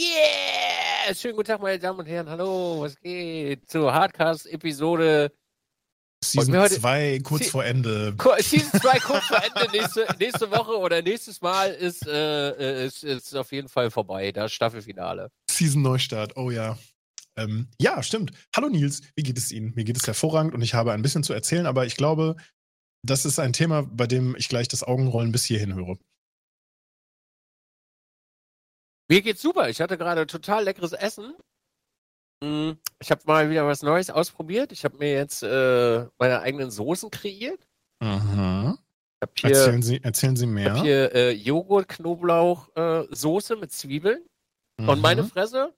Yeah! Schönen guten Tag, meine Damen und Herren. Hallo, was geht? Zur Hardcast-Episode. Season 2 kurz Se vor Ende. Season 2 kurz vor Ende. Nächste, nächste Woche oder nächstes Mal ist, äh, ist, ist auf jeden Fall vorbei. Das Staffelfinale. Season Neustart, oh ja. Ähm, ja, stimmt. Hallo Nils, wie geht es Ihnen? Mir geht es hervorragend und ich habe ein bisschen zu erzählen, aber ich glaube, das ist ein Thema, bei dem ich gleich das Augenrollen bis hierhin höre. Mir geht's super. Ich hatte gerade total leckeres Essen. Hm, ich habe mal wieder was Neues ausprobiert. Ich habe mir jetzt äh, meine eigenen Soßen kreiert. Aha. Hier, erzählen, Sie, erzählen Sie mehr. Ich habe hier äh, Joghurt, Knoblauch, äh, Soße mit Zwiebeln. Mhm. Und meine Fresse,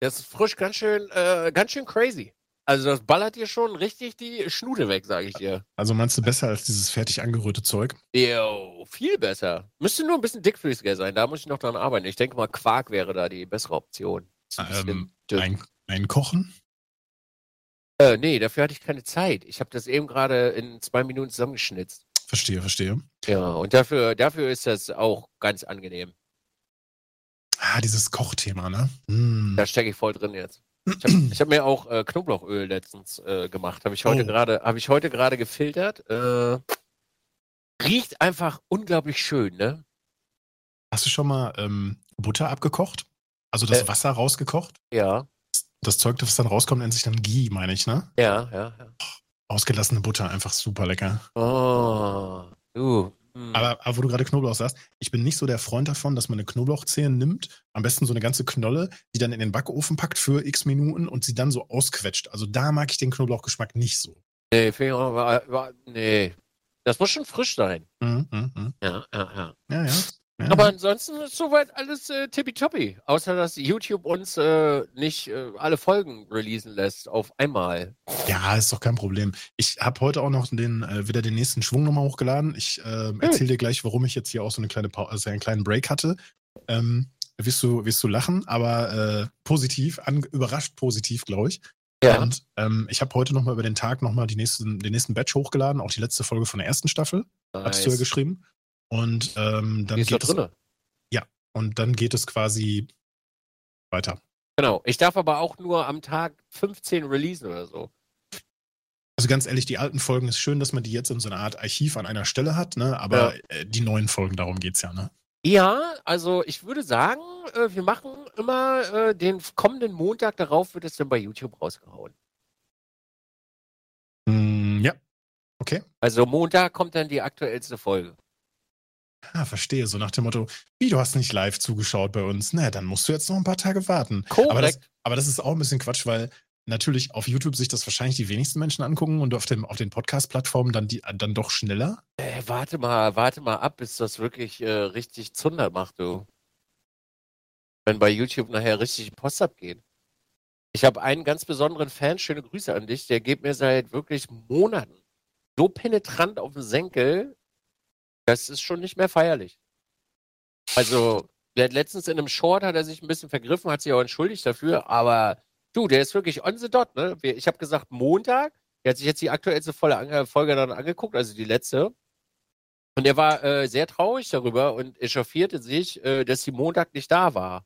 das ist frisch ganz schön, äh, ganz schön crazy. Also das ballert dir schon richtig die Schnude weg, sage ich dir. Also meinst du besser als dieses fertig angerührte Zeug? Jo, viel besser. Müsste nur ein bisschen dickflüssiger sein, da muss ich noch dran arbeiten. Ich denke mal, Quark wäre da die bessere Option. Ähm, ein, ein Kochen? Äh, nee, dafür hatte ich keine Zeit. Ich habe das eben gerade in zwei Minuten zusammengeschnitzt. Verstehe, verstehe. Ja, und dafür, dafür ist das auch ganz angenehm. Ah, dieses Kochthema, ne? Mm. Da stecke ich voll drin jetzt. Ich habe hab mir auch äh, Knoblauchöl letztens äh, gemacht. Habe ich heute oh. gerade, habe ich heute gerade gefiltert. Äh, riecht einfach unglaublich schön, ne? Hast du schon mal ähm, Butter abgekocht? Also das äh, Wasser rausgekocht? Ja. Das Zeug, das dann rauskommt, nennt sich dann Ghee, meine ich, ne? Ja, ja, ja. Ausgelassene Butter, einfach super lecker. Oh, du. Mm. Aber, aber, wo du gerade Knoblauch sagst, ich bin nicht so der Freund davon, dass man eine Knoblauchzehe nimmt, am besten so eine ganze Knolle, die dann in den Backofen packt für x Minuten und sie dann so ausquetscht. Also da mag ich den Knoblauchgeschmack nicht so. Nee, war, war, nee. Das muss schon frisch sein. Mhm, mh, mh. Ja, ja, ja. Ja, ja. Ja. Aber ansonsten ist soweit alles äh, tippitoppi. Außer, dass YouTube uns äh, nicht äh, alle Folgen releasen lässt auf einmal. Ja, ist doch kein Problem. Ich habe heute auch noch den, äh, wieder den nächsten Schwung nochmal hochgeladen. Ich äh, erzähle dir gleich, warum ich jetzt hier auch so eine kleine also einen kleinen Break hatte. Ähm, wirst, du, wirst du lachen, aber äh, positiv, überrascht positiv, glaube ich. Ja. Und ähm, ich habe heute nochmal über den Tag nochmal den nächsten Batch hochgeladen, auch die letzte Folge von der ersten Staffel. Nice. Hattest du ja geschrieben. Und ähm, dann geht da es. Ja, und dann geht es quasi weiter. Genau. Ich darf aber auch nur am Tag 15 releasen oder so. Also ganz ehrlich, die alten Folgen ist schön, dass man die jetzt in so einer Art Archiv an einer Stelle hat, ne? Aber ja. äh, die neuen Folgen, darum geht es ja, ne? Ja, also ich würde sagen, äh, wir machen immer äh, den kommenden Montag darauf, wird es dann bei YouTube rausgehauen. Mm, ja. Okay. Also Montag kommt dann die aktuellste Folge. Ah, verstehe. So nach dem Motto, wie, du hast nicht live zugeschaut bei uns. Na, dann musst du jetzt noch ein paar Tage warten. Korrekt. Aber das, aber das ist auch ein bisschen Quatsch, weil natürlich auf YouTube sich das wahrscheinlich die wenigsten Menschen angucken und auf, dem, auf den Podcast-Plattformen dann, dann doch schneller. Äh, warte mal, warte mal ab, bis das wirklich äh, richtig Zunder macht, du. Wenn bei YouTube nachher richtig Post abgeht. Ich habe einen ganz besonderen Fan, schöne Grüße an dich, der geht mir seit wirklich Monaten so penetrant auf den Senkel, das ist schon nicht mehr feierlich. Also, letztens in einem Short hat er sich ein bisschen vergriffen, hat sich auch entschuldigt dafür, aber du, der ist wirklich on the dot, ne? Ich habe gesagt Montag, er hat sich jetzt die aktuellste Folge dann angeguckt, also die letzte. Und er war äh, sehr traurig darüber und echauffierte sich, äh, dass die Montag nicht da war.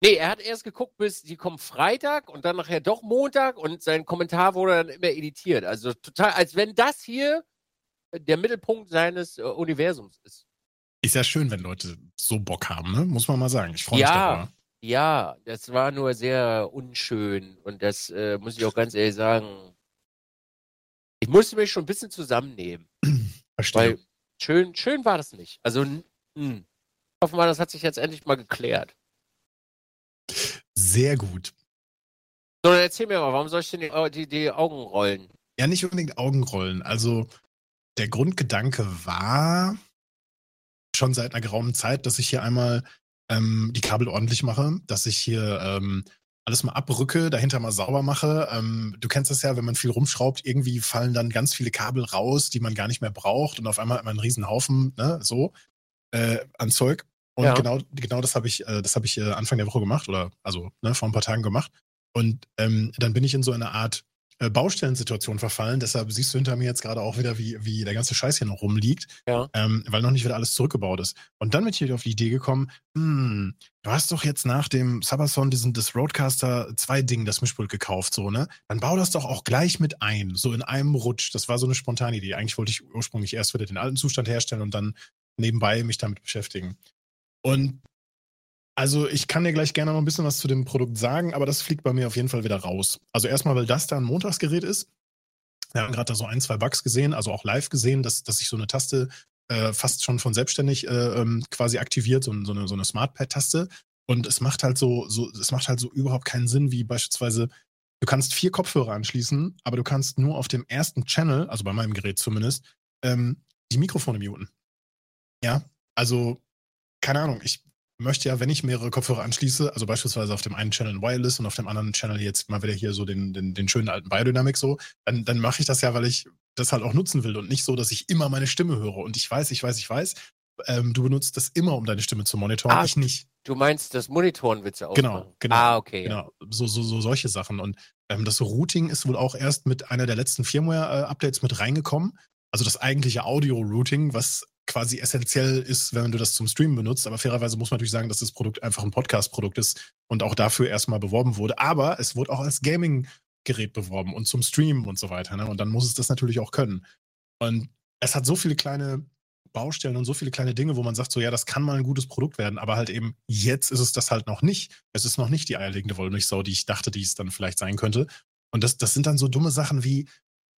Nee, er hat erst geguckt, bis die kommen Freitag und dann nachher doch Montag und sein Kommentar wurde dann immer editiert. Also total, als wenn das hier der Mittelpunkt seines äh, Universums ist. Ist ja schön, wenn Leute so Bock haben, ne? Muss man mal sagen. Ich freue mich ja, darüber. Ja, das war nur sehr unschön und das äh, muss ich auch ganz ehrlich sagen. Ich musste mich schon ein bisschen zusammennehmen. Verstehe. Weil schön, schön war das nicht. Also, mh. Hm. hoffen wir, das hat sich jetzt endlich mal geklärt. Sehr gut. So, dann erzähl mir mal, warum soll ich denn die, die, die Augen rollen? Ja, nicht unbedingt Augenrollen. Also, der Grundgedanke war schon seit einer geraumen Zeit, dass ich hier einmal ähm, die Kabel ordentlich mache, dass ich hier ähm, alles mal abrücke, dahinter mal sauber mache. Ähm, du kennst das ja, wenn man viel rumschraubt, irgendwie fallen dann ganz viele Kabel raus, die man gar nicht mehr braucht und auf einmal hat man einen riesen Haufen, ne, so, äh, an Zeug. Und ja. genau, genau das habe ich, äh, das habe ich äh, Anfang der Woche gemacht oder also ne, vor ein paar Tagen gemacht. Und ähm, dann bin ich in so eine Art Baustellensituation verfallen. Deshalb siehst du hinter mir jetzt gerade auch wieder, wie, wie der ganze Scheiß hier noch rumliegt, Ja. ähm, weil noch nicht wieder alles zurückgebaut ist. Und dann bin ich hier auf die Idee gekommen, hm, du hast doch jetzt nach dem Sabaton diesen das Roadcaster 2 Ding, das Mischpult gekauft, so, ne? Dann bau das doch auch gleich mit ein, so in einem Rutsch. Das war so eine spontane Idee. Eigentlich wollte ich ursprünglich erst wieder den alten Zustand herstellen und dann nebenbei mich damit beschäftigen. Und also ich kann dir gleich gerne noch ein bisschen was zu dem Produkt sagen, aber das fliegt bei mir auf jeden Fall wieder raus. Also erstmal, weil das da ein Montagsgerät ist. Wir haben gerade da so ein, zwei Bugs gesehen, also auch live gesehen, dass, dass sich so eine Taste äh, fast schon von selbstständig äh, ähm, quasi aktiviert, so, so eine, so eine Smartpad-Taste. Und es macht halt so, so, es macht halt so überhaupt keinen Sinn, wie beispielsweise, du kannst vier Kopfhörer anschließen, aber du kannst nur auf dem ersten Channel, also bei meinem Gerät zumindest, ähm, die Mikrofone muten. Ja, also, keine Ahnung, ich möchte ja, wenn ich mehrere Kopfhörer anschließe, also beispielsweise auf dem einen Channel Wireless und auf dem anderen Channel jetzt mal wieder hier so den, den, den schönen alten Biodynamic so, dann, dann mache ich das ja, weil ich das halt auch nutzen will und nicht so, dass ich immer meine Stimme höre. Und ich weiß, ich weiß, ich weiß, ähm, du benutzt das immer, um deine Stimme zu monitoren, Ah, ich nicht. Du meinst das Monitoren willst du auch Genau, machen? genau, Ah, okay. Genau, so, so, so solche Sachen. Und ähm, das Routing ist wohl auch erst mit einer der letzten Firmware-Updates mit reingekommen. Also das eigentliche Audio-Routing, was quasi essentiell ist, wenn du das zum Streamen benutzt. Aber fairerweise muss man natürlich sagen, dass das Produkt einfach ein Podcast-Produkt ist und auch dafür erstmal beworben wurde. Aber es wurde auch als Gaming-Gerät beworben und zum Streamen und so weiter. Ne? Und dann muss es das natürlich auch können. Und es hat so viele kleine Baustellen und so viele kleine Dinge, wo man sagt, so ja, das kann mal ein gutes Produkt werden, aber halt eben jetzt ist es das halt noch nicht. Es ist noch nicht die eierlegende Wollmilchsau, die ich dachte, die es dann vielleicht sein könnte. Und das, das sind dann so dumme Sachen wie,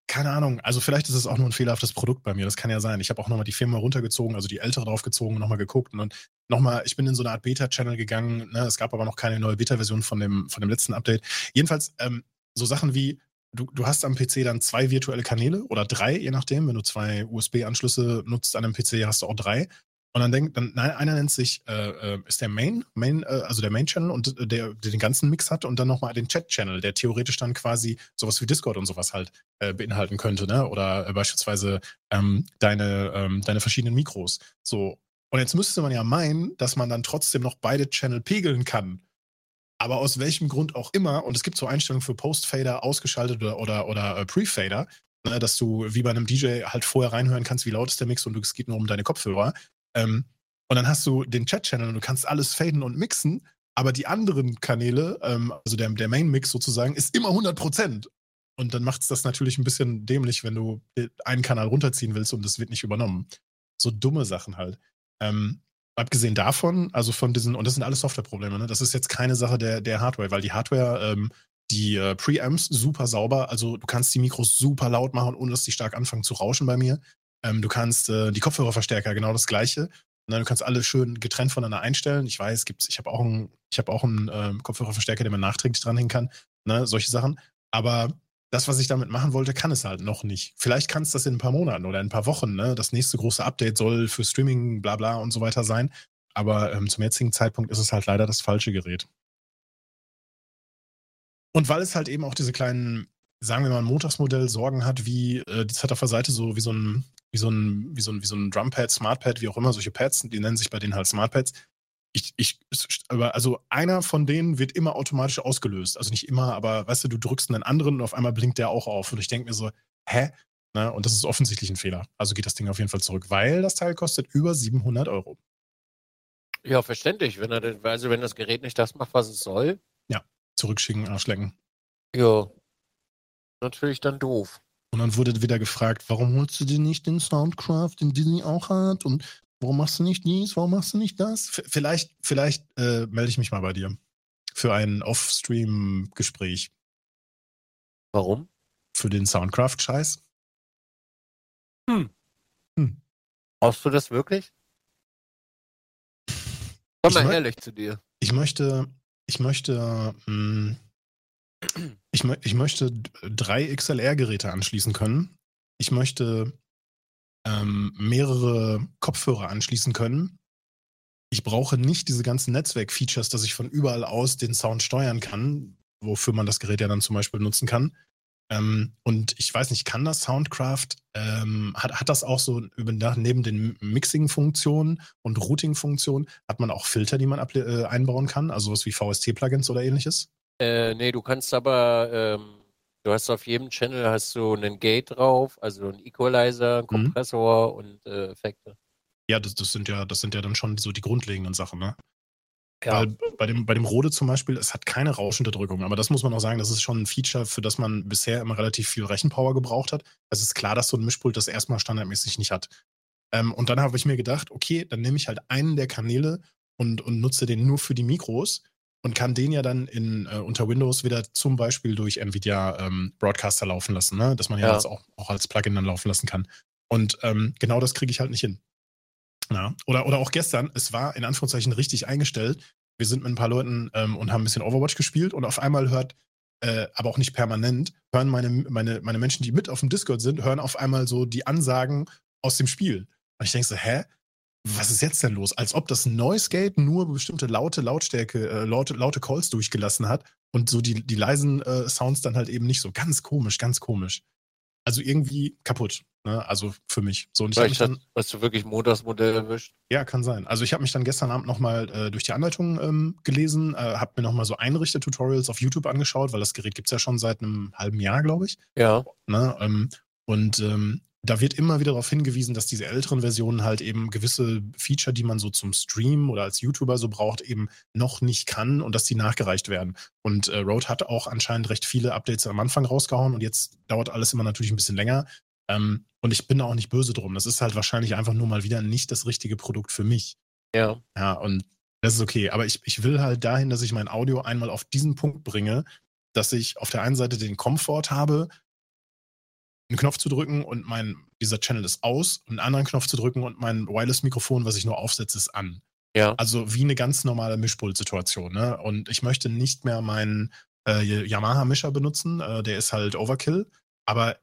keine Ahnung, also vielleicht ist es auch nur ein fehlerhaftes Produkt bei mir, das kann ja sein. Ich habe auch nochmal die Firma runtergezogen, also die ältere draufgezogen und nochmal geguckt und nochmal, ich bin in so eine Art Beta-Channel gegangen, ne? es gab aber noch keine neue Beta-Version von dem, von dem letzten Update. Jedenfalls ähm, so Sachen wie, du, du hast am PC dann zwei virtuelle Kanäle oder drei, je nachdem. Wenn du zwei USB-Anschlüsse nutzt an einem PC, hast du auch drei. Und dann denkt, dann, nein, einer nennt sich, äh, äh, ist der Main, Main äh, also der Main-Channel und äh, der, der den ganzen Mix hat und dann nochmal den Chat-Channel, der theoretisch dann quasi sowas wie Discord und sowas halt äh, beinhalten könnte, ne? Oder äh, beispielsweise ähm, deine, ähm, deine verschiedenen Mikros. So. Und jetzt müsste man ja meinen, dass man dann trotzdem noch beide Channel pegeln kann. Aber aus welchem Grund auch immer, und es gibt so Einstellungen für Post-Fader ausgeschaltet oder, oder, oder Pre-Fader, ne, dass du wie bei einem DJ halt vorher reinhören kannst, wie laut ist der Mix und es geht nur um deine Kopfhörer. Ähm, und dann hast du den Chat-Channel und du kannst alles faden und mixen, aber die anderen Kanäle, ähm, also der, der Main-Mix sozusagen, ist immer 100%. Und dann macht es das natürlich ein bisschen dämlich, wenn du einen Kanal runterziehen willst und das wird nicht übernommen. So dumme Sachen halt. Ähm, abgesehen davon, also von diesen, und das sind alles Softwareprobleme, ne? das ist jetzt keine Sache der, der Hardware, weil die Hardware, ähm, die äh, Preamps super sauber, also du kannst die Mikros super laut machen, ohne dass die stark anfangen zu rauschen bei mir. Ähm, du kannst äh, die Kopfhörerverstärker genau das gleiche. Ne? Du kannst alle schön getrennt voneinander einstellen. Ich weiß, gibt's, ich habe auch einen, ich habe ähm, Kopfhörerverstärker, den man nachträglich dranhängen kann, ne? solche Sachen. Aber das, was ich damit machen wollte, kann es halt noch nicht. Vielleicht kann es das in ein paar Monaten oder in ein paar Wochen. Ne? Das nächste große Update soll für Streaming, bla bla und so weiter sein. Aber ähm, zum jetzigen Zeitpunkt ist es halt leider das falsche Gerät. Und weil es halt eben auch diese kleinen, sagen wir mal, ein Montagsmodell Sorgen hat, wie äh, die hat auf der Seite so wie so ein, wie so ein, wie so ein, wie so ein Drumpad, Smartpad, wie auch immer, solche Pads, die nennen sich bei denen halt Smartpads. Ich, ich, also einer von denen wird immer automatisch ausgelöst. Also nicht immer, aber weißt du, du drückst einen anderen und auf einmal blinkt der auch auf. Und ich denke mir so, hä? Ne? Und das ist offensichtlich ein Fehler. Also geht das Ding auf jeden Fall zurück, weil das Teil kostet über 700 Euro. Ja, verständlich. Wenn er, also wenn das Gerät nicht das macht, was es soll, Zurückschicken, Arschlecken. ja, natürlich dann doof. Und dann wurde wieder gefragt, warum holst du dir nicht den Soundcraft, den Disney auch hat? Und warum machst du nicht dies, warum machst du nicht das? V vielleicht, vielleicht äh, melde ich mich mal bei dir für ein Off-Stream-Gespräch Warum? für den Soundcraft-Scheiß. Brauchst du das wirklich? Komm Ich mal ehrlich zu dir. Ich möchte, ich möchte, mh, ich, ich möchte drei XLR-Geräte anschließen können. Ich möchte ähm, mehrere Kopfhörer anschließen können. Ich brauche nicht diese ganzen Netzwerk-Features, dass ich von überall aus den Sound steuern kann, wofür man das Gerät ja dann zum Beispiel nutzen kann. Ähm, und ich weiß nicht, kann das Soundcraft, ähm, hat, hat das auch so neben den Mixing-Funktionen und Routing-Funktionen, hat man auch Filter, die man äh, einbauen kann, also was wie VST-Plugins oder ähnliches? Äh, nee, du kannst aber ähm, Du hast auf jedem Channel hast du einen Gate drauf, also einen Equalizer, einen Mhm. Kompressor und äh, Effekte. Ja, das, das, sind ja, das sind ja dann schon so die grundlegenden Sachen, ne? Ja. Weil bei dem, bei dem Rode zum Beispiel, es hat keine Rauschunterdrückung, aber das muss man auch sagen, das ist schon ein Feature, für das man bisher immer relativ viel Rechenpower gebraucht hat. Es ist klar, dass so ein Mischpult das erstmal standardmäßig nicht hat. Ähm, und dann habe ich mir gedacht, okay, dann nehme ich halt einen der Kanäle und, und nutze den nur für die Mikros und kann den ja dann in, äh, unter Windows wieder zum Beispiel durch Nvidia ähm, Broadcaster laufen lassen, ne? dass man ja, Ja. das auch, auch als Plugin dann laufen lassen kann. Und ähm, genau das kriege ich halt nicht hin. Ja. Oder, oder auch gestern, es war in Anführungszeichen richtig eingestellt. Wir sind mit ein paar Leuten ähm, und haben ein bisschen Overwatch gespielt und auf einmal hört, äh, aber auch nicht permanent, hören meine, meine, meine Menschen, die mit auf dem Discord sind, hören auf einmal so die Ansagen aus dem Spiel. Und ich denke so, hä? Was ist jetzt denn los? Als ob das Noise Gate nur bestimmte laute Lautstärke, äh, laute, laute Calls durchgelassen hat und so die, die leisen äh, Sounds dann halt eben nicht so. Ganz komisch, ganz komisch. Also irgendwie kaputt. Ne? Also für mich. So, und ich Vielleicht dann, hast, du wirklich Montagsmodell erwischt. ja, kann sein. Also ich habe mich dann gestern Abend nochmal äh, durch die Anleitung ähm, gelesen, äh, habe mir nochmal so Einrichter-Tutorials auf YouTube angeschaut, weil das Gerät gibt's ja schon seit einem halben Jahr, glaube ich. Ja. Ne? Ähm, und ähm, da wird immer wieder darauf hingewiesen, dass diese älteren Versionen halt eben gewisse Feature, die man so zum Stream oder als YouTuber so braucht, eben noch nicht kann und dass die nachgereicht werden. Und äh, Rode hat auch anscheinend recht viele Updates am Anfang rausgehauen und jetzt dauert alles immer natürlich ein bisschen länger. Ähm, und ich bin da auch nicht böse drum. Das ist halt wahrscheinlich einfach nur mal wieder nicht das richtige Produkt für mich. Ja. Ja, und das ist okay. Aber ich, ich will halt dahin, dass ich mein Audio einmal auf diesen Punkt bringe, dass ich auf der einen Seite den Komfort habe, einen Knopf zu drücken und mein, dieser Channel ist aus, und einen anderen Knopf zu drücken und mein Wireless-Mikrofon, was ich nur aufsetze, ist an. Ja. Also wie eine ganz normale Mischpult-Situation. Ne? Und ich möchte nicht mehr meinen äh, Yamaha-Mischer benutzen, äh, der ist halt Overkill. Aber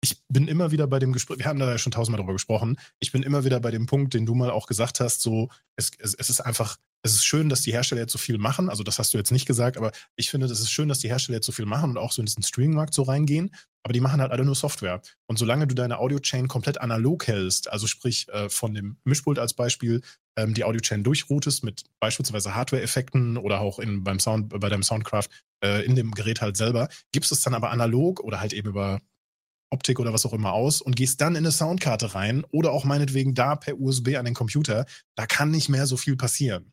ich bin immer wieder bei dem Gespräch, wir haben da ja schon tausendmal drüber gesprochen, ich bin immer wieder bei dem Punkt, den du mal auch gesagt hast, so, es, es, es ist einfach, es ist schön, dass die Hersteller jetzt so viel machen, also das hast du jetzt nicht gesagt, aber ich finde, es ist schön, dass die Hersteller jetzt so viel machen und auch so in diesen Streaming-Markt so reingehen, aber die machen halt alle nur Software. Und solange du deine Audio-Chain komplett analog hältst, also sprich äh, von dem Mischpult als Beispiel, ähm, die Audio-Chain durchroutest mit beispielsweise Hardware-Effekten oder auch in, beim Sound, bei deinem Soundcraft äh, in dem Gerät halt selber, gibst es dann aber analog oder halt eben über Optik oder was auch immer aus und gehst dann in eine Soundkarte rein oder auch meinetwegen da per USB an den Computer, da kann nicht mehr so viel passieren.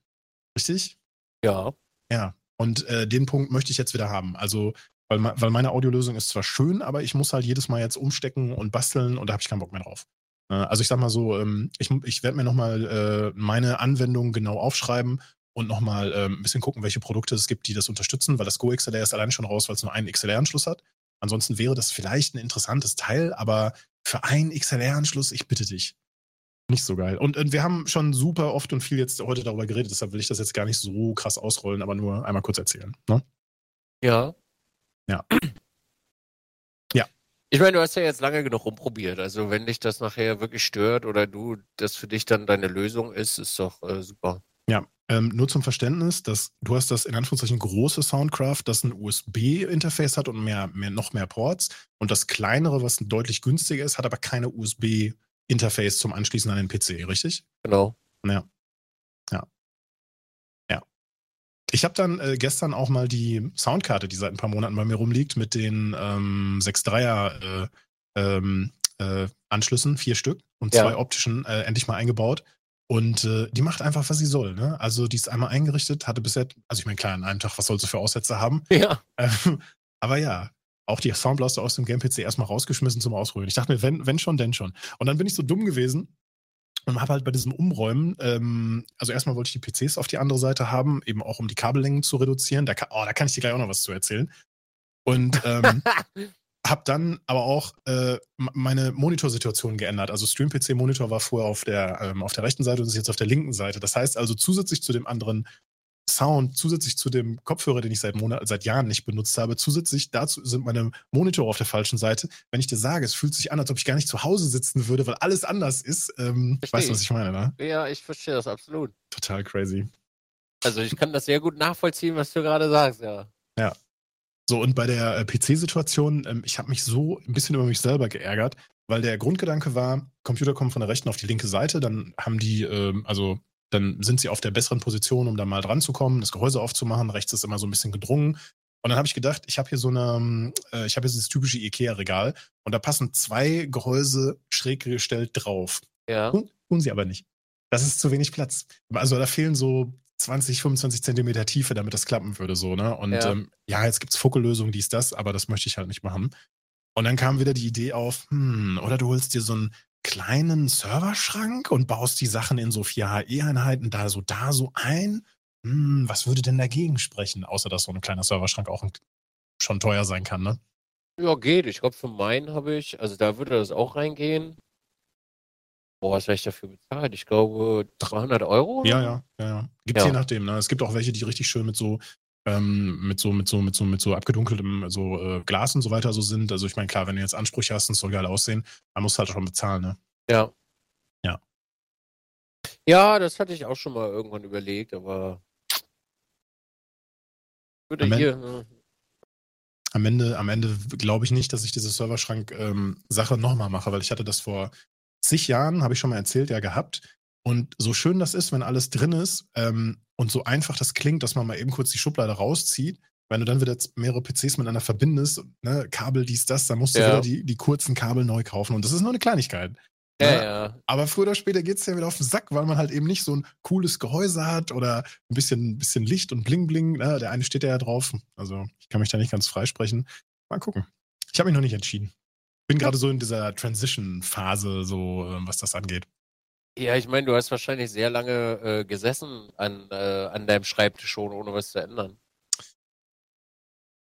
Richtig? Ja. Ja. Und äh, den Punkt möchte ich jetzt wieder haben. Also, weil, weil meine Audiolösung ist zwar schön, aber ich muss halt jedes Mal jetzt umstecken und basteln und da habe ich keinen Bock mehr drauf. Äh, also ich sag mal so, ähm, ich, ich werde mir nochmal äh, meine Anwendung genau aufschreiben und nochmal ähm, ein bisschen gucken, welche Produkte es gibt, die das unterstützen, weil das Go XLR ist allein schon raus, weil es nur einen XLR-Anschluss hat. Ansonsten wäre das vielleicht ein interessantes Teil, aber für einen XLR-Anschluss, ich bitte dich. Nicht so geil. Und, und wir haben schon super oft und viel jetzt heute darüber geredet, deshalb will ich das jetzt gar nicht so krass ausrollen, aber nur einmal kurz erzählen. Ne? Ja. Ja. Ja. Ich meine, du hast ja jetzt lange genug rumprobiert. Also wenn dich das nachher wirklich stört oder du das für dich dann deine Lösung ist, ist doch äh, super. Ja, ähm, nur zum Verständnis, dass du hast das in Anführungszeichen große Soundcraft, das ein USB-Interface hat und mehr, mehr, noch mehr Ports. Und das kleinere, was deutlich günstiger ist, hat aber keine USB-Interface zum Anschließen an den PC, richtig? Genau. Ja. Ja. Ja. Ich habe dann äh, gestern auch mal die Soundkarte, die seit ein paar Monaten bei mir rumliegt, mit den ähm, 6.3er äh, ähm, äh, Anschlüssen, vier Stück und Ja. zwei optischen, äh, endlich mal eingebaut. Und äh, die macht einfach, was sie soll. Ne? Also die ist einmal eingerichtet, hatte bisher, also ich meine, klar, an einem Tag, was soll sie für Aussätze haben? Ja. Ähm, aber ja, auch die Soundblaster aus dem Game-PC erstmal rausgeschmissen zum Ausprobieren. Ich dachte mir, wenn, wenn schon, denn schon. Und dann bin ich so dumm gewesen und habe halt bei diesem Umräumen, ähm, also erstmal wollte ich die PCs auf die andere Seite haben, eben auch um die Kabellängen zu reduzieren. Da kann, oh, da kann ich dir gleich auch noch was zu erzählen. Und ähm, habe dann aber auch äh, meine Monitorsituation geändert. Also Stream-PC-Monitor war vorher auf der, ähm, auf der rechten Seite und ist jetzt auf der linken Seite. Das heißt also zusätzlich zu dem anderen Sound, zusätzlich zu dem Kopfhörer, den ich seit Monaten, seit Jahren nicht benutzt habe, zusätzlich dazu sind meine Monitore auf der falschen Seite. Wenn ich dir sage, es fühlt sich an, als ob ich gar nicht zu Hause sitzen würde, weil alles anders ist. Ähm, weißt du, was ich meine, ne? Ja, ich verstehe das absolut. Total crazy. Also ich kann das sehr gut nachvollziehen, was du gerade sagst, ja. So, und bei der äh, PC-Situation, ähm, ich habe mich so ein bisschen über mich selber geärgert, weil der Grundgedanke war, Computer kommen von der rechten auf die linke Seite, dann haben die, ähm, also dann sind sie auf der besseren Position, um da mal dran zu kommen, das Gehäuse aufzumachen. Rechts ist immer so ein bisschen gedrungen. Und dann habe ich gedacht, ich habe hier so eine, äh, ich habe jetzt dieses typische IKEA-Regal und da passen zwei Gehäuse schräg gestellt drauf. Ja. Tun, tun sie aber nicht. Das ist zu wenig Platz. Also da fehlen so 20, 25 Zentimeter Tiefe, damit das klappen würde, so, ne? Und Ja. ähm, ja, jetzt gibt's Fuckellösungen, dies, das, aber das möchte ich halt nicht machen. Und dann kam wieder die Idee auf, hm, oder du holst dir so einen kleinen Serverschrank und baust die Sachen in so 4HE-Einheiten da so da so ein. Hm, was würde denn dagegen sprechen, außer dass so ein kleiner Serverschrank auch schon teuer sein kann, ne? Ja, geht. Ich glaube, für meinen habe ich, also da würde das auch reingehen. Boah, was habe ich dafür bezahlt? Ich glaube 300 Euro? Ja, ja, ja, ja. Gibt's Ja. je nachdem, ne? Es gibt auch welche, die richtig schön mit so, ähm, mit so, mit so, mit so, mit so abgedunkeltem so, äh, Glas und so weiter so sind. Also ich meine, klar, wenn du jetzt Ansprüche hast und es soll geil aussehen, dann musst du halt schon bezahlen, ne? Ja. Ja. Ja, das hatte ich auch schon mal irgendwann überlegt, aber würde Amen. hier. äh, Am Ende, am Ende glaube ich nicht, dass ich diese Serverschrank-Sache nochmal mache, weil ich hatte das vor zig Jahren, habe ich schon mal erzählt, ja gehabt. Und so schön das ist, wenn alles drin ist ähm, und so einfach das klingt, dass man mal eben kurz die Schublade rauszieht, wenn du dann wieder mehrere PCs miteinander verbindest, ne, Kabel, dies, das, dann musst du Ja. wieder die, die kurzen Kabel neu kaufen. Und das ist nur eine Kleinigkeit. Ja, Ja. ja. Aber früher oder später geht es ja wieder auf den Sack, weil man halt eben nicht so ein cooles Gehäuse hat oder ein bisschen, ein bisschen Licht und Bling Bling. Ne? Der eine steht ja drauf. Also ich kann mich da nicht ganz freisprechen. Mal gucken. Ich habe mich noch nicht entschieden. Bin gerade so in dieser Transition-Phase, so äh, was das angeht. Ja, ich meine, du hast wahrscheinlich sehr lange äh, gesessen an, äh, an deinem Schreibtisch schon, ohne was zu ändern.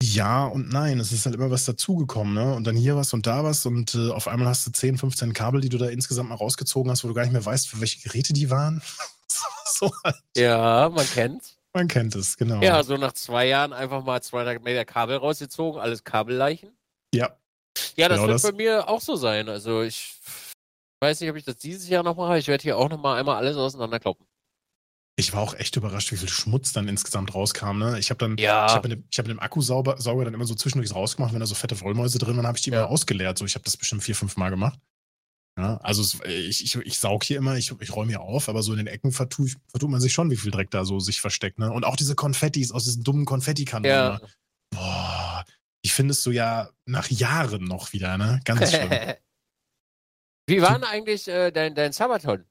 Ja und nein, es ist halt immer was dazugekommen, ne? Und dann hier was und da was und äh, auf einmal hast du 10, 15 Kabel, die du da insgesamt mal rausgezogen hast, wo du gar nicht mehr weißt, für welche Geräte die waren. so, halt. Ja, man kennt's. man kennt es, genau. Ja, so nach zwei Jahren einfach mal 200 Meter Kabel rausgezogen, alles Kabelleichen. ja. Ja, das Genau wird das. bei mir auch so sein. Also ich weiß nicht, ob ich das dieses Jahr noch mache. Ich werde hier auch noch mal einmal alles auseinanderkloppen. Ich war auch echt überrascht, wie viel Schmutz dann insgesamt rauskam. Ne? Ich habe dann, Ja. ich habe mit, hab mit dem Akkusauger Sauger dann immer so zwischendurch rausgemacht, wenn da so fette Wollmäuse drin waren, habe ich die Ja. immer ausgeleert. So, ich habe das bestimmt vier, fünf Mal gemacht. Ja, also es, ich, ich, ich saug hier immer, ich, ich räume hier auf, aber so in den Ecken vertue, ich- vertut man sich schon, wie viel Dreck da so sich versteckt. Ne? Und auch diese Konfettis aus diesen dummen Konfettikanonen. Ja. ne? Boah, die findest du ja nach Jahren noch wieder, ne? Ganz schlimm. Wie war denn eigentlich äh, dein, dein Sabaton?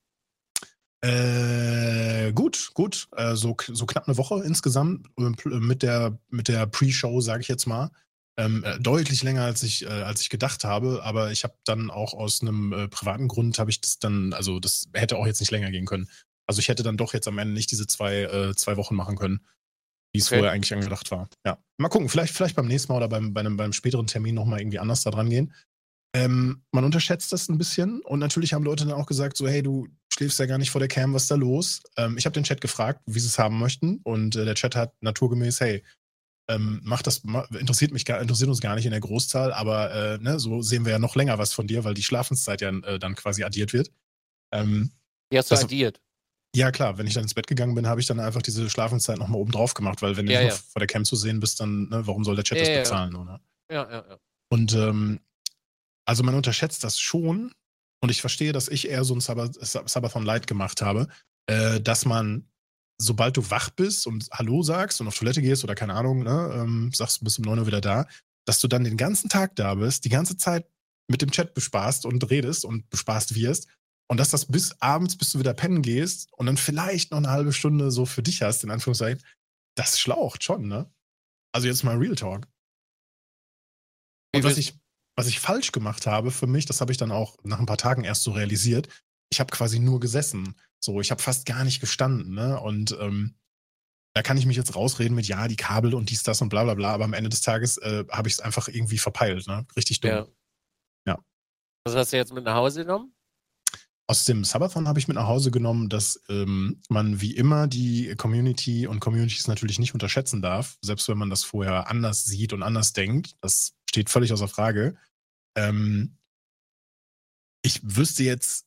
Äh, gut, gut. Äh, so, so knapp eine Woche insgesamt äh, pl- mit der, mit der Pre-Show, sage ich jetzt mal. Ähm, äh, deutlich länger als ich, äh, als ich gedacht habe, aber ich habe dann auch aus einem äh, privaten Grund habe ich das dann, also das hätte auch jetzt nicht länger gehen können. Also ich hätte dann doch jetzt am Ende nicht diese zwei, äh, zwei Wochen machen können, wie es Okay. vorher eigentlich angedacht war. Ja. Mal gucken, vielleicht, vielleicht beim nächsten Mal oder beim, bei einem, beim späteren Termin nochmal irgendwie anders da dran gehen. Ähm, man unterschätzt das ein bisschen und natürlich haben Leute dann auch gesagt, so, hey, du schläfst ja gar nicht vor der Cam, was ist da los? Ähm, ich habe den Chat gefragt, wie sie es haben möchten und äh, der Chat hat naturgemäß, hey, ähm, mach das, interessiert mich gar, interessiert uns gar nicht in der Großzahl, aber äh, ne, so sehen wir ja noch länger was von dir, weil die Schlafenszeit ja äh, dann quasi addiert wird. Ähm, Die hast du addiert. ja, klar, wenn ich dann ins Bett gegangen bin, habe ich dann einfach diese Schlafenszeit nochmal oben drauf gemacht, weil wenn du Ja, nicht ja. vor der Cam zu sehen bist, dann, ne, warum soll der Chat Ja, das bezahlen? Oder? Ja, ja, ja. Und ähm, also man unterschätzt das schon. Und ich verstehe, dass ich eher so ein Sabbath- Sabathon Light gemacht habe, äh, dass man, sobald du wach bist und Hallo sagst und auf Toilette gehst oder keine Ahnung, ne, ähm, sagst, du bist um 9 Uhr wieder da, dass du dann den ganzen Tag da bist, die ganze Zeit mit dem Chat bespaßt und redest und bespaßt wirst. Und dass das bis abends, bis du wieder pennen gehst und dann vielleicht noch eine halbe Stunde so für dich hast, in Anführungszeichen, das schlaucht schon, ne? Also jetzt mal Real Talk. Und was ich, was ich falsch gemacht habe für mich, das habe ich dann auch nach ein paar Tagen erst so realisiert. Ich habe quasi nur gesessen. So, ich habe fast gar nicht gestanden, ne? Und ähm, da kann ich mich jetzt rausreden mit ja, die Kabel und dies, das und bla bla bla, aber am Ende des Tages äh, habe ich es einfach irgendwie verpeilt, ne? Richtig dumm. Ja. Ja. Was hast du jetzt mit nach Hause genommen? Aus dem Subathon habe ich mit nach Hause genommen, dass ähm, man wie immer die Community und Communities natürlich nicht unterschätzen darf, selbst wenn man das vorher anders sieht und anders denkt. Das steht völlig außer Frage. Ähm, ich wüsste jetzt,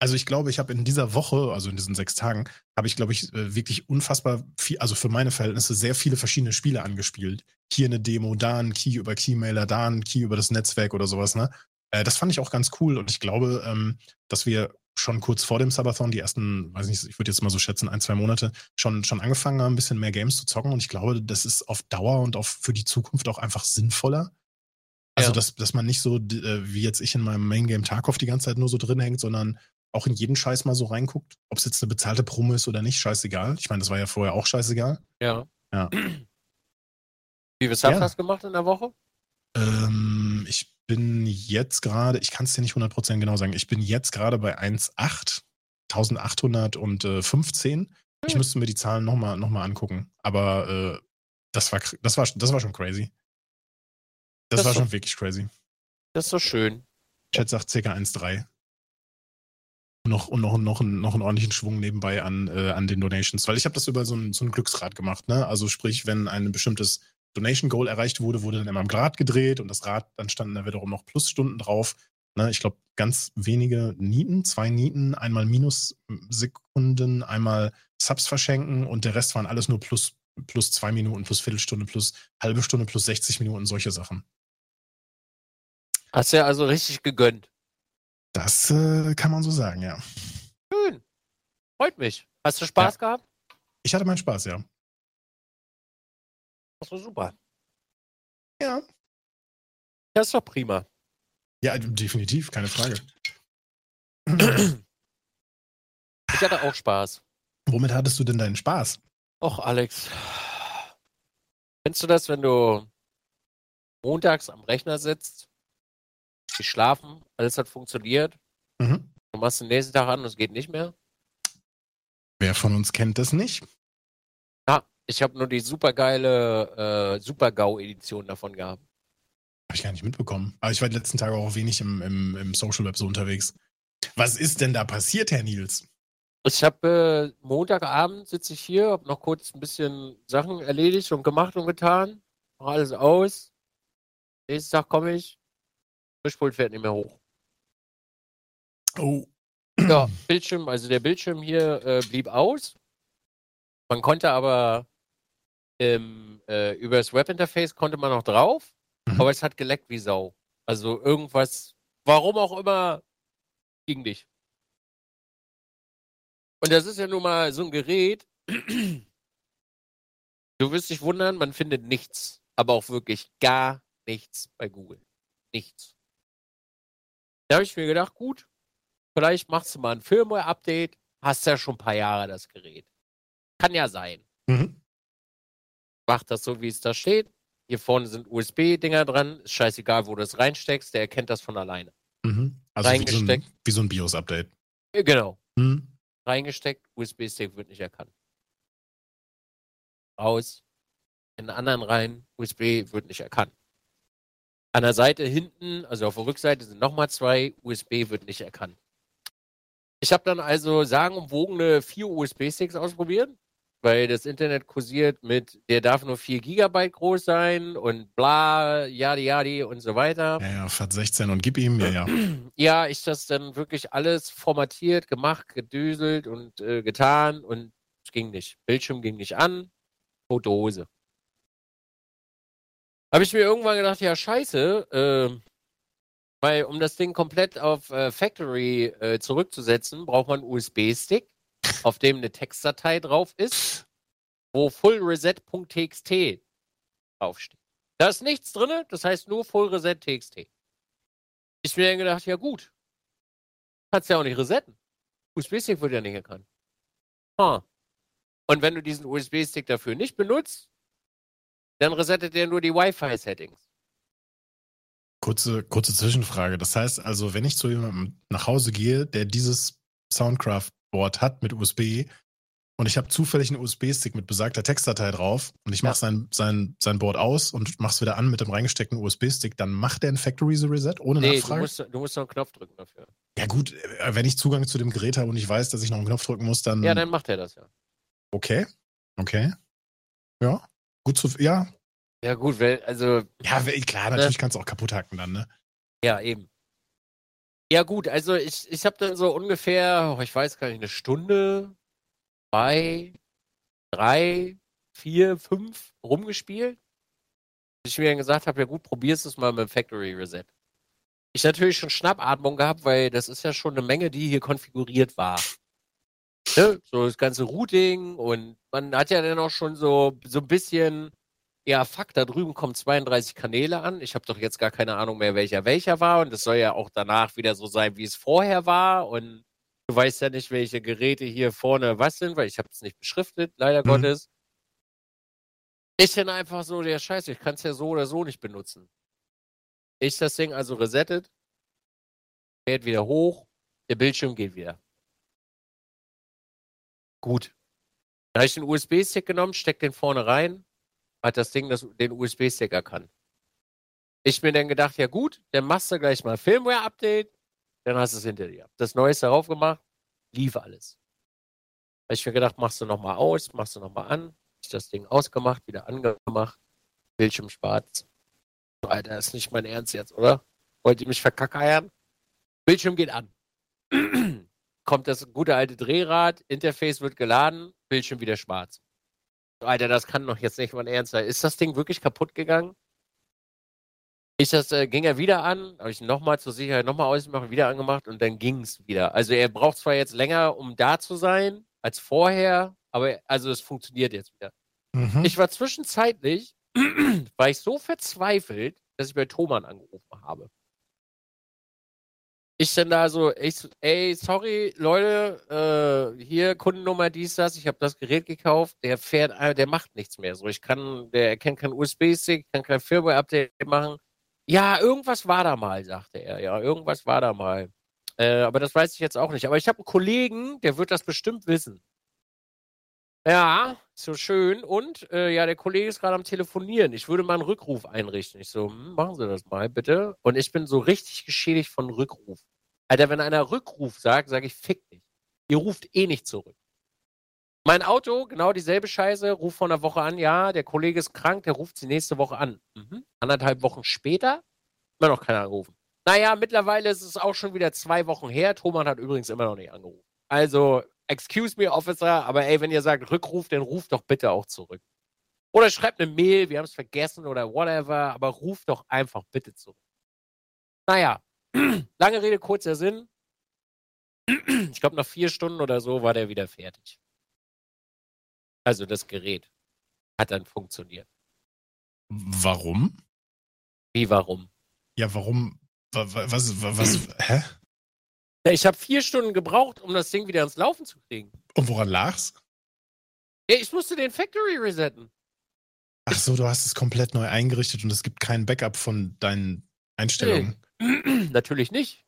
also ich glaube, ich habe in dieser Woche, also in diesen sechs Tagen, habe ich, glaube ich, äh, wirklich unfassbar viel, also für meine Verhältnisse sehr viele verschiedene Spiele angespielt. Hier eine Demo, da ein Key über Keymailer, da ein Key über das Netzwerk oder sowas, ne? Äh, das fand ich auch ganz cool und ich glaube, ähm, dass wir schon kurz vor dem Subathon, die ersten, weiß nicht, ich würde jetzt mal so schätzen, ein, zwei Monate, schon, schon angefangen haben, ein bisschen mehr Games zu zocken. Und ich glaube, das ist auf Dauer und auf für die Zukunft auch einfach sinnvoller. Also, Ja. dass, dass man nicht so äh, wie jetzt ich in meinem Main Game Tarkov die ganze Zeit nur so drin hängt, sondern auch in jeden Scheiß mal so reinguckt. Ob es jetzt eine bezahlte Promo ist oder nicht, scheißegal. Ich meine, das war ja vorher auch scheißegal. Ja. Ja. Wie viel Ja. hast du gemacht in der Woche? Ähm, ich bin jetzt gerade, ich kann es dir nicht 100% genau sagen, ich bin jetzt gerade bei 1,8, 1815. Ich Hm. müsste mir die Zahlen nochmal noch mal angucken. Aber äh, das, war, das, war, das war schon crazy. Das, Das war schon wirklich crazy. Das ist so schön. Chat sagt ca. 1,3. Und noch, und noch, noch, einen- noch einen ordentlichen Schwung nebenbei an, äh, an den Donations. Weil ich habe das über so ein, so ein Glücksrad gemacht. Ne? Also sprich, wenn ein bestimmtes Donation Goal erreicht wurde, wurde dann immer am Rad gedreht und das Rad, dann standen da wiederum noch Plusstunden drauf. Ne? Ich glaube, ganz wenige Nieten, zwei Nieten, einmal Minussekunden, einmal Subs verschenken und der Rest waren alles nur plus, plus zwei Minuten, plus Viertelstunde, plus halbe Stunde, plus 60 Minuten, solche Sachen. Hast ja also richtig gegönnt. Das äh, kann man so sagen, ja. Schön. Freut mich. Hast du Spaß gehabt? Ich hatte meinen Spaß, ja. Das war super. Ja. Das ist doch prima. Ja, definitiv, keine Frage. Ich hatte auch Spaß. Womit hattest du denn deinen Spaß? Och, Alex. Kennst du das, wenn du montags am Rechner sitzt, nicht schlafen, alles hat funktioniert, Mhm. du machst den nächsten Tag an und es geht nicht mehr? Wer von uns kennt das nicht? Ja, ich habe nur die supergeile äh, Super-GAU-Edition davon gehabt. Habe ich gar nicht mitbekommen. Aber ich war die letzten Tage auch wenig im, im, im Social Web so unterwegs. Was ist denn da passiert, Herr Nils? Ich habe äh, Montagabend sitze ich hier, habe noch kurz ein bisschen Sachen erledigt und gemacht und getan, mach alles aus. Nächsten Tag komme ich, Mischpult fährt nicht mehr hoch. Oh. Ja, Bildschirm, also der Bildschirm hier äh, blieb aus. Man konnte aber ähm, äh, über das Webinterface konnte man noch drauf, Mhm. aber es hat geleckt wie Sau. Also irgendwas, warum auch immer, ging nicht. Und das ist ja nun mal so ein Gerät. Du wirst dich wundern, man findet nichts, aber auch wirklich gar nichts bei Google. Nichts. Da habe ich mir gedacht, gut, vielleicht machst du mal ein Firmware-Update, hast ja schon ein paar Jahre das Gerät. Kann ja sein. Mhm. Mach das so, wie es da steht. Hier vorne sind USB-Dinger dran. Ist scheißegal, wo du es reinsteckst, der erkennt das von alleine. Mhm. Also wie so, ein, Reingesteckt. wie so ein BIOS-Update. Äh, Genau. Mhm. reingesteckt, USB-Stick wird nicht erkannt. Raus, in den anderen rein, USB wird nicht erkannt. An der Seite hinten, also auf der Rückseite sind nochmal zwei, USB wird nicht erkannt. Ich habe dann also sagenumwogene vier USB-Sticks ausprobiert, weil das Internet kursiert mit, der darf nur 4 Gigabyte groß sein und bla, yadi yadi und so weiter. Ja, ja, FAT 16 und gib ihm, ja, ja. Ja, ich das dann wirklich alles formatiert, gemacht, gedüselt und äh, getan und es ging nicht. Bildschirm ging nicht an, tote Hose. Habe ich mir irgendwann gedacht, ja scheiße, äh, weil um das Ding komplett auf äh, Factory äh, zurückzusetzen, braucht man einen USB-Stick, auf dem eine Textdatei drauf ist, wo fullreset.txt draufsteht. Da ist nichts drin, das heißt nur fullreset.txt. Ich mir dann gedacht, ja gut. Kannst ja auch nicht resetten. USB-Stick wird ja nicht erkannt. Ah. Und wenn du diesen USB-Stick dafür nicht benutzt, dann resettet er nur die Wi-Fi-Settings. Kurze, kurze Zwischenfrage. Das heißt also, wenn ich zu jemandem nach Hause gehe, der dieses Soundcraft-Board hat mit USB und ich habe zufällig einen USB-Stick mit besagter Textdatei drauf und ich mache Ja. sein, sein, sein Board aus und mach's wieder an mit dem reingesteckten USB-Stick, dann macht der ein Factory Reset ohne Nee, du Nachfrage? musst, du musst noch einen Knopf drücken dafür. ja gut, äh, wenn ich Zugang zu dem Gerät habe und ich weiß, dass ich noch einen Knopf drücken muss, dann, Ja, dann macht er das ja. okay. Okay. Ja. Gut zu, ja. Ja, gut, weil, also, Ja, klar, natürlich kannst du auch kaputt hacken dann, ne? ja, eben. Ja, gut, also ich, ich habe dann so ungefähr, oh, ich weiß gar nicht, eine Stunde, zwei, drei, vier, fünf rumgespielt. Ich mir dann gesagt habe, ja gut, probierst es mal mit dem Factory Reset. Ich natürlich schon Schnappatmung gehabt, weil das ist ja schon eine Menge, die hier konfiguriert war. Ne? So das ganze Routing und man hat ja dann auch schon so, so ein bisschen, ja, fuck, da drüben kommen 32 Kanäle an. Ich habe doch jetzt gar keine Ahnung mehr, welcher welcher war und das soll ja auch danach wieder so sein, wie es vorher war und du weißt ja nicht, welche Geräte hier vorne was sind, weil ich habe es nicht beschriftet, leider Mhm. Gottes. Ist dann einfach so der Scheiße, ich kann es ja so oder so nicht benutzen. Ich das Ding also resettet, fährt wieder hoch, der Bildschirm geht wieder. Gut. Dann habe ich den USB-Stick genommen, steck den vorne rein, hat das Ding das, den USB-Stick erkannt. Ich mir dann gedacht, ja gut, dann machst du gleich mal Firmware-Update, dann hast du es hinter dir. Das Neueste darauf gemacht, lief alles. Habe ich mir gedacht, machst du nochmal aus, machst du nochmal an, ich das Ding ausgemacht, wieder angemacht, Bildschirm schwarz. Alter, ist nicht mein Ernst jetzt, oder? Wollt ihr mich verkackeiern? Bildschirm geht an. Kommt das gute alte Drehrad, Interface wird geladen, Bildschirm wieder schwarz. Alter, das kann doch jetzt nicht mein Ernst sein. Ist das Ding wirklich kaputt gegangen? Ich das, äh, ging er wieder an, habe ich nochmal zur Sicherheit nochmal ausgemacht, wieder angemacht und dann ging es wieder. Also er braucht zwar jetzt länger, um da zu sein, als vorher, aber also es funktioniert jetzt wieder. Mhm. Ich war zwischenzeitlich, war ich so verzweifelt, dass ich bei Thomann angerufen habe. Ich dann da so, ich, ey, sorry, Leute, äh, hier Kundennummer dies, das, ich habe das Gerät gekauft, der fährt, äh, der macht nichts mehr. So, ich kann, der erkennt kein USB-Stick, kann kein Firmware-Update machen. Ja, irgendwas war da mal, sagte er. Ja, irgendwas war da mal. Äh, aber das weiß ich jetzt auch nicht. Aber ich habe einen Kollegen, der wird das bestimmt wissen. Ja, so schön. Und äh, ja, der Kollege ist gerade am Telefonieren. Ich würde mal einen Rückruf einrichten. Ich so, hm, machen Sie das mal bitte. Und ich bin so richtig geschädigt von Rückruf. Alter, wenn einer Rückruf sagt, sage ich, fick dich. Ihr ruft eh nicht zurück. Mein Auto, genau dieselbe Scheiße, ruft vor einer Woche an, ja, der Kollege ist krank, der ruft sie nächste Woche an. Mhm. Anderthalb Wochen später, immer noch keiner angerufen. Naja, mittlerweile ist es auch schon wieder zwei Wochen her. Thomann hat übrigens immer noch nicht angerufen. Also, excuse me, Officer, aber ey, wenn ihr sagt Rückruf, dann ruft doch bitte auch zurück. Oder schreibt eine Mail, wir haben es vergessen oder whatever, aber ruft doch einfach bitte zurück. Naja, lange Rede, kurzer Sinn. Ich glaube, nach vier Stunden oder so war der wieder fertig. Also das Gerät hat dann funktioniert. Warum? Wie, warum? Ja, warum? wa- wa- Was, wa- was, hä? Ja, ich habe vier Stunden gebraucht, um das Ding wieder ans Laufen zu kriegen. Und woran lag's? Ja, ich musste den Factory resetten. Ach so, du hast es komplett neu eingerichtet und es gibt kein Backup von deinen Einstellungen. Natürlich nicht.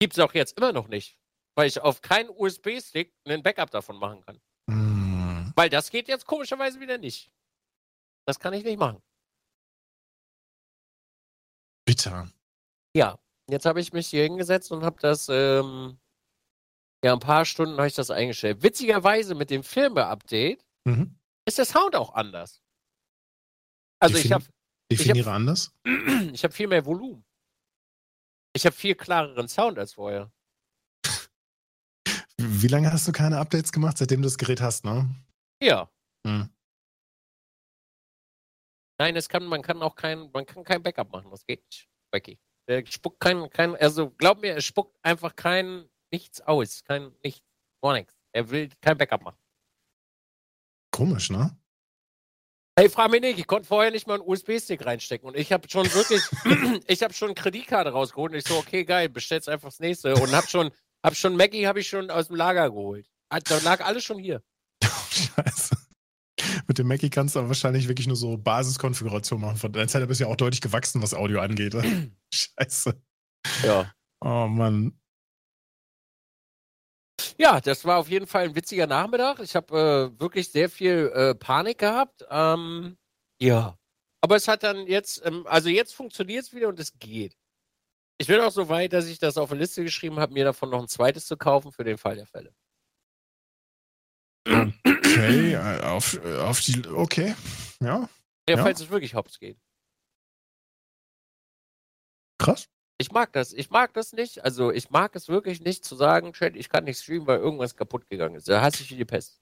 Gibt es auch jetzt immer noch nicht. Weil ich auf keinen USB-Stick einen Backup davon machen kann. Hm. Weil das geht jetzt komischerweise wieder nicht. Das kann ich nicht machen. Bitter. Ja, jetzt habe ich mich hier hingesetzt und habe das, ähm, ja, ein paar Stunden habe ich das eingestellt. Witzigerweise mit dem Firmware-Update Mhm. ist der Sound auch anders. Also ich Defini- habe Definiere anders. ich hab viel mehr Volumen. Ich habe viel klareren Sound als vorher. Wie lange hast du keine Updates gemacht, seitdem du das Gerät hast, ne? Ja. Hm. Nein, es kann, man kann auch kein, man kann kein Backup machen. Das geht nicht. Becky. Der spuckt kein, kein, also glaub mir, er spuckt einfach kein nichts aus. Kein nichts. Gar nichts. Er will kein Backup machen. Komisch, ne? Hey, frag mich nicht, ich konnte vorher nicht mal einen USB-Stick reinstecken und ich habe schon wirklich, ich habe schon Kreditkarte rausgeholt und ich so, okay, geil, bestell's einfach das nächste und hab schon, hab schon Maggie habe ich schon aus dem Lager geholt. Ah, Da lag alles schon hier. Scheiße. Mit dem Mackie kannst du aber wahrscheinlich wirklich nur so Basiskonfiguration machen. Von deiner Zeit bist ja auch deutlich gewachsen, was Audio angeht. Scheiße. Ja. Oh Mann. Ja, das war auf jeden Fall ein witziger Nachmittag. Ich habe äh, wirklich sehr viel äh, Panik gehabt. Ähm, ja. Aber es hat dann jetzt, ähm, also jetzt funktioniert es wieder und es geht. Ich bin auch so weit, dass ich das auf eine Liste geschrieben habe, mir davon noch ein zweites zu kaufen für den Fall der Fälle. Okay, äh, auf, äh, auf die. Okay. Ja, Ja, Ja. falls es wirklich hops geht. krass. Ich mag das. Ich mag das nicht. Also ich mag es wirklich nicht zu sagen, Chat, ich kann nicht streamen, weil irgendwas kaputt gegangen ist. Da hasse ich wie die Pest.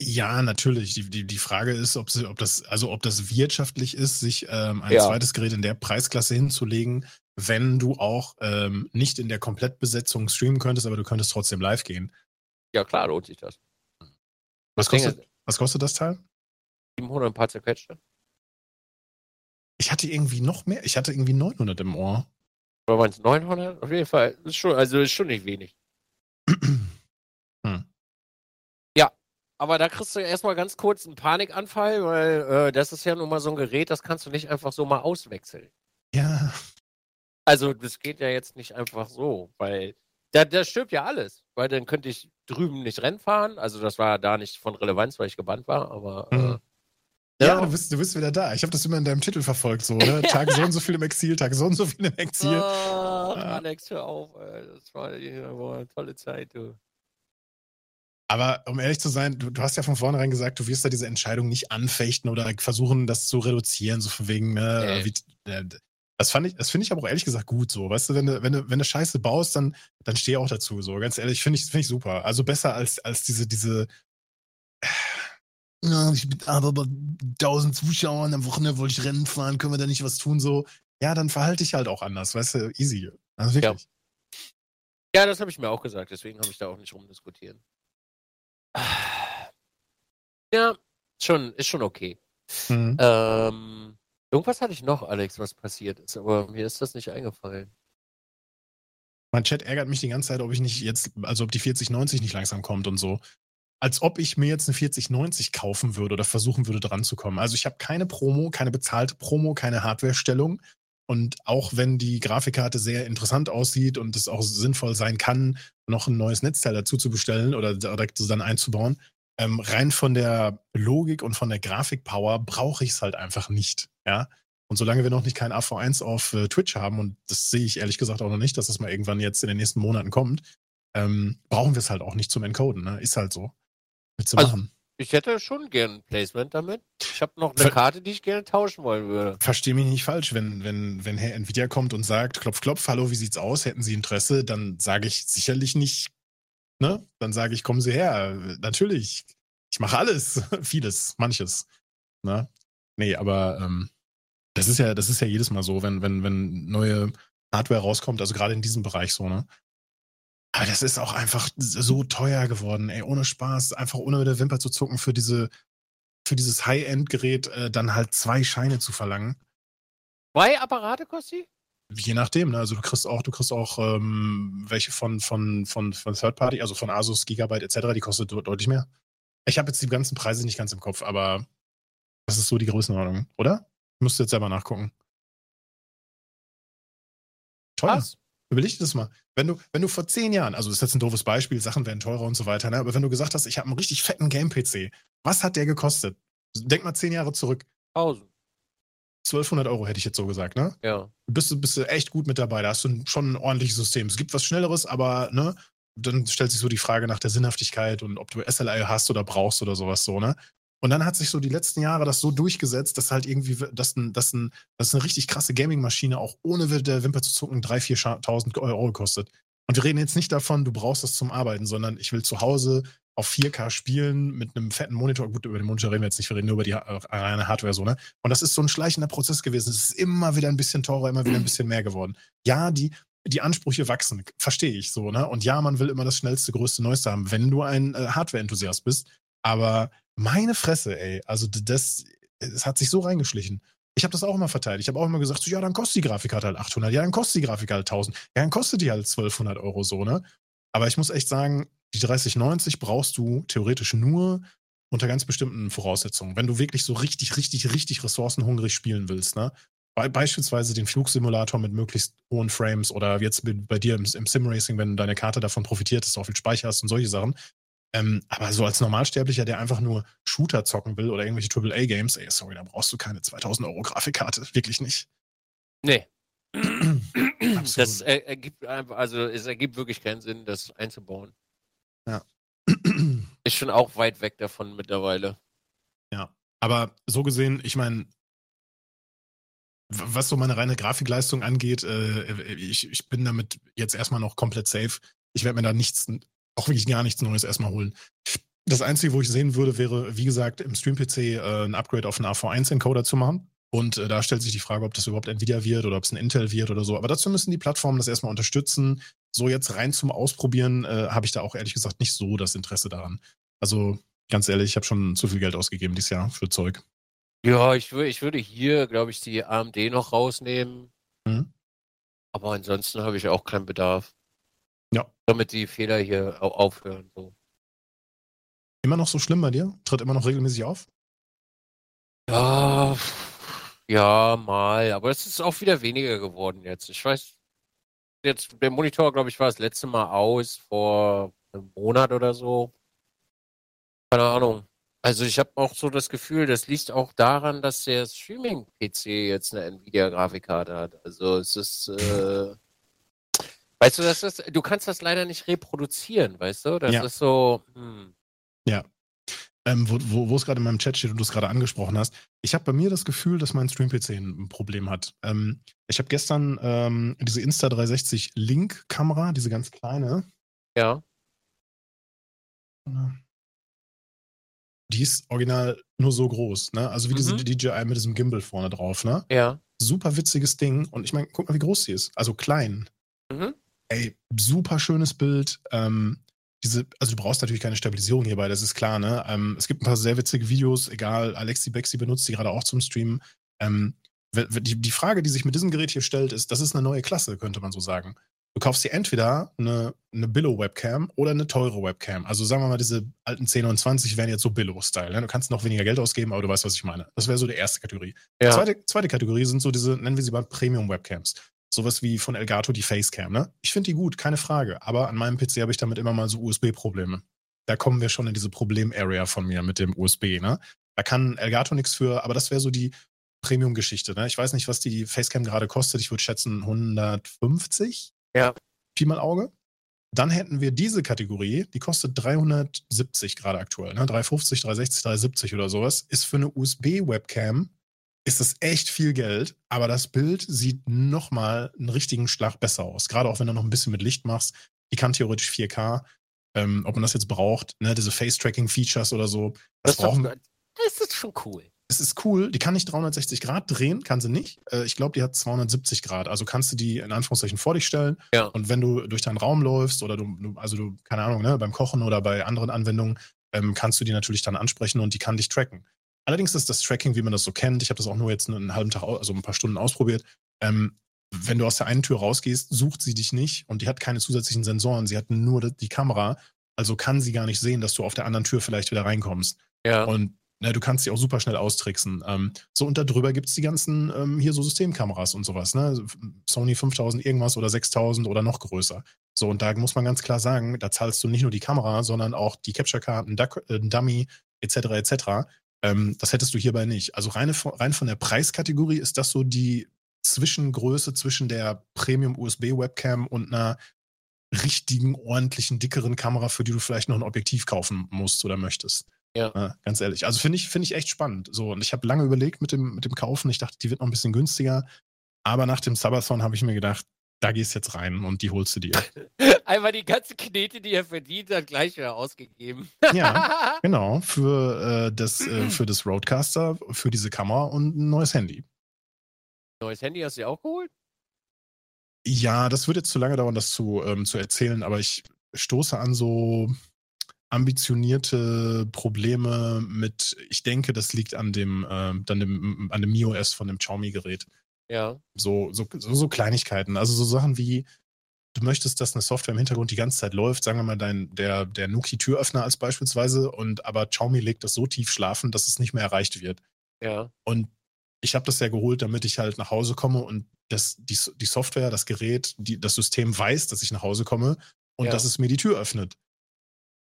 Ja, natürlich. Die, die, die Frage ist, ob, sie, ob, das, also ob das wirtschaftlich ist, sich ähm, ein Ja. zweites Gerät in der Preisklasse hinzulegen, wenn du auch ähm, nicht in der Komplettbesetzung streamen könntest, aber du könntest trotzdem live gehen. Ja, klar, lohnt sich das. Was kostet, was kostet das Teil? 700 ein paar zerquetschte. Ich hatte irgendwie noch mehr. Ich hatte irgendwie 900 im Ohr. Oder waren es 900? Auf jeden Fall. Ist schon, also ist schon nicht wenig. Hm. Aber da kriegst du erstmal ganz kurz einen Panikanfall, weil äh, das ist ja nun mal so ein Gerät, das kannst du nicht einfach so mal auswechseln. Ja, Also das geht ja jetzt nicht einfach so, weil da, da stirbt ja alles. Weil dann könnte ich drüben nicht Rennen fahren. Also das war da nicht von Relevanz, weil ich gebannt war, aber Mhm. äh, ja, du, bist, du bist wieder da. Ich habe das immer in deinem Titel verfolgt, so, ne? Tag so und so viel im Exil, Tag so und so viel im Exil. Ach, Ja. Alex, hör auf, ey. das war, ja, war eine tolle Zeit, du. Aber um ehrlich zu sein, du, du hast ja von vornherein gesagt, du wirst da diese Entscheidung nicht anfechten oder versuchen, das zu reduzieren, so von wegen, ne, Nee. wie, äh, das fand ich, das finde ich aber auch ehrlich gesagt gut so. Weißt du, wenn du, wenn du, wenn du Scheiße baust, dann, dann steh auch dazu. So, ganz ehrlich, finde ich, finde ich super. Also besser als, als diese, diese, ja, ich bin aber bei 1000 Zuschauern am Wochenende wollte ich Rennen fahren, können wir da nicht was tun, so. Ja, dann verhalte ich halt auch anders, weißt du, easy. Also wirklich. Ja, das habe ich mir auch gesagt, deswegen habe ich da auch nicht rumdiskutieren. Ja, schon, ist schon okay. Mhm. Ähm, irgendwas hatte ich noch, Alex, was passiert ist, aber mir ist das nicht eingefallen. Mein Chat ärgert mich die ganze Zeit, ob ich nicht jetzt, also ob die 4090 nicht langsam kommt und so. Als ob ich mir jetzt eine 4090 kaufen würde oder versuchen würde, dran zu kommen. Also ich habe keine Promo, keine bezahlte Promo, keine Hardwarestellung. Und auch wenn die Grafikkarte sehr interessant aussieht und es auch sinnvoll sein kann, noch ein neues Netzteil dazu zu bestellen oder direkt dann einzubauen, ähm, rein von der Logik und von der Grafikpower brauche ich es halt einfach nicht. Ja. Und solange wir noch nicht kein AV1 auf äh, Twitch haben, und das sehe ich ehrlich gesagt auch noch nicht, dass das mal irgendwann jetzt in den nächsten Monaten kommt, ähm, brauchen wir es halt auch nicht zum Encoden. Ne? Ist halt so. Mit zu Also- machen. Ich hätte schon gern ein Placement damit. Ich habe noch eine Ver- Karte, die ich gerne tauschen wollen würde. Versteh mich nicht falsch, wenn, wenn, wenn Herr Nvidia kommt und sagt, klopf, klopf, hallo, wie sieht's aus? Hätten Sie Interesse? Dann sage ich sicherlich nicht, ne? Dann sage ich, kommen Sie her. Natürlich. Ich mache alles. Vieles, manches. Ne? Nee, aber ähm, das ist ja, das ist ja jedes Mal so, wenn, wenn, wenn neue Hardware rauskommt, also gerade in diesem Bereich so, ne? Aber das ist auch einfach so teuer geworden, ey, ohne Spaß, einfach ohne mit der Wimper zu zucken für diese, für dieses High-End-Gerät äh, dann halt zwei Scheine zu verlangen. Zwei Apparate kostet die? Je nachdem, ne? Also du kriegst auch, du kriegst auch ähm, welche von, von, von, von Third Party, also von Asus, Gigabyte etc., die kostet de- deutlich mehr. Ich habe jetzt die ganzen Preise nicht ganz im Kopf, aber das ist so die Größenordnung, oder? Musst du jetzt selber nachgucken. Teuer. Was? Überleg dir das mal. Wenn du, wenn du vor zehn Jahren, also das ist jetzt ein doofes Beispiel, Sachen werden teurer und so weiter, ne? aber wenn du gesagt hast, ich habe einen richtig fetten Game-PC, was hat der gekostet? Denk mal zehn Jahre zurück. 1000. 1200 Euro hätte ich jetzt so gesagt, ne? Ja. Du bist, bist du echt gut mit dabei. Da hast du schon ein ordentliches System. Es gibt was Schnelleres, aber ne, dann stellt sich so die Frage nach der Sinnhaftigkeit und ob du SLI hast oder brauchst oder sowas so, ne? Und dann hat sich so die letzten Jahre das so durchgesetzt, dass halt irgendwie, dass, ein, dass, ein, dass eine richtig krasse Gaming-Maschine auch ohne der Wimper zu zucken 3.000, 4.000 Euro kostet. Und wir reden jetzt nicht davon, du brauchst das zum Arbeiten, sondern ich will zu Hause auf 4K spielen mit einem fetten Monitor. Gut, über den Monitor reden wir jetzt nicht, wir reden nur über die reine Hardware so, ne? Und das ist so ein schleichender Prozess gewesen. Es ist immer wieder ein bisschen teurer, immer wieder ein bisschen mehr geworden. Ja, die, die Ansprüche wachsen, verstehe ich so, ne? Und ja, man will immer das schnellste, größte, neueste haben, wenn du ein äh, Hardware-Enthusiast bist. Aber meine Fresse, ey, also das, es hat sich so reingeschlichen. Ich habe das auch immer verteilt. Ich habe auch immer gesagt, so, ja, dann kostet die Grafikkarte halt 800, ja, dann kostet die Grafikkarte halt 1000, ja, dann kostet die halt 1200 Euro so, ne? Aber ich muss echt sagen, die 3090 brauchst du theoretisch nur unter ganz bestimmten Voraussetzungen. Wenn du wirklich so richtig, richtig, richtig ressourcenhungrig spielen willst, ne? Be beispielsweise den Flugsimulator mit möglichst hohen Frames oder jetzt bei- bei dir im, im Sim-Racing, wenn deine Karte davon profitiert, dass du auch viel Speicher hast und solche Sachen. Ähm, aber so als Normalsterblicher, der einfach nur Shooter zocken will oder irgendwelche AAA-Games, ey, sorry, da brauchst du keine 2000 Euro Grafikkarte. Wirklich nicht. Nee. Absolut. Das äh, ergibt einfach, also es ergibt wirklich keinen Sinn, das einzubauen. Ist schon auch weit weg davon mittlerweile. Ja, aber so gesehen, ich meine, was so meine reine Grafikleistung angeht, äh, ich, ich bin damit jetzt erstmal noch komplett safe. Ich werde mir da nichts, auch wirklich gar nichts Neues erstmal holen. Das Einzige, wo ich sehen würde, wäre, wie gesagt, im Stream-PC äh, ein Upgrade auf einen AV1-Encoder zu machen. Und äh, da stellt sich die Frage, ob das überhaupt Nvidia wird oder ob es ein Intel wird oder so. Aber dazu müssen die Plattformen das erstmal unterstützen. So jetzt rein zum Ausprobieren äh, habe ich da auch ehrlich gesagt nicht so das Interesse daran. Also ganz ehrlich, ich habe schon zu viel Geld ausgegeben dieses Jahr für Zeug. Ja, ich, ich würde hier, glaube ich, die AMD noch rausnehmen. Mhm. Aber ansonsten habe ich auch keinen Bedarf. Ja. Damit die Fehler hier aufhören. So. Immer noch so schlimm bei dir? Tritt immer noch regelmäßig auf? Ja, ja, mal. Aber es ist auch wieder weniger geworden jetzt. Ich weiß, jetzt der Monitor, glaube ich, war das letzte Mal aus vor einem Monat oder so. Keine Ahnung. Also ich habe auch so das Gefühl, das liegt auch daran, dass der Streaming-PC jetzt eine Nvidia-Grafikkarte hat. Also es ist, äh, weißt du, das ist, du kannst das leider nicht reproduzieren, weißt du? Das ja. ist so. Hm. Ja. Ähm, wo, wo, wo es gerade in meinem Chat steht und du es gerade angesprochen hast, ich habe bei mir das Gefühl, dass mein Stream-PC ein Problem hat. Ähm, ich habe gestern ähm, diese Insta360 Link-Kamera, diese ganz kleine. Ja die ist original nur so groß, ne? Also wie mhm. diese DJI mit diesem Gimbal vorne drauf, ne? Ja. Super witziges Ding. Und ich meine, guck mal, wie groß sie ist. Also klein. Mhm. Ey, super schönes Bild. Ähm, diese, also du brauchst natürlich keine Stabilisierung hierbei, das ist klar, ne? Ähm, es gibt ein paar sehr witzige Videos, egal, Alexi Bexi benutzt die gerade auch zum Streamen. Ähm, die, die Frage, die sich mit diesem Gerät hier stellt, ist, das ist eine neue Klasse, könnte man so sagen. Du kaufst dir entweder eine, eine Billo-Webcam oder eine teure Webcam. Also sagen wir mal, diese alten 10 und 20 wären jetzt so Billo-Style. Ne? Du kannst noch weniger Geld ausgeben, aber du weißt, was ich meine. Das wäre so die erste Kategorie. Ja. Die zweite, zweite Kategorie sind so diese, nennen wir sie mal Premium-Webcams. Sowas wie von Elgato die Facecam. Ne? Ich finde die gut, keine Frage. Aber an meinem PC habe ich damit immer mal so USB-Probleme. Da kommen wir schon in diese Problem-Area von mir mit dem USB. Ne? Da kann Elgato nichts für, aber das wäre so die Premium-Geschichte. Ne? Ich weiß nicht, was die Facecam gerade kostet. Ich würde schätzen 150 ja. Pi mal Auge. Dann hätten wir diese Kategorie, die kostet 370 gerade aktuell, ne? 350, 360, 370 oder sowas. Ist für eine USB-Webcam ist das echt viel Geld, aber das Bild sieht nochmal einen richtigen Schlag besser aus. Gerade auch wenn du noch ein bisschen mit Licht machst. Die kann theoretisch 4K. Ähm, ob man das jetzt braucht, ne? diese Face-Tracking-Features oder so. Das, das brauchen. Das ist schon cool es ist cool, die kann nicht 360 Grad drehen, kann sie nicht. Äh, ich glaube, die hat 270 Grad. Also kannst du die in Anführungszeichen vor dich stellen. Ja. Und wenn du durch deinen Raum läufst oder du, also du, keine Ahnung, ne, beim Kochen oder bei anderen Anwendungen, ähm, kannst du die natürlich dann ansprechen und die kann dich tracken. Allerdings ist das Tracking, wie man das so kennt, ich habe das auch nur jetzt einen halben Tag, also ein paar Stunden ausprobiert. Ähm, wenn du aus der einen Tür rausgehst, sucht sie dich nicht und die hat keine zusätzlichen Sensoren. Sie hat nur die Kamera. Also kann sie gar nicht sehen, dass du auf der anderen Tür vielleicht wieder reinkommst. Ja. Und Ne, du kannst sie auch super schnell austricksen. Ähm, so, und darüber gibt es die ganzen ähm, hier so Systemkameras und sowas. Ne? Sony 5000 irgendwas oder 6000 oder noch größer. So, und da muss man ganz klar sagen, da zahlst du nicht nur die Kamera, sondern auch die Capture-Karten, äh, Dummy, etc., etc. Ähm, das hättest du hierbei nicht. Also rein, rein von der Preiskategorie ist das so die Zwischengröße zwischen der Premium-USB-Webcam und einer richtigen, ordentlichen, dickeren Kamera, für die du vielleicht noch ein Objektiv kaufen musst oder möchtest. Ja. ja ganz ehrlich. Also finde ich, finde ich echt spannend. So, und ich habe lange überlegt mit dem, mit dem Kaufen. Ich dachte, die wird noch ein bisschen günstiger. Aber nach dem Sabathon habe ich mir gedacht, da gehst jetzt rein und die holst du dir. Einmal die ganze Knete, die er verdient hat, gleich wieder ausgegeben. ja, genau. Für, äh, das, äh, für das Roadcaster, für diese Kamera und ein neues Handy. Neues Handy hast du dir auch geholt? Ja, das würde jetzt zu lange dauern, das zu, ähm, zu erzählen, aber ich stoße an so ambitionierte Probleme mit, ich denke, das liegt an dem, äh, dann dem, an dem MIOS von dem Xiaomi-Gerät. Ja. So, so, so, so, Kleinigkeiten. Also so Sachen wie, du möchtest, dass eine Software im Hintergrund die ganze Zeit läuft, sagen wir mal, dein, der, der Nuki-Türöffner als beispielsweise, und aber Xiaomi legt das so tief schlafen, dass es nicht mehr erreicht wird. Ja. Und ich habe das ja geholt, damit ich halt nach Hause komme und das, die, die Software, das Gerät, die, das System weiß, dass ich nach Hause komme und ja. dass es mir die Tür öffnet.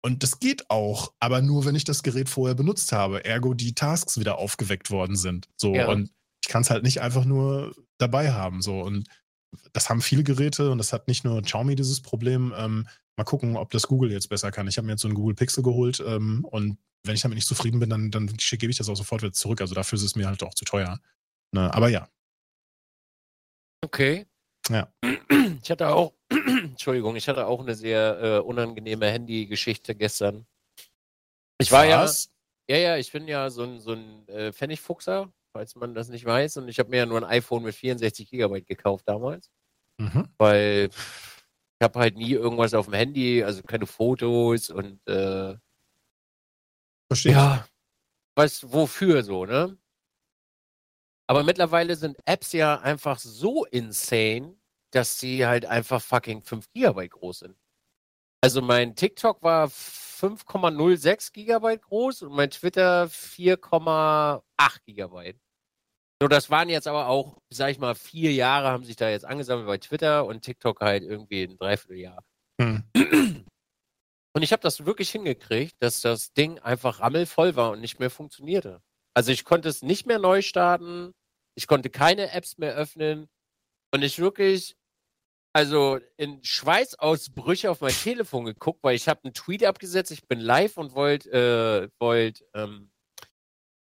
Und das geht auch, aber nur, wenn ich das Gerät vorher benutzt habe. Ergo die Tasks wieder aufgeweckt worden sind. So, ja. und ich kann es halt nicht einfach nur dabei haben. So, und das haben viele Geräte und das hat nicht nur Xiaomi dieses Problem. Ähm, mal gucken, ob das Google jetzt besser kann. Ich habe mir jetzt so einen Google Pixel geholt ähm, und wenn ich damit nicht zufrieden bin, dann, dann gebe ich das auch sofort wieder zurück. Also dafür ist es mir halt auch zu teuer. Ne? Aber ja. Okay. Ja. Ich hatte auch, Entschuldigung, ich hatte auch eine sehr äh, unangenehme Handy-Geschichte gestern. Ich war Was? ja, ja, ja, ich bin ja so ein, so ein äh, Pfennigfuchser, falls man das nicht weiß. Und ich habe mir ja nur ein iPhone mit 64 Gigabyte gekauft damals. Mhm. Weil ich habe halt nie irgendwas auf dem Handy, also keine Fotos und äh, Verstehe. Ja, was wofür so, ne? Aber mittlerweile sind Apps ja einfach so insane, dass sie halt einfach fucking 5 Gigabyte groß sind. Also mein TikTok war 5,06 Gigabyte groß und mein Twitter 4,8 Gigabyte. So, das waren jetzt aber auch, sag ich mal, vier Jahre haben sich da jetzt angesammelt bei Twitter und TikTok halt irgendwie ein Dreivierteljahr. Hm. Und ich habe das wirklich hingekriegt, dass das Ding einfach rammelvoll war und nicht mehr funktionierte. Also ich konnte es nicht mehr neu starten, ich konnte keine Apps mehr öffnen und ich wirklich, also in Schweißausbrüche auf mein Telefon geguckt, weil ich habe einen Tweet abgesetzt, ich bin live und wollte, äh, wollt, ähm,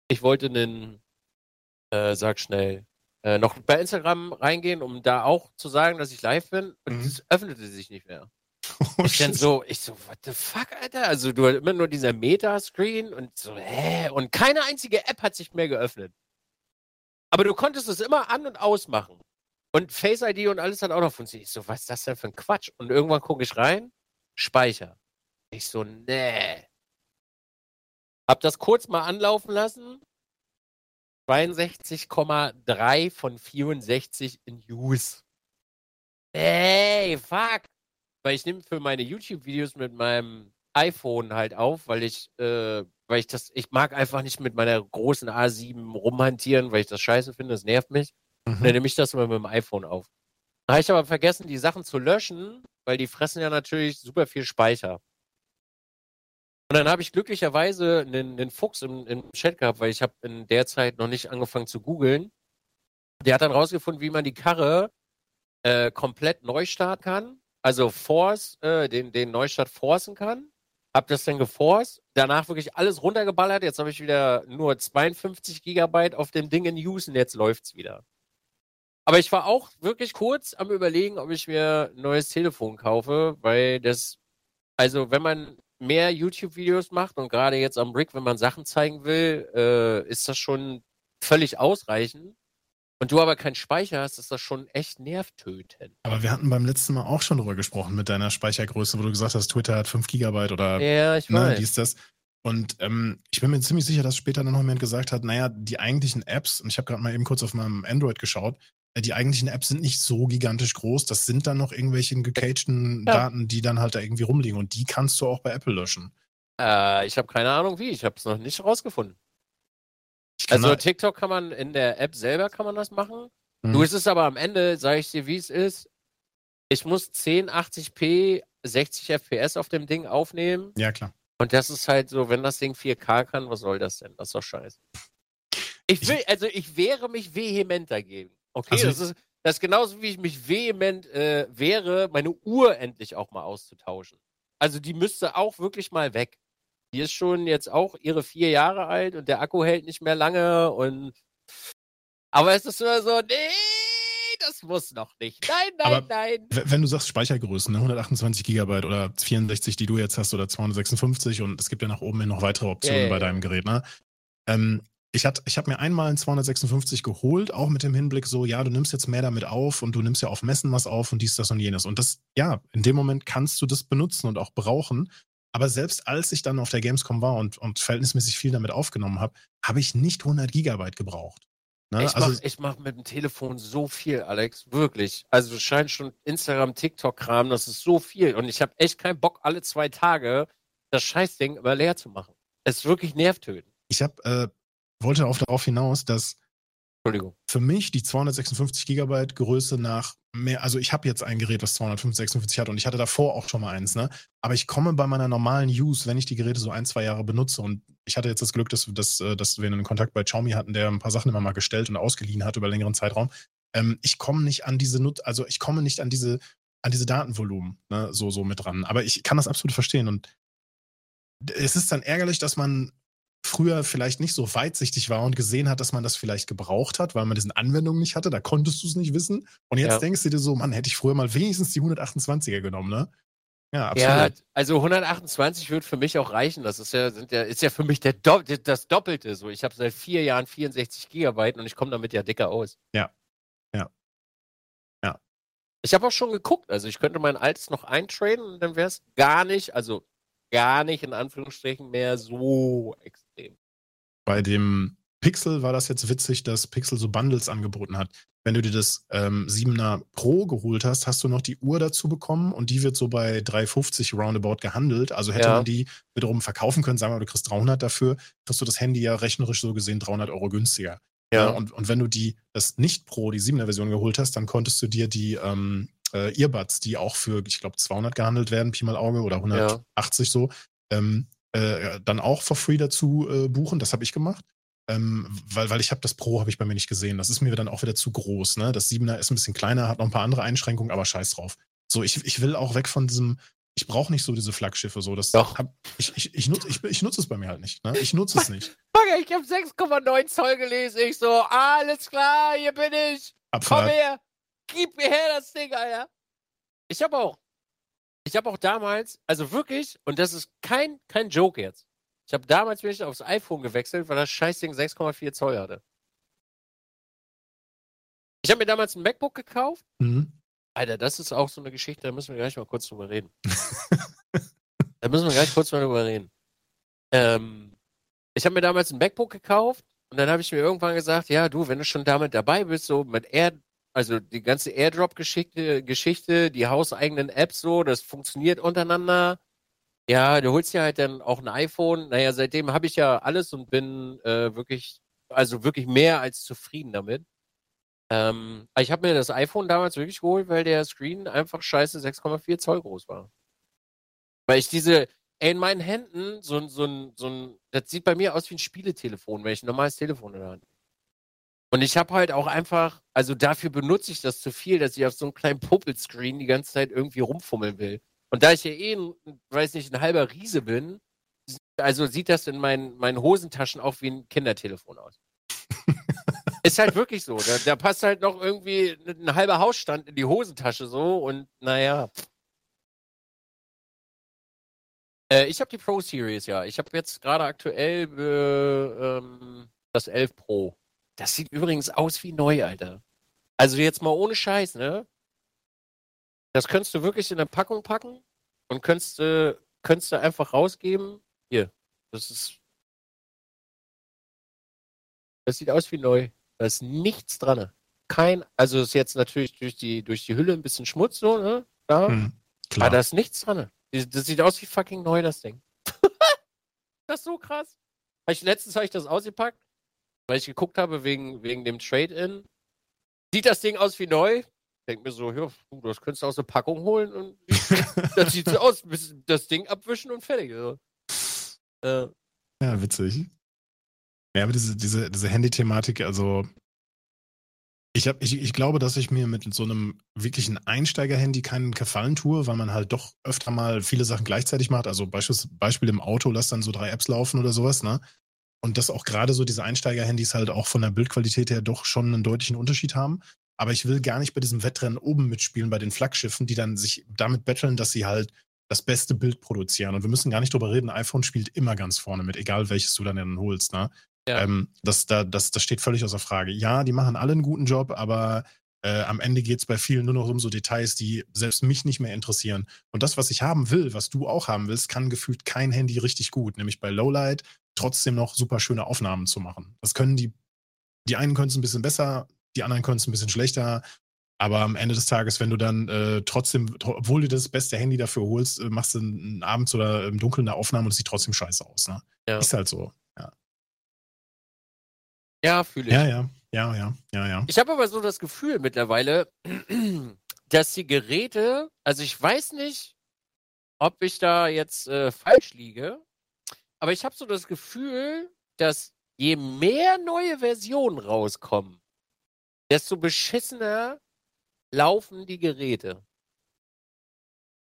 ich wollte einen, äh, sag schnell, äh, noch bei Instagram reingehen, um da auch zu sagen, dass ich live bin und es mhm. öffnete sich nicht mehr. Oh, ich dann so, ich so, what the fuck, Alter? Also du hast immer nur dieser Meta-Screen und so, hä? Und keine einzige App hat sich mehr geöffnet. Aber du konntest es immer an- und ausmachen. Und Face ID und alles hat auch noch funktioniert. Ich so, was ist das denn für ein Quatsch? Und irgendwann gucke ich rein, Speicher. Ich so, nee. Hab das kurz mal anlaufen lassen. 62,3 von 64 in Use. Ey, fuck weil ich nehme für meine YouTube-Videos mit meinem iPhone halt auf, weil ich, äh, weil ich das, ich mag einfach nicht mit meiner großen A7 rumhantieren, weil ich das scheiße finde, das nervt mich. Mhm. Und dann nehme ich das immer mit dem iPhone auf. Da habe ich aber vergessen, die Sachen zu löschen, weil die fressen ja natürlich super viel Speicher. Und dann habe ich glücklicherweise einen, einen Fuchs im, im, Chat gehabt, weil ich habe in der Zeit noch nicht angefangen zu googeln. Der hat dann rausgefunden, wie man die Karre äh, komplett neu starten kann also Force, äh, den, den Neustart forcen kann. Hab das dann geforced, danach wirklich alles runtergeballert. Jetzt habe ich wieder nur 52 Gigabyte auf dem Ding in Use und jetzt läuft's wieder. Aber ich war auch wirklich kurz am überlegen, ob ich mir ein neues Telefon kaufe, weil das, also wenn man mehr YouTube-Videos macht und gerade jetzt am Brick, wenn man Sachen zeigen will, äh, ist das schon völlig ausreichend und du aber keinen Speicher hast, ist das schon echt nervtötend. Aber wir hatten beim letzten Mal auch schon drüber gesprochen mit deiner Speichergröße, wo du gesagt hast, Twitter hat 5 Gigabyte oder ja, ich ne, weiß. dies, das. Und ähm, ich bin mir ziemlich sicher, dass später dann noch jemand gesagt hat, naja, die eigentlichen Apps, und ich habe gerade mal eben kurz auf meinem Android geschaut, die eigentlichen Apps sind nicht so gigantisch groß. Das sind dann noch irgendwelche gecagten ja. Daten, die dann halt da irgendwie rumliegen. Und die kannst du auch bei Apple löschen. Äh, ich habe keine Ahnung wie. Ich habe es noch nicht rausgefunden. Also TikTok kann man in der App selber kann man das machen. Mhm. Du ist es aber am Ende, sage ich dir, wie es ist. Ich muss 1080p 60 FPS auf dem Ding aufnehmen. Ja, klar. Und das ist halt so, wenn das Ding 4K kann, was soll das denn? Das ist doch scheiße. Ich will, also ich wehre mich vehement dagegen. Okay, also das ist das ist genauso wie ich mich vehement äh, wäre, meine Uhr endlich auch mal auszutauschen. Also die müsste auch wirklich mal weg. Die ist schon jetzt auch ihre vier Jahre alt und der Akku hält nicht mehr lange und aber es ist immer so, nee, das muss noch nicht. Nein, nein, aber nein. Wenn du sagst Speichergrößen, ne, 128 Gigabyte oder 64, die du jetzt hast, oder 256 und es gibt ja nach oben hin noch weitere Optionen yeah. bei deinem Gerät, ne? Ähm, ich, ich habe mir einmal ein 256 geholt, auch mit dem Hinblick so, ja, du nimmst jetzt mehr damit auf und du nimmst ja auf Messen was auf und dies, das und jenes. Und das, ja, in dem Moment kannst du das benutzen und auch brauchen. Aber selbst als ich dann auf der Gamescom war und, und verhältnismäßig viel damit aufgenommen habe, habe ich nicht 100 Gigabyte gebraucht. Ne? Ich also, mache mach mit dem Telefon so viel, Alex, wirklich. Also es scheint schon Instagram, TikTok-Kram, das ist so viel. Und ich habe echt keinen Bock, alle zwei Tage das Scheißding immer leer zu machen. Es ist wirklich nervtötend. Ich hab, äh, wollte auch darauf hinaus, dass. Für mich die 256 Gigabyte Größe nach mehr, also ich habe jetzt ein Gerät, das 256 hat und ich hatte davor auch schon mal eins, ne? Aber ich komme bei meiner normalen Use, wenn ich die Geräte so ein, zwei Jahre benutze und ich hatte jetzt das Glück, dass, dass, äh, dass wir einen Kontakt bei Xiaomi hatten, der ein paar Sachen immer mal gestellt und ausgeliehen hat über längeren Zeitraum. Ähm, ich komme nicht an diese Nut also ich komme nicht an diese, an diese Datenvolumen, ne, so, so mit dran. Aber ich kann das absolut verstehen und es ist dann ärgerlich, dass man früher vielleicht nicht so weitsichtig war und gesehen hat, dass man das vielleicht gebraucht hat, weil man diesen Anwendungen nicht hatte, da konntest du es nicht wissen. Und jetzt ja. denkst du dir so, Mann, hätte ich früher mal wenigstens die 128er genommen, ne? Ja, absolut. Ja, also 128 wird für mich auch reichen. Das ist ja, sind ja, ist ja für mich der Do das Doppelte. So, ich habe seit vier Jahren 64 Gigabyte und ich komme damit ja dicker aus. Ja. Ja. Ja. Ich habe auch schon geguckt. Also ich könnte mein altes noch eintraden und dann wäre es gar nicht, also gar nicht in Anführungsstrichen mehr so extrem. Bei dem Pixel war das jetzt witzig, dass Pixel so Bundles angeboten hat. Wenn du dir das ähm, 7er Pro geholt hast, hast du noch die Uhr dazu bekommen und die wird so bei 350 roundabout gehandelt. Also hätte Ja. man die wiederum verkaufen können, sagen wir mal, du kriegst 300 dafür, kriegst du das Handy ja rechnerisch so gesehen 300 Euro günstiger. Ja, und, und wenn du die, das nicht Pro, die 7er Version geholt hast, dann konntest du dir die ähm, äh, Earbuds, die auch für, ich glaube, 200 gehandelt werden, Pi mal Auge, oder 180 so, ähm, äh, dann auch for free dazu äh, buchen. Das habe ich gemacht. Ähm, weil, weil ich habe das Pro habe ich bei mir nicht gesehen. Das ist mir dann auch wieder zu groß. Ne? Das 7er ist ein bisschen kleiner, hat noch ein paar andere Einschränkungen, aber scheiß drauf. So, ich, ich will auch weg von diesem, ich brauche nicht so diese Flaggschiffe. So, das Doch. Hab, ich, ich, ich, nutze, ich, ich nutze es bei mir halt nicht. Ne? Ich nutze es nicht. Ich habe 6,9 Zoll gelesen. Ich so, alles klar, hier bin ich. Komm Abfahrt. her. Gib mir her das Ding, Alter. Ich habe auch, ich habe auch damals, also wirklich, und das ist kein, kein Joke jetzt. Ich habe damals bin ich aufs iPhone gewechselt, weil das Scheißding 6,4 Zoll hatte. Ich habe mir damals ein MacBook gekauft. Mhm. Alter, das ist auch so eine Geschichte, da müssen wir gleich mal kurz drüber reden. da müssen wir gleich kurz mal drüber reden. Ähm, ich habe mir damals ein MacBook gekauft und dann habe ich mir irgendwann gesagt, ja, du, wenn du schon damit dabei bist, so mit Air, also die ganze Airdrop-Geschichte, Geschichte, die hauseigenen Apps so, das funktioniert untereinander. Ja, du holst dir halt dann auch ein iPhone. Naja, seitdem habe ich ja alles und bin äh, wirklich, also wirklich mehr als zufrieden damit. Ähm, ich habe mir das iPhone damals wirklich geholt, weil der Screen einfach scheiße 6,4 Zoll groß war. Weil ich diese, ey, in meinen Händen, so, so ein, so ein, das sieht bei mir aus wie ein Spieletelefon, wenn ich ein normales Telefon in der Hand habe. Und ich habe halt auch einfach, also dafür benutze ich das zu viel, dass ich auf so einem kleinen Puppelscreen die ganze Zeit irgendwie rumfummeln will. Und da ich ja eh, weiß nicht, ein halber Riese bin, also sieht das in meinen, meinen Hosentaschen auch wie ein Kindertelefon aus. Ist halt wirklich so. Da, da passt halt noch irgendwie ein halber Hausstand in die Hosentasche so und naja. Äh, ich habe die Pro Series, ja. Ich habe jetzt gerade aktuell äh, ähm, das 11 Pro. Das sieht übrigens aus wie neu, Alter. Also jetzt mal ohne Scheiß, ne? Das könntest du wirklich in eine Packung packen und könntest, äh, könntest du einfach rausgeben. Hier, das ist. Das sieht aus wie neu. Da ist nichts dran. Kein, also ist jetzt natürlich durch die, durch die Hülle ein bisschen Schmutz, so, ne? Da. Mhm. Klar. Aber da ist nichts dran. Das sieht aus wie fucking neu, das Ding. das ist so krass. Letztens habe ich das ausgepackt, weil ich geguckt habe wegen, wegen dem Trade-In. Sieht das Ding aus wie neu? Denk mir so, ja, das könntest du aus der Packung holen und das sieht so aus. Das Ding abwischen und fertig. So. Äh, Ja, witzig. Ja, aber diese, diese, diese Handy-Thematik, also ich, hab, ich, ich glaube, dass ich mir mit so einem wirklichen Einsteiger-Handy keinen Gefallen tue, weil man halt doch öfter mal viele Sachen gleichzeitig macht. Also Beispiel, Beispiel im Auto, lass dann so drei Apps laufen oder sowas, ne? Und dass auch gerade so diese Einsteiger-Handys halt auch von der Bildqualität her doch schon einen deutlichen Unterschied haben. Aber ich will gar nicht bei diesem Wettrennen oben mitspielen, bei den Flaggschiffen, die dann sich damit betteln, dass sie halt das beste Bild produzieren. Und wir müssen gar nicht drüber reden, iPhone spielt immer ganz vorne mit, egal welches du dann, dann holst. Ne? Ja. Ähm, das, da, das, das steht völlig außer Frage. Ja, die machen alle einen guten Job, aber äh, am Ende geht es bei vielen nur noch um so Details, die selbst mich nicht mehr interessieren. Und das, was ich haben will, was du auch haben willst, kann gefühlt kein Handy richtig gut, nämlich bei Lowlight trotzdem noch super schöne Aufnahmen zu machen. Das können die, die einen können es ein bisschen besser, die anderen können es ein bisschen schlechter. Aber am Ende des Tages, wenn du dann äh, trotzdem, tro- obwohl du das beste Handy dafür holst, äh, machst du einen abends oder im Dunkeln eine Aufnahme und es sieht trotzdem scheiße aus. Ne? Ja. Ist halt so. Ja, ja, fühle ich. ja, ja, ja, ja, ja. ja. Ich habe aber so das Gefühl mittlerweile, dass die Geräte, also ich weiß nicht, ob ich da jetzt äh, falsch liege, aber ich habe so das Gefühl, dass je mehr neue Versionen rauskommen, desto beschissener laufen die Geräte.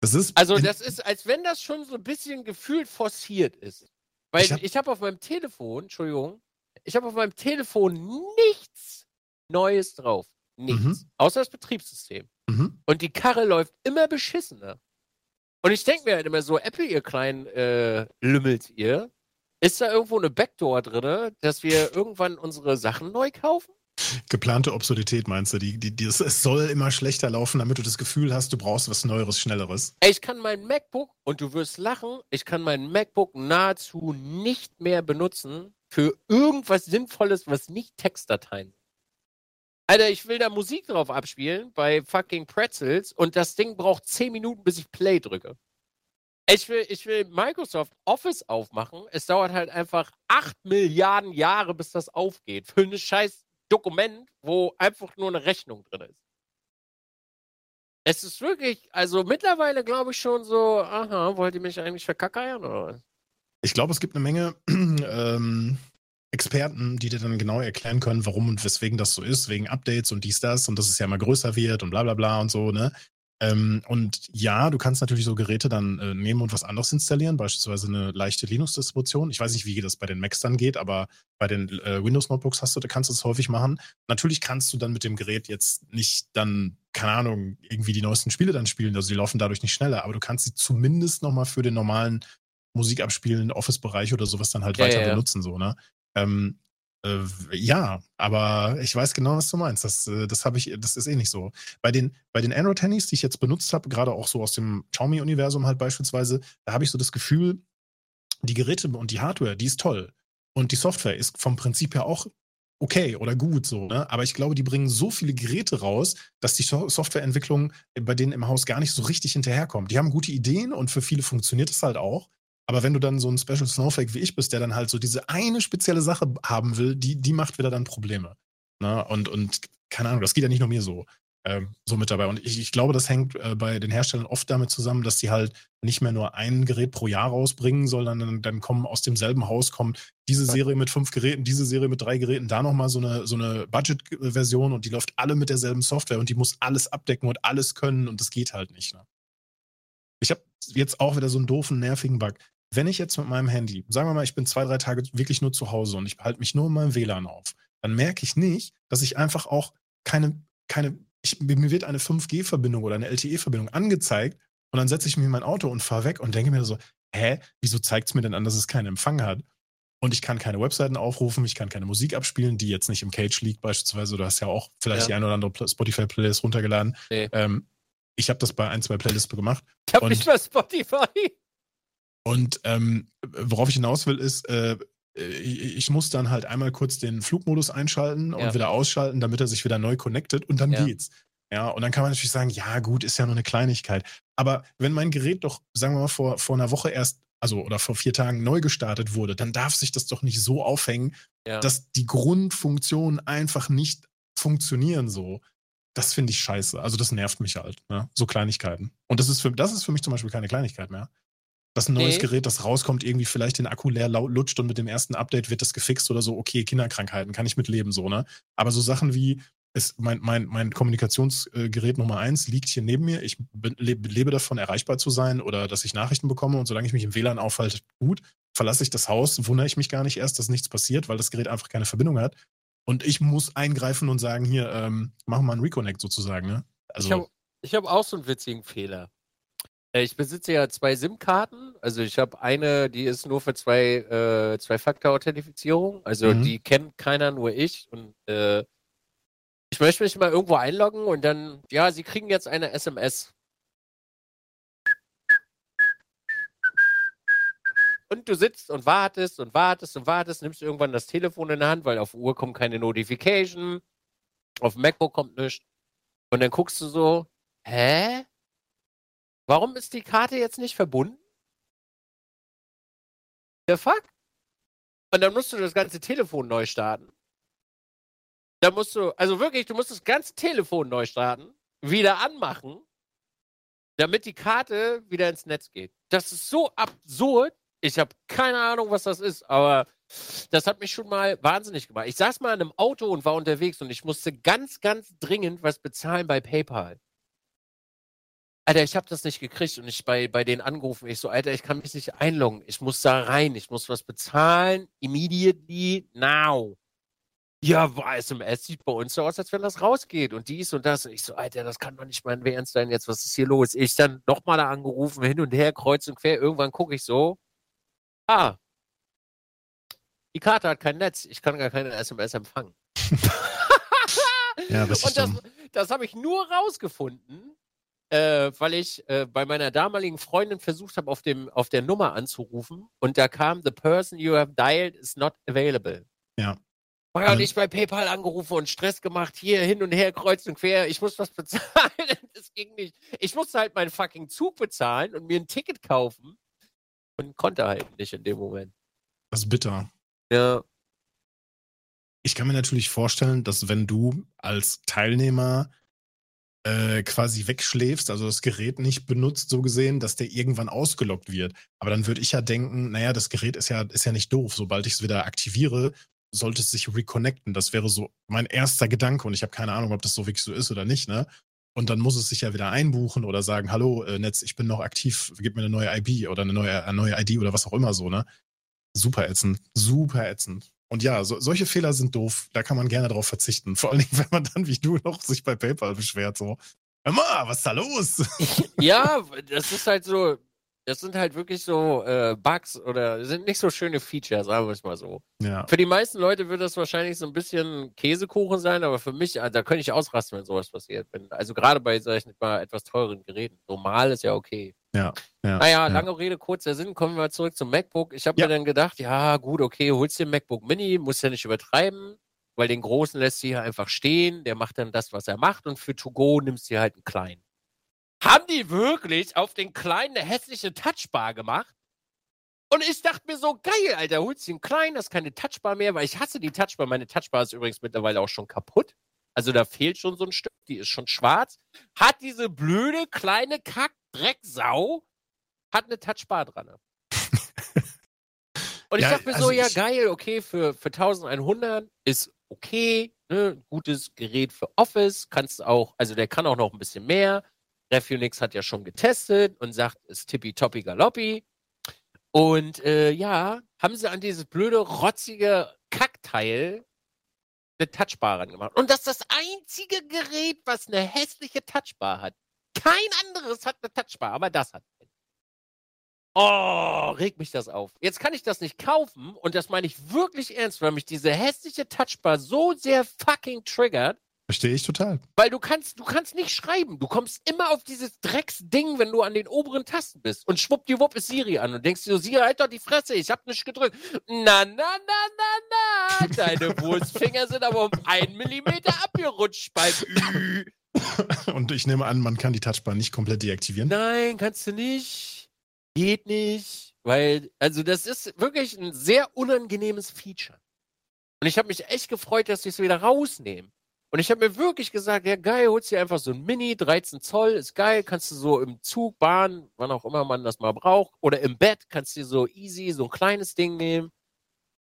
Das ist, Also das ist, als wenn das schon so ein bisschen gefühlt forciert ist. Weil Ich hab- habe auf meinem Telefon, Entschuldigung, ich habe auf meinem Telefon nichts Neues drauf. Nichts. Mhm. Außer das Betriebssystem. Mhm. Und die Karre läuft immer beschissener. Und ich denke mir halt immer so, Apple, ihr kleinen äh, Lümmelt, ihr, ist da irgendwo eine Backdoor drin, dass wir irgendwann unsere Sachen neu kaufen? Geplante Obsolität meinst du? Die, die, die, es soll immer schlechter laufen, damit du das Gefühl hast, du brauchst was Neueres, Schnelleres. Ey, ich kann mein MacBook, und du wirst lachen, ich kann mein MacBook nahezu nicht mehr benutzen für irgendwas Sinnvolles, was nicht Textdateien. Alter, ich will da Musik drauf abspielen bei fucking Pretzels und das Ding braucht 10 Minuten, bis ich Play drücke. Ich will, ich will Microsoft Office aufmachen. Es dauert halt einfach 8 Milliarden Jahre, bis das aufgeht. Für ein scheiß Dokument, wo einfach nur eine Rechnung drin ist. Es ist wirklich, also mittlerweile glaube ich schon so, aha, wollt ihr mich eigentlich verkackeiern oder was? Ich glaube, es gibt eine Menge ähm, Experten, die dir dann genau erklären können, warum und weswegen das so ist, wegen Updates und dies, das und dass es ja immer größer wird und bla bla bla und so, ne? Ähm, und ja, du kannst natürlich so Geräte dann äh, nehmen und was anderes installieren, beispielsweise eine leichte Linux-Distribution. Ich weiß nicht, wie das bei den Macs dann geht, aber bei den äh, Windows-Notebooks hast du, da kannst du das häufig machen. Natürlich kannst du dann mit dem Gerät jetzt nicht dann, keine Ahnung, irgendwie die neuesten Spiele dann spielen, also die laufen dadurch nicht schneller, aber du kannst sie zumindest nochmal für den normalen Musikabspielen, Office-Bereich oder sowas dann halt ja, weiter ja, ja. benutzen, so, ne? Ähm, äh, ja, aber ich weiß genau, was du meinst. Das, äh, das habe ich, das ist eh nicht so. Bei den, bei den Android-Handys, die ich jetzt benutzt habe, gerade auch so aus dem Xiaomi-Universum halt beispielsweise, da habe ich so das Gefühl, die Geräte und die Hardware, die ist toll. Und die Software ist vom Prinzip her auch okay oder gut so, ne? Aber ich glaube, die bringen so viele Geräte raus, dass die Softwareentwicklung bei denen im Haus gar nicht so richtig hinterherkommt. Die haben gute Ideen und für viele funktioniert es halt auch. Aber wenn du dann so ein Special Snowflake wie ich bist, der dann halt so diese eine spezielle Sache haben will, die, die macht wieder dann Probleme. Ne? Und, und keine Ahnung, das geht ja nicht nur mir so. Ähm, so mit dabei. Und ich, ich glaube, das hängt äh, bei den Herstellern oft damit zusammen, dass sie halt nicht mehr nur ein Gerät pro Jahr rausbringen, sondern dann, dann kommen aus demselben Haus kommt diese Serie mit fünf Geräten, diese Serie mit drei Geräten, da nochmal so eine, so eine Budget-Version und die läuft alle mit derselben Software und die muss alles abdecken und alles können und das geht halt nicht. Ne? Ich habe jetzt auch wieder so einen doofen, nervigen Bug. Wenn ich jetzt mit meinem Handy, sagen wir mal, ich bin zwei, drei Tage wirklich nur zu Hause und ich behalte mich nur in meinem WLAN auf, dann merke ich nicht, dass ich einfach auch keine, keine, ich, mir wird eine 5G-Verbindung oder eine LTE-Verbindung angezeigt und dann setze ich mich in mein Auto und fahre weg und denke mir so, hä, wieso zeigt es mir denn an, dass es keinen Empfang hat? Und ich kann keine Webseiten aufrufen, ich kann keine Musik abspielen, die jetzt nicht im Cage liegt beispielsweise. Du hast ja auch vielleicht ja. die eine oder andere Spotify-Playlist runtergeladen. Nee. Ähm, ich habe das bei ein, zwei Playlists gemacht. Ich habe nicht mal Spotify. Und ähm, worauf ich hinaus will, ist, äh, ich muss dann halt einmal kurz den Flugmodus einschalten ja. und wieder ausschalten, damit er sich wieder neu connectet und dann ja. geht's. Ja, und dann kann man natürlich sagen, ja, gut, ist ja nur eine Kleinigkeit. Aber wenn mein Gerät doch, sagen wir mal, vor, vor einer Woche erst, also oder vor vier Tagen neu gestartet wurde, dann darf sich das doch nicht so aufhängen, ja. dass die Grundfunktionen einfach nicht funktionieren so. Das finde ich scheiße. Also das nervt mich halt, ne? So Kleinigkeiten. Und das ist für, das ist für mich zum Beispiel keine Kleinigkeit mehr dass ein neues nee. Gerät, das rauskommt, irgendwie vielleicht den Akku leer lutscht und mit dem ersten Update wird das gefixt oder so. Okay, Kinderkrankheiten, kann ich mitleben, so, ne? Aber so Sachen wie, ist mein, mein, mein Kommunikationsgerät Nummer eins liegt hier neben mir. Ich lebe davon, erreichbar zu sein oder dass ich Nachrichten bekomme. Und solange ich mich im WLAN aufhalte, gut. Verlasse ich das Haus, wundere ich mich gar nicht erst, dass nichts passiert, weil das Gerät einfach keine Verbindung hat. Und ich muss eingreifen und sagen, hier, ähm, machen wir einen Reconnect sozusagen. Ne? Also, ich habe hab auch so einen witzigen Fehler. Äh, ich besitze ja zwei SIM-Karten. Also ich habe eine, die ist nur für zwei, äh, Zwei-Faktor-Authentifizierung. Also mhm. die kennt keiner, nur ich. Und äh, ich möchte mich mal irgendwo einloggen und dann, ja, Sie kriegen jetzt eine SMS. Und du sitzt und wartest und wartest und wartest, nimmst irgendwann das Telefon in der Hand, weil auf Uhr kommt keine Notification, auf MacBook kommt nichts. Und dann guckst du so, hä? Warum ist die Karte jetzt nicht verbunden? The fuck? Und dann musst du das ganze Telefon neu starten. Da musst du, also wirklich, du musst das ganze Telefon neu starten, wieder anmachen, damit die Karte wieder ins Netz geht. Das ist so absurd. Ich habe keine Ahnung, was das ist, aber das hat mich schon mal wahnsinnig gemacht. Ich saß mal in einem Auto und war unterwegs und ich musste ganz, ganz dringend was bezahlen bei PayPal. Alter, ich habe das nicht gekriegt und ich bei, bei den Angerufen, ich so, Alter, ich kann mich nicht einloggen. Ich muss da rein, ich muss was bezahlen, immediately, now. ja, SMS sieht bei uns so aus, als wenn das rausgeht und dies und das. Und ich so, Alter, das kann doch nicht mein Ernst sein jetzt, was ist hier los? Ich dann nochmal da angerufen, hin und her, kreuz und quer. Irgendwann gucke ich so, ah, die Karte hat kein Netz, ich kann gar keine SMS empfangen. ja, richtig und das, das habe ich nur rausgefunden, äh, weil ich äh, bei meiner damaligen Freundin versucht habe, auf, auf der Nummer anzurufen und da kam, the person you have dialed is not available. Ja. Vorher hatte ich bei PayPal angerufen und Stress gemacht, hier hin und her, kreuz und quer. Ich muss was bezahlen. Das ging nicht. Ich musste halt meinen fucking Zug bezahlen und mir ein Ticket kaufen und konnte halt nicht in dem Moment. Das ist bitter. Ja. Ich kann mir natürlich vorstellen, dass wenn du als Teilnehmer äh, quasi wegschläfst, also das Gerät nicht benutzt, so gesehen, dass der irgendwann ausgelockt wird. Aber dann würde ich ja denken, naja, das Gerät ist ja, ist ja nicht doof. Sobald ich es wieder aktiviere, sollte es sich reconnecten. Das wäre so mein erster Gedanke und ich habe keine Ahnung, ob das so wirklich so ist oder nicht, ne? Und dann muss es sich ja wieder einbuchen oder sagen, hallo äh, Netz, ich bin noch aktiv, gib mir eine neue IB oder eine neue, eine neue ID oder was auch immer so, ne? Super ätzend, super ätzend. Und ja, so, solche Fehler sind doof, da kann man gerne drauf verzichten. Vor allen Dingen, wenn man dann wie du noch sich bei PayPal beschwert, so, mal, was ist da los? ja, das ist halt so, das sind halt wirklich so äh, Bugs oder sind nicht so schöne Features, sagen wir es mal so. Ja. Für die meisten Leute wird das wahrscheinlich so ein bisschen Käsekuchen sein, aber für mich, da könnte ich ausrasten, wenn sowas passiert. Wenn, also gerade bei, sag ich mal, etwas teuren Geräten. Normal ist ja okay. Ja. ja naja, ja. lange Rede, kurzer Sinn, kommen wir mal zurück zum MacBook. Ich habe ja. mir dann gedacht, ja, gut, okay, holst dir MacBook Mini, musst ja nicht übertreiben, weil den großen lässt du hier einfach stehen, der macht dann das, was er macht und für To Go nimmst du halt einen kleinen. Haben die wirklich auf den kleinen eine hässliche Touchbar gemacht? Und ich dachte mir so, geil, Alter, holst du einen kleinen, das ist keine Touchbar mehr, weil ich hasse die Touchbar. Meine Touchbar ist übrigens mittlerweile auch schon kaputt. Also da fehlt schon so ein Stück, die ist schon schwarz. Hat diese blöde kleine Kack-Drecksau, hat eine Touchbar dran. Und ich ja, dachte mir also so, ja geil, okay, für, für 1100 ist okay, ne, gutes Gerät für Office, kannst auch, also der kann auch noch ein bisschen mehr. Refunix hat ja schon getestet und sagt, es ist tippitoppi galoppi. Und äh, ja, haben sie an dieses blöde, rotzige Kackteil eine Touchbar ran gemacht. Und das ist das einzige Gerät, was eine hässliche Touchbar hat. Kein anderes hat eine Touchbar, aber das hat. Oh, regt mich das auf. Jetzt kann ich das nicht kaufen und das meine ich wirklich ernst, weil mich diese hässliche Touchbar so sehr fucking triggert, Verstehe ich total. Weil du kannst, du kannst nicht schreiben. Du kommst immer auf dieses Drecksding, wenn du an den oberen Tasten bist. Und schwuppdiwupp ist Siri an und denkst dir so, Siri, halt doch die Fresse, ich hab nicht gedrückt. Na, na, na, na, na. Deine Wurstfinger sind aber um einen Millimeter abgerutscht beim Ü. Und ich nehme an, man kann die Touchbar nicht komplett deaktivieren. Nein, kannst du nicht. Geht nicht. Weil, also das ist wirklich ein sehr unangenehmes Feature. Und ich habe mich echt gefreut, dass sie es wieder rausnehmen. Und ich habe mir wirklich gesagt, ja geil, holst dir einfach so ein Mini, 13 Zoll, ist geil, kannst du so im Zug, Bahn, wann auch immer man das mal braucht, oder im Bett kannst du dir so easy so ein kleines Ding nehmen.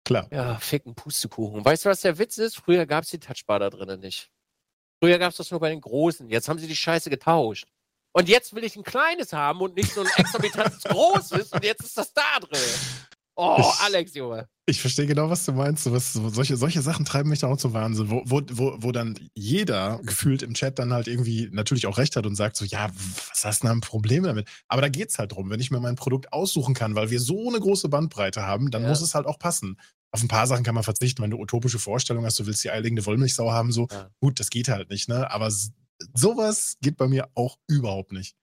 Klar. Ja, ficken Pustekuchen. Weißt du, was der Witz ist? Früher gab es die Touchbar da drinnen nicht. Früher gab es das nur bei den Großen. Jetzt haben sie die Scheiße getauscht. Und jetzt will ich ein kleines haben und nicht so ein exorbitantes großes und jetzt ist das da drin. Oh, ich, Alex, Junge. Ich verstehe genau, was du meinst. Was, solche, solche Sachen treiben mich da auch zu Wahnsinn, wo, wo, wo, wo dann jeder gefühlt im Chat dann halt irgendwie natürlich auch recht hat und sagt so, ja, was hast du denn ein Problem damit? Aber da geht es halt drum, wenn ich mir mein Produkt aussuchen kann, weil wir so eine große Bandbreite haben, dann ja. muss es halt auch passen. Auf ein paar Sachen kann man verzichten, wenn du utopische Vorstellungen hast, du willst die eierlegende Wollmilchsau haben, so, ja. gut, das geht halt nicht, ne? Aber sowas geht bei mir auch überhaupt nicht.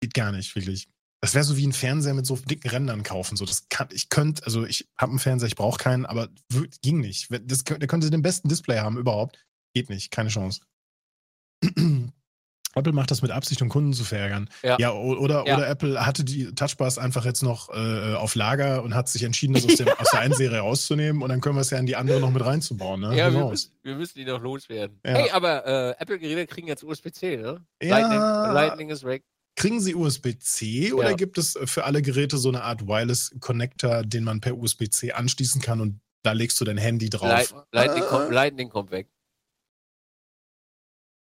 Geht gar nicht, wirklich. Das wäre so wie ein Fernseher mit so dicken Rändern kaufen. So, das kann, ich könnte, also ich habe einen Fernseher, ich brauche keinen, aber ging nicht. Das, der könnte den besten Display haben überhaupt. Geht nicht, keine Chance. Apple macht das mit Absicht, um Kunden zu verärgern. Ja, ja oder, ja. oder Apple hatte die Touchbars einfach jetzt noch äh, auf Lager und hat sich entschieden, das aus, dem, aus der einen Serie rauszunehmen und dann können wir es ja in die andere noch mit reinzubauen. Ne? Ja, wir müssen, wir müssen, die noch loswerden. Ja. Hey, aber äh, Apple-Geräte kriegen jetzt USB-C, ne? Ja. Lightning, Lightning ist weg. Kriegen Sie USB-C oder gibt es für alle Geräte so eine Art Wireless Connector, den man per USB-C anschließen kann und da legst du dein Handy drauf? Light, Lightning, ah. kommt, Lightning kommt weg.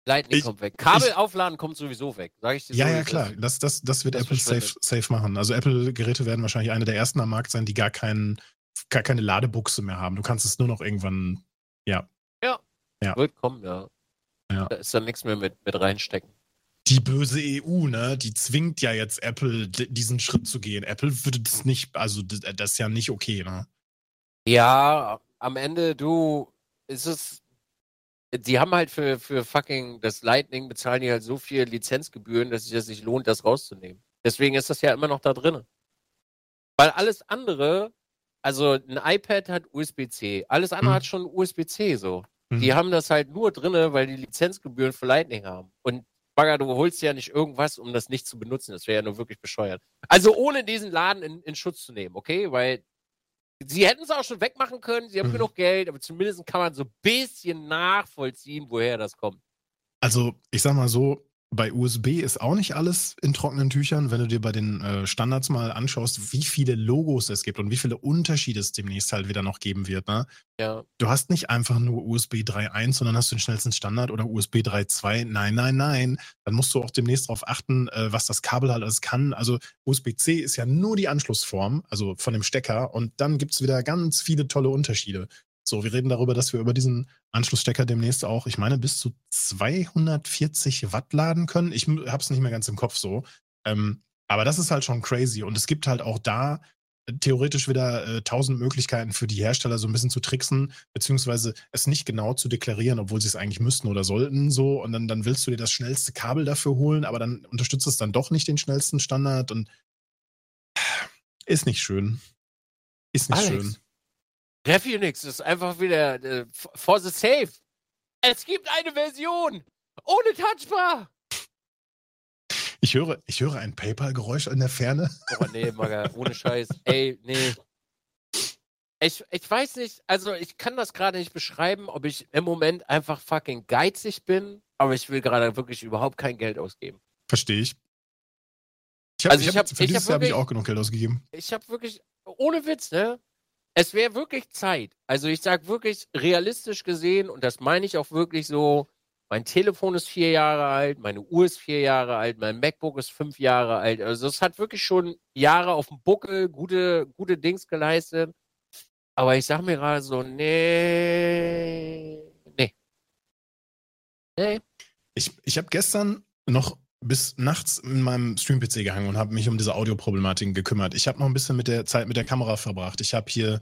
Lightning ich, kommt weg. Kabel ich, aufladen kommt sowieso weg. Sag ich dir ja, so, ja, klar. Das, das, das wird das Apple safe, safe machen. Also Apple-Geräte werden wahrscheinlich eine der ersten am Markt sein, die gar, keinen, gar keine Ladebuchse mehr haben. Du kannst es nur noch irgendwann Ja. Ja. Ja. Wird kommen, ja. Ja. Da ist dann nichts mehr mit, mit reinstecken. Die böse EU, ne, die zwingt ja jetzt Apple, diesen Schritt zu gehen. Apple würde das nicht, also das ist ja nicht okay, ne? Ja, am Ende, du, ist es. Die haben halt für, für fucking das Lightning bezahlen die halt so viel Lizenzgebühren, dass sich das nicht lohnt, das rauszunehmen. Deswegen ist das ja immer noch da drin. Weil alles andere, also ein iPad hat USB-C, alles andere Hm. hat schon USB-C so. Hm. Die haben das halt nur drinne, weil die Lizenzgebühren für Lightning haben. Und Bagger, du holst ja nicht irgendwas, um das nicht zu benutzen. Das wäre ja nur wirklich bescheuert. Also ohne diesen Laden in, in Schutz zu nehmen, okay? Weil sie hätten es auch schon wegmachen können, sie haben Mhm. genug Geld, aber zumindest kann man so ein bisschen nachvollziehen, woher das kommt. Also, ich sag mal so, bei USB ist auch nicht alles in trockenen Tüchern. Wenn du dir bei den äh, Standards mal anschaust, wie viele Logos es gibt und wie viele Unterschiede es demnächst halt wieder noch geben wird, ne? Ja. Du hast nicht einfach nur USB 3.1, sondern hast du den schnellsten Standard oder USB 3.2. Nein, nein, nein. Dann musst du auch demnächst darauf achten, äh, was das Kabel halt alles kann. Also USB-C ist ja nur die Anschlussform, also von dem Stecker. Und dann gibt's wieder ganz viele tolle Unterschiede. So, wir reden darüber, dass wir über diesen Anschlussstecker demnächst auch, ich meine, bis zu 240 Watt laden können. Ich habe es nicht mehr ganz im Kopf so. Ähm, aber das ist halt schon crazy. Und es gibt halt auch da äh, theoretisch wieder äh, tausend Möglichkeiten für die Hersteller so ein bisschen zu tricksen, beziehungsweise es nicht genau zu deklarieren, obwohl sie es eigentlich müssten oder sollten so. Und dann, dann willst du dir das schnellste Kabel dafür holen, aber dann unterstützt es dann doch nicht den schnellsten Standard und ist nicht schön. Ist nicht Alex. schön. Refunix ist einfach wieder äh, for the safe. Es gibt eine Version ohne Touchbar. Ich höre, ich höre ein PayPal-Geräusch in der Ferne. Oh nee, Maga, ohne Scheiß. Ey, nee. Ich, ich weiß nicht, also ich kann das gerade nicht beschreiben, ob ich im Moment einfach fucking geizig bin, aber ich will gerade wirklich überhaupt kein Geld ausgeben. Verstehe ich. Ich hab, Also ich ich hab, hab- für ich dieses hab Jahr habe ich wirklich- auch genug Geld ausgegeben. Ich habe wirklich, ohne Witz, ne? Es wäre wirklich Zeit. Also ich sag wirklich realistisch gesehen, und das meine ich auch wirklich so, mein Telefon ist vier Jahre alt, meine Uhr ist vier Jahre alt, mein MacBook ist fünf Jahre alt. Also es hat wirklich schon Jahre auf dem Buckel, gute, gute Dings geleistet. Aber ich sag mir gerade so, nee, nee. Nee. Ich, ich habe gestern noch bis nachts in meinem Stream-PC gehangen und habe mich um diese Audioproblematiken gekümmert. Ich habe noch ein bisschen mit der Zeit mit der Kamera verbracht. Ich habe hier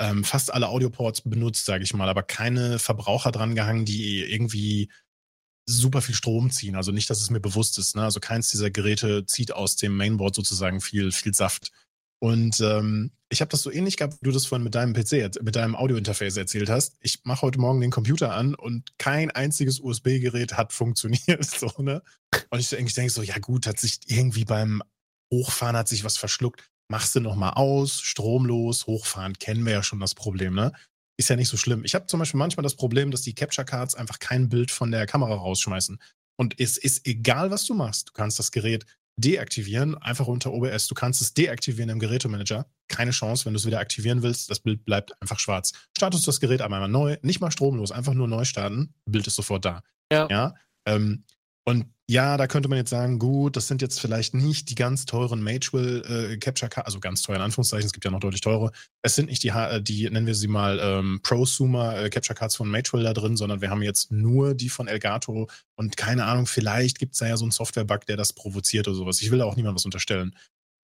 ähm, fast alle Audioports benutzt, sage ich mal, aber keine Verbraucher dran gehangen, die irgendwie super viel Strom ziehen. Also nicht, dass es mir bewusst ist. Ne? Also keins dieser Geräte zieht aus dem Mainboard sozusagen viel, viel Saft. Und ähm, ich habe das so ähnlich gehabt, wie du das vorhin mit deinem PC, mit deinem Audiointerface erzählt hast. Ich mache heute Morgen den Computer an und kein einziges USB-Gerät hat funktioniert. So, ne? Und ich denke denk so, ja gut, hat sich irgendwie beim Hochfahren hat sich was verschluckt. Machst du nochmal aus, stromlos, hochfahren, kennen wir ja schon das Problem, ne? Ist ja nicht so schlimm. Ich habe zum Beispiel manchmal das Problem, dass die Capture Cards einfach kein Bild von der Kamera rausschmeißen. Und es ist egal, was du machst. Du kannst das Gerät deaktivieren, einfach unter OBS. Du kannst es deaktivieren im Gerätemanager. Keine Chance, wenn du es wieder aktivieren willst. Das Bild bleibt einfach schwarz. Startest du das Gerät einmal neu, nicht mal stromlos, einfach nur neu starten. Bild ist sofort da. Ja. Ja. Ähm, und ja, da könnte man jetzt sagen, gut, das sind jetzt vielleicht nicht die ganz teuren Magewell äh, Capture Cards, also ganz teuer in Anführungszeichen, es gibt ja noch deutlich teure. Es sind nicht die, äh, die nennen wir sie mal ähm, Prosumer äh, Capture Cards von Magewell da drin, sondern wir haben jetzt nur die von Elgato und keine Ahnung, vielleicht gibt es da ja so einen Software-Bug, der das provoziert oder sowas. Ich will da auch niemandem was unterstellen.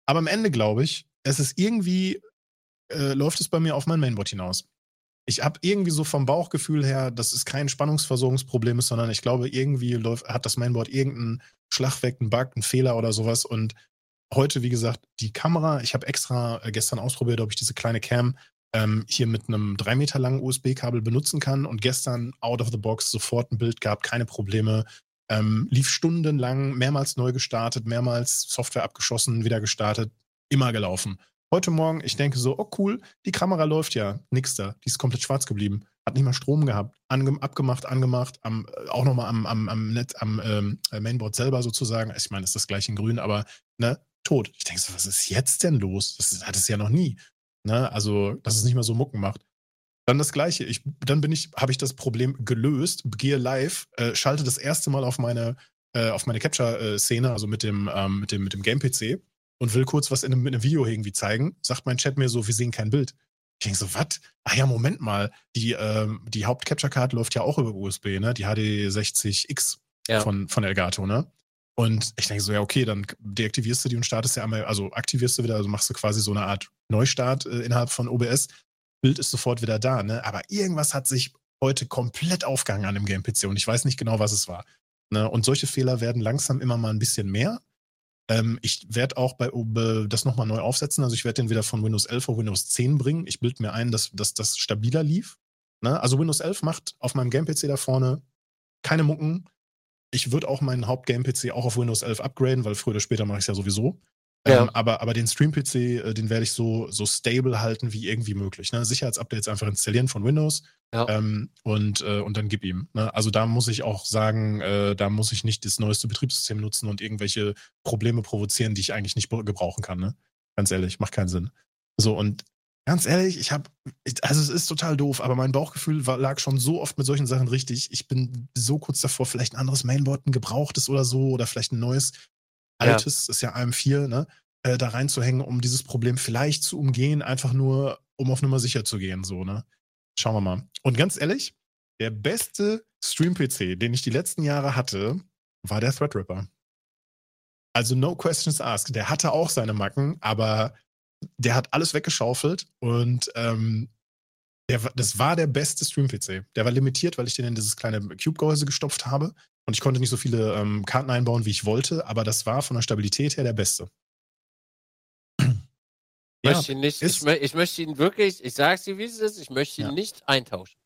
Aber am Ende glaube ich, es ist irgendwie, äh, läuft es bei mir auf mein Mainboard hinaus. Ich habe irgendwie so vom Bauchgefühl her, dass es kein Spannungsversorgungsproblem ist, sondern ich glaube, irgendwie läuft, hat das Mainboard irgendeinen Schlag weg, einen Bug, einen Fehler oder sowas. Und heute, wie gesagt, die Kamera, ich habe extra äh, gestern ausprobiert, ob ich diese kleine Cam ähm, hier mit einem drei Meter langen USB-Kabel benutzen kann. Und gestern out of the box sofort ein Bild gehabt, keine Probleme. Ähm, lief stundenlang, mehrmals neu gestartet, mehrmals Software abgeschossen, wieder gestartet, immer gelaufen. Heute Morgen, ich denke so, oh cool, die Kamera läuft ja, nix da, die ist komplett schwarz geblieben, hat nicht mal Strom gehabt, ange abgemacht, angemacht, am, äh, auch nochmal am, am, am, Net, am ähm, Mainboard selber sozusagen. Ich meine, ist das gleich in grün, aber ne, tot. Ich denke so, was ist jetzt denn los? Das hat es ja noch nie. Ne? Also, dass es nicht mehr so Mucken macht. Dann das gleiche. Ich, dann bin ich, habe ich das Problem gelöst, gehe live, äh, schalte das erste Mal auf meine, äh, auf meine Capture-Szene, also mit dem, ähm, mit dem, mit dem Game-PC und will kurz was in einem, mit einem Video irgendwie zeigen, sagt mein Chat mir so, wir sehen kein Bild. Ich denke so, was? Ah ja, Moment mal, die, ähm, die Haupt-Capture-Card läuft ja auch über USB, ne? Die HD60X Ja. von, von Elgato, ne? Und ich denke so, ja, okay, dann deaktivierst du die und startest ja einmal, also aktivierst du wieder, also machst du quasi so eine Art Neustart äh, innerhalb von OBS. Bild ist sofort wieder da, ne? Aber irgendwas hat sich heute komplett aufgehangen an dem Game-PC und ich weiß nicht genau, was es war. Ne? Und solche Fehler werden langsam immer mal ein bisschen mehr. Ähm, ich werde auch bei OB das nochmal neu aufsetzen. Also ich werde den wieder von Windows 11 auf Windows 10 bringen. Ich bilde mir ein, dass, dass das stabiler lief. Ne? Also Windows 11 macht auf meinem Game-PC da vorne keine Mucken. Ich würde auch meinen Haupt-Game-PC auch auf Windows 11 upgraden, weil früher oder später mache ich es ja sowieso. Ja. Ähm, aber, aber den Stream-PC, äh, den werde ich so, so stable halten wie irgendwie möglich. Ne? Sicherheitsupdates einfach installieren von Windows Ja. ähm, und, äh, und dann gib ihm. Ne? Also da muss ich auch sagen, äh, da muss ich nicht das neueste Betriebssystem nutzen und irgendwelche Probleme provozieren, die ich eigentlich nicht gebrauchen kann. Ne? Ganz ehrlich, macht keinen Sinn. So, und ganz ehrlich, ich habe, also es ist total doof, aber mein Bauchgefühl war, lag schon so oft mit solchen Sachen richtig. Ich bin so kurz davor, vielleicht ein anderes Mainboard, ein gebrauchtes oder so, oder vielleicht ein neues, Ja. altes, ist ja AM4, ne? Äh, da reinzuhängen, um dieses Problem vielleicht zu umgehen, einfach nur, um auf Nummer sicher zu gehen, so, ne? Schauen wir mal. Und ganz ehrlich, der beste Stream-PC, den ich die letzten Jahre hatte, war der Threadripper. Also no questions asked. Der hatte auch seine Macken, aber der hat alles weggeschaufelt und ähm, der, das war der beste Stream-PC. Der war limitiert, weil ich den in dieses kleine Cube-Gehäuse gestopft habe und ich konnte nicht so viele ähm, Karten einbauen, wie ich wollte, aber das war von der Stabilität her der beste. Ich möchte ihn nicht, ich, ich möchte ihn wirklich, ich sag's dir, wie es ist, ich möchte ihn Ja. nicht eintauschen.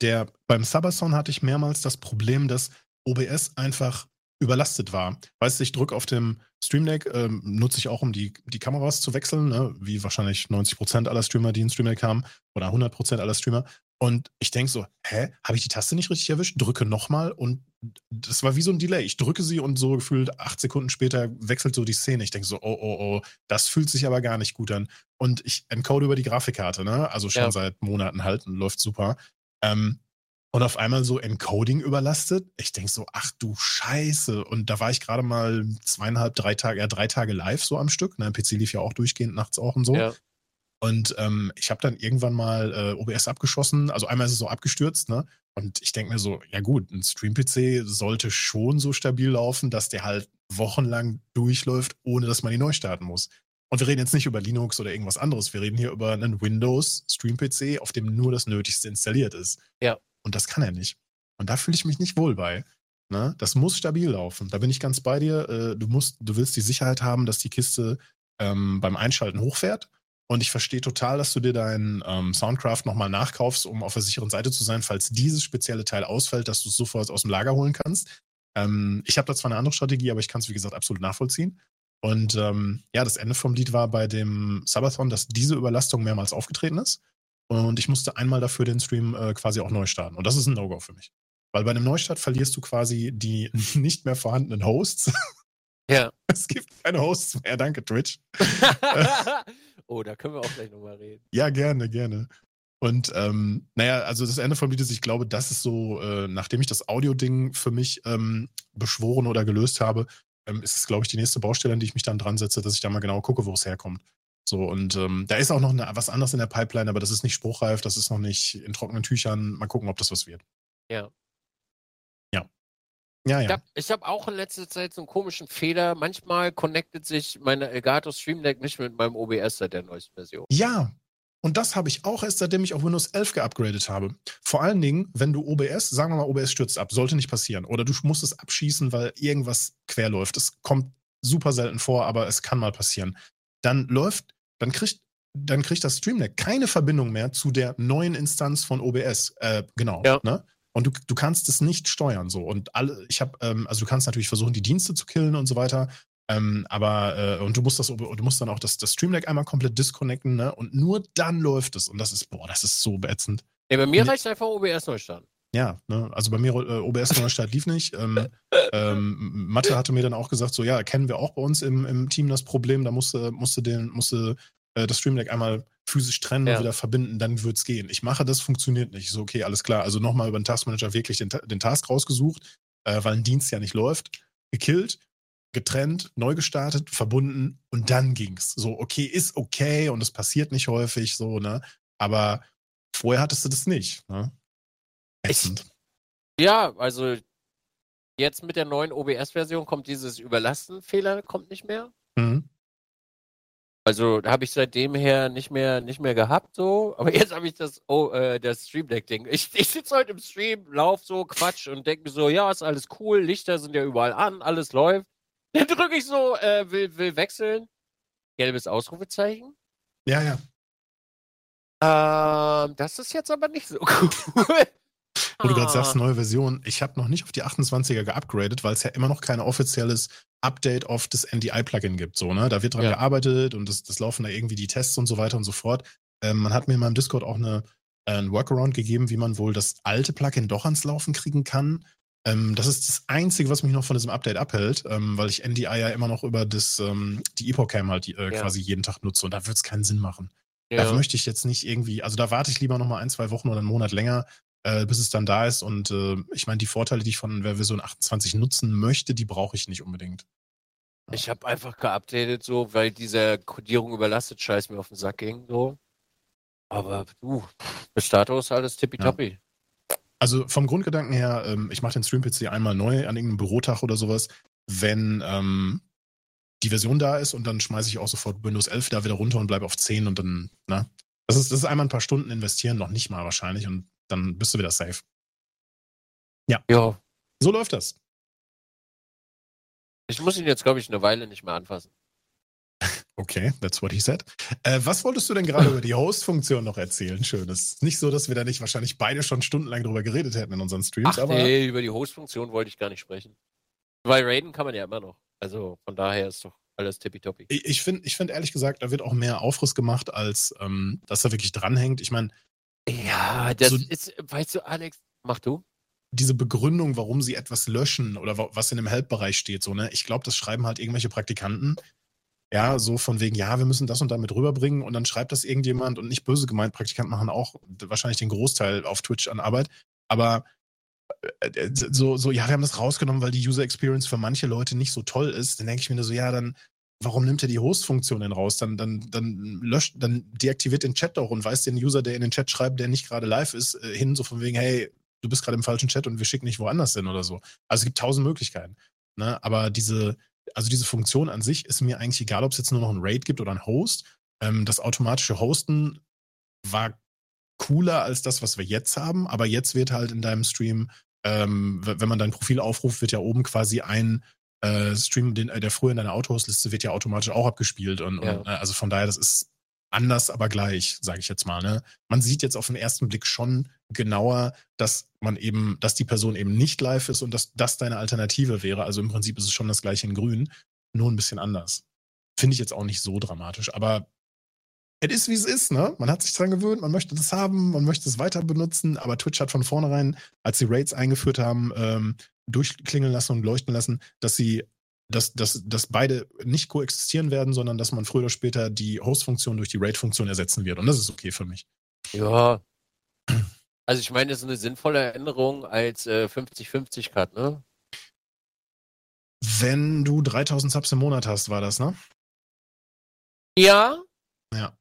Der, beim Sabaton hatte ich mehrmals das Problem, dass OBS einfach überlastet war. Weißt du, ich drücke auf dem Stream Deck, ähm, nutze ich auch, um die, die Kameras zu wechseln, ne? wie wahrscheinlich 90% aller Streamer, die in Stream Deck haben, oder 100% aller Streamer. Und ich denke so, hä, habe ich die Taste nicht richtig erwischt? Drücke nochmal und das war wie so ein Delay. Ich drücke sie und so gefühlt acht Sekunden später wechselt so die Szene. Ich denke so, oh, oh, oh, das fühlt sich aber gar nicht gut an. Und ich encode über die Grafikkarte, ne? Also schon Ja. seit Monaten halt und läuft super. Ähm, und auf einmal so Encoding überlastet. Ich denke so, ach du Scheiße. Und da war ich gerade mal zweieinhalb, drei Tage, ja, drei Tage live so am Stück. Ne, PC lief ja auch durchgehend nachts auch und so. Ja. Und ähm, ich habe dann irgendwann mal äh, OBS abgeschossen. Also einmal ist es so abgestürzt, ne? Und ich denke mir so, ja gut, ein Stream-PC sollte schon so stabil laufen, dass der halt wochenlang durchläuft, ohne dass man ihn neu starten muss. Und wir reden jetzt nicht über Linux oder irgendwas anderes. Wir reden hier über einen Windows Stream-PC, auf dem nur das Nötigste installiert ist. Ja. Und das kann er nicht. Und da fühle ich mich nicht wohl bei. Ne? Das muss stabil laufen. Da bin ich ganz bei dir. Äh, du musst, du willst die Sicherheit haben, dass die Kiste ähm, beim Einschalten hochfährt. Und ich verstehe total, dass du dir deinen ähm, Soundcraft nochmal nachkaufst, um auf der sicheren Seite zu sein, falls dieses spezielle Teil ausfällt, dass du es sofort aus dem Lager holen kannst. Ähm, ich habe da zwar eine andere Strategie, aber ich kann es, wie gesagt, absolut nachvollziehen. Und ähm, ja, das Ende vom Lied war bei dem Sabathon, dass diese Überlastung mehrmals aufgetreten ist. Und ich musste einmal dafür den Stream äh, quasi auch neu starten. Und das ist ein No-Go für mich. Weil bei einem Neustart verlierst du quasi die nicht mehr vorhandenen Hosts. Ja. es gibt keine Hosts mehr. Danke, Twitch. oh, da können wir auch gleich nochmal reden. Ja, gerne, gerne. Und ähm, naja, also das Ende Lied ist, ich glaube, das ist so, äh, nachdem ich das Audio-Ding für mich ähm, beschworen oder gelöst habe, ähm, ist es, glaube ich, die nächste Baustelle, an die ich mich dann dran setze, dass ich da mal genau gucke, wo es herkommt. So, und ähm, da ist auch noch eine, was anderes in der Pipeline, aber das ist nicht spruchreif, das ist noch nicht in trockenen Tüchern. Mal gucken, ob das was wird. Ja. Ja, Ich ja. habe ich hab auch in letzter Zeit so einen komischen Fehler. Manchmal connectet sich meine Elgato Stream Deck nicht mit meinem OBS seit der neuesten Version. Ja. Und das habe ich auch erst, seitdem ich auf Windows 11 geupgradet habe. Vor allen Dingen, wenn du OBS, sagen wir mal, OBS stürzt ab, sollte nicht passieren. Oder du musst es abschießen, weil irgendwas quer läuft. Es kommt super selten vor, aber es kann mal passieren. Dann läuft, dann kriegt, dann kriegt das Stream Deck keine Verbindung mehr zu der neuen Instanz von OBS. Äh, genau. Ja. Ne? Und du, du kannst es nicht steuern so. Und alle, ich habe, ähm, also du kannst natürlich versuchen, die Dienste zu killen und so weiter. Ähm, aber äh, und du musst das, du musst dann auch das, das Stream Deck einmal komplett disconnecten, ne? Und nur dann läuft es. Und das ist, boah, das ist so beätzend. Nee, bei mir reicht einfach OBS neu starten. Ja, ne? also bei mir äh, OBS Neustart lief nicht. Ähm, ähm, Mathe hatte mir dann auch gesagt, so ja, kennen wir auch bei uns im, im Team das Problem, da musste, musste, den, musste äh, das Stream Deck einmal physisch trennen Ja. und wieder verbinden, dann wird's gehen. Ich mache das, funktioniert nicht. So, okay, alles klar. Also nochmal über den Taskmanager wirklich den, den Task rausgesucht, äh, weil ein Dienst ja nicht läuft, gekillt, getrennt, neu gestartet, verbunden und dann ging's. So, okay, ist okay und es passiert nicht häufig, so, ne? Aber vorher hattest du das nicht. Ne? Ätzend. Ja, also jetzt mit der neuen OBS-Version kommt dieses Überlastenfehler kommt nicht mehr. Mhm. Also habe ich seitdem her nicht mehr nicht mehr gehabt so, aber jetzt habe ich das oh, äh, das Stream Deck Ding. Ich, ich sitze heute im Stream, lauf so Quatsch und denke mir so, ja, ist alles cool, Lichter sind ja überall an, alles läuft. Dann drücke ich so, äh, will will wechseln, gelbes Ausrufezeichen. Ja, ja. Ähm, das ist jetzt aber nicht so cool. Wo du gerade sagst, ah. neue Version. Ich habe noch nicht auf die 28er geupgradet, weil es ja immer noch kein offizielles Update auf das NDI-Plugin gibt. So, ne? Da wird dran ja. gearbeitet und das, das laufen da irgendwie die Tests und so weiter und so fort. Ähm, man hat mir in meinem Discord auch eine, äh, einen Workaround gegeben, wie man wohl das alte Plugin doch ans Laufen kriegen kann. Ähm, das ist das Einzige, was mich noch von diesem Update abhält, ähm, weil ich NDI ja immer noch über das, ähm, die Epoch-Cam halt äh, ja. quasi jeden Tag nutze und da wird es keinen Sinn machen. Ja. Da möchte ich jetzt nicht irgendwie, also da warte ich lieber noch mal ein, zwei Wochen oder einen Monat länger, äh, bis es dann da ist. Und äh, ich meine, die Vorteile, die ich von Version 28 nutzen möchte, die brauche ich nicht unbedingt. Ja. Ich habe einfach geupdatet, so, weil diese Codierung überlastet Scheiß mir auf den Sack ging, so. Aber du, bis dato ist alles tippitoppi. Ja. Also vom Grundgedanken her, ähm, ich mache den Stream-PC einmal neu an irgendeinem Bürotag oder sowas, wenn ähm, die Version da ist und dann schmeiße ich auch sofort Windows 11 da wieder runter und bleibe auf 10 und dann, na. Das ist, das ist einmal ein paar Stunden investieren, noch nicht mal wahrscheinlich und dann bist du wieder safe. Ja. Ja. So läuft das. Ich muss ihn jetzt, glaube ich, eine Weile nicht mehr anfassen. Okay, that's what he said. Äh, was wolltest du denn gerade über die Host-Funktion noch erzählen? Schönes. Nicht so, dass wir da nicht wahrscheinlich beide schon stundenlang drüber geredet hätten in unseren Streams, Ach, aber. Nee, über die Host-Funktion wollte ich gar nicht sprechen. Weil Raiden kann man ja immer noch. Also von daher ist doch alles tippitoppi. Ich, ich finde ich find ehrlich gesagt, da wird auch mehr Aufriss gemacht, als ähm, dass er wirklich dranhängt. Ich meine, ja, das so, ist, weißt du, Alex, mach du. Diese Begründung, warum sie etwas löschen oder was in dem Help-Bereich steht, so, ne? Ich glaube, das schreiben halt irgendwelche Praktikanten. Ja, so von wegen, ja, wir müssen das und damit rüberbringen und dann schreibt das irgendjemand und nicht böse gemeint, Praktikanten machen auch wahrscheinlich den Großteil auf Twitch an Arbeit, aber äh, so, so, ja, wir haben das rausgenommen, weil die User Experience für manche Leute nicht so toll ist, dann denke ich mir nur so, ja, dann warum nimmt er die Host-Funktion denn raus? Dann, dann, dann löscht, dann deaktiviert den Chat doch und weist den User, der in den Chat schreibt, der nicht gerade live ist, äh, hin, so von wegen, hey, du bist gerade im falschen Chat und wir schicken nicht woanders hin oder so. Also es gibt tausend Möglichkeiten. Ne? Aber diese, also diese Funktion an sich ist mir eigentlich egal, ob es jetzt nur noch ein Raid gibt oder ein Host. Ähm, das automatische Hosten war cooler als das, was wir jetzt haben, aber jetzt wird halt in deinem Stream, ähm, wenn man dein Profil aufruft, wird ja oben quasi ein äh, Stream, den, äh, der früher in deiner Autohost-Liste wird ja automatisch auch abgespielt. Und, ja. und äh, also von daher, das ist anders, aber gleich, sage ich jetzt mal. Ne? Man sieht jetzt auf den ersten Blick schon genauer, dass man eben, dass die Person eben nicht live ist und dass das deine Alternative wäre. Also im Prinzip ist es schon das gleiche in Grün, nur ein bisschen anders. Finde ich jetzt auch nicht so dramatisch, aber es ist, wie es ist, ne? Man hat sich dran gewöhnt, man möchte das haben, man möchte es weiter benutzen, aber Twitch hat von vornherein, als sie Raids eingeführt haben, ähm, durchklingeln lassen und leuchten lassen, dass sie, dass, dass, dass beide nicht koexistieren werden, sondern dass man früher oder später die Host-Funktion durch die Raid-Funktion ersetzen wird. Und das ist okay für mich. Ja. Also ich meine, das ist eine sinnvolle Änderung als 50-50 äh, ne? Wenn du 3000 Subs im Monat hast, war das, ne? Ja. Ja.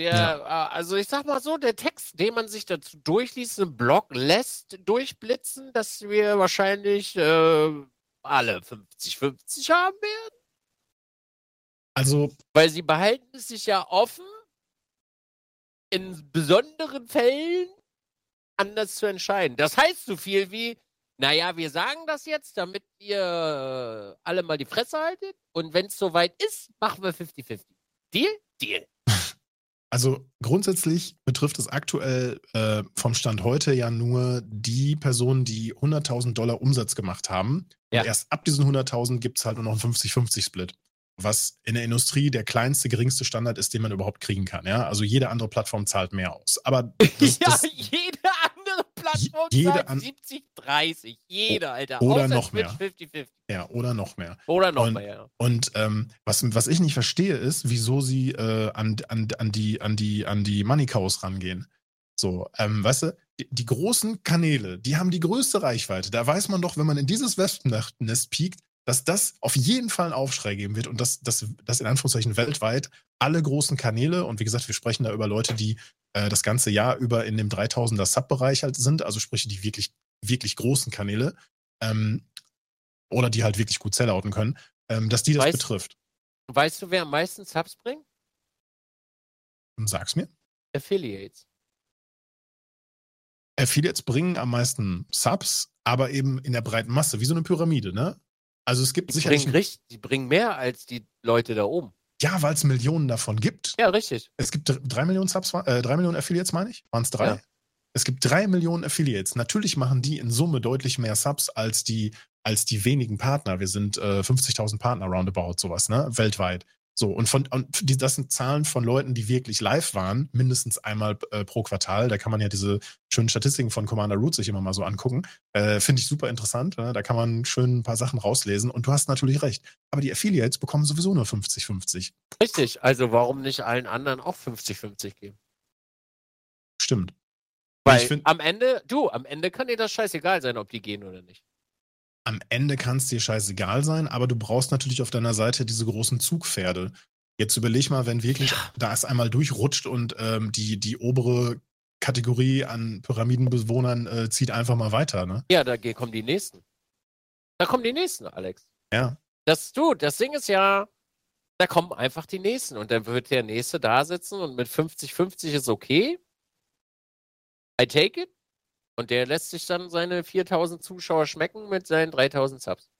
Der, ja. Äh, also ich sag mal so, der Text, den man sich dazu durchliest, im Blog lässt durchblitzen, dass wir wahrscheinlich äh, alle 50-50 haben werden. Also. Weil sie behalten es sich ja offen, in besonderen Fällen anders zu entscheiden. Das heißt so viel wie, naja, wir sagen das jetzt, damit ihr alle mal die Fresse haltet. Und wenn es soweit ist, machen wir 50-50. Deal? Deal. Also grundsätzlich betrifft es aktuell äh, vom Stand heute ja nur die Personen, die 100.000 Dollar Umsatz gemacht haben. Ja. Und erst ab diesen 100.000 gibt es halt nur noch einen 50-50-Split. Was in der Industrie der kleinste, geringste Standard ist, den man überhaupt kriegen kann. Ja? Also jede andere Plattform zahlt mehr aus. Aber das, ja, das, jede andere Plattform jede an 70, 30. Jeder, Alter. Oder Außer noch mehr. 50, 50. Ja, oder noch mehr. Oder noch und, mehr, ja. Und ähm, was, was ich nicht verstehe, ist, wieso sie äh, an, an, an, die, an, die, an die Money Cows rangehen. So, ähm, weißt du, die, die, großen Kanäle, die haben die größte Reichweite. Da weiß man doch, wenn man in dieses Wespennest piekt, dass das auf jeden Fall einen Aufschrei geben wird und dass das in Anführungszeichen weltweit alle großen Kanäle, und wie gesagt, wir sprechen da über Leute, die äh, das ganze Jahr über in dem 3000er Sub-Bereich halt sind, also sprich die wirklich, wirklich großen Kanäle, ähm, oder die halt wirklich gut sellouten können, ähm, dass die das weißt, betrifft. Weißt du, wer am meisten Subs bringt? Sag's mir. Affiliates. Affiliates bringen am meisten Subs, aber eben in der breiten Masse, wie so eine Pyramide, ne? Also es gibt die sicherlich. Bringen richtig, die bringen mehr als die Leute da oben. Ja, weil es Millionen davon gibt. Ja, richtig. Es gibt drei Millionen Subs, äh, drei Millionen Affiliates, meine ich. Waren es drei? Ja. Es gibt drei Millionen Affiliates. Natürlich machen die in Summe deutlich mehr Subs als die, als die wenigen Partner. Wir sind äh, 50.000 Partner roundabout, sowas, ne? Weltweit. So, und, von, und die, das sind Zahlen von Leuten, die wirklich live waren, mindestens einmal äh, pro Quartal. Da kann man ja diese schönen Statistiken von Commander Root sich immer mal so angucken. Äh, Finde ich super interessant. Ne? Da kann man schön ein paar Sachen rauslesen. Und du hast natürlich recht. Aber die Affiliates bekommen sowieso nur 50-50. Richtig. Also warum nicht allen anderen auch 50-50 geben? Stimmt. Weil find, am Ende, du, am Ende kann dir das scheißegal sein, ob die gehen oder nicht am Ende kann es dir scheißegal sein, aber du brauchst natürlich auf deiner Seite diese großen Zugpferde. Jetzt überleg mal, wenn wirklich ja. da es einmal durchrutscht und ähm, die, die obere Kategorie an Pyramidenbewohnern äh, zieht einfach mal weiter, ne? Ja, da kommen die nächsten. Da kommen die nächsten, Alex. Ja. Das du, das Ding ist ja, da kommen einfach die nächsten und dann wird der nächste da sitzen und mit 50-50 ist okay. I take it. Und der lässt sich dann seine 4000 Zuschauer schmecken mit seinen 3000 Subs.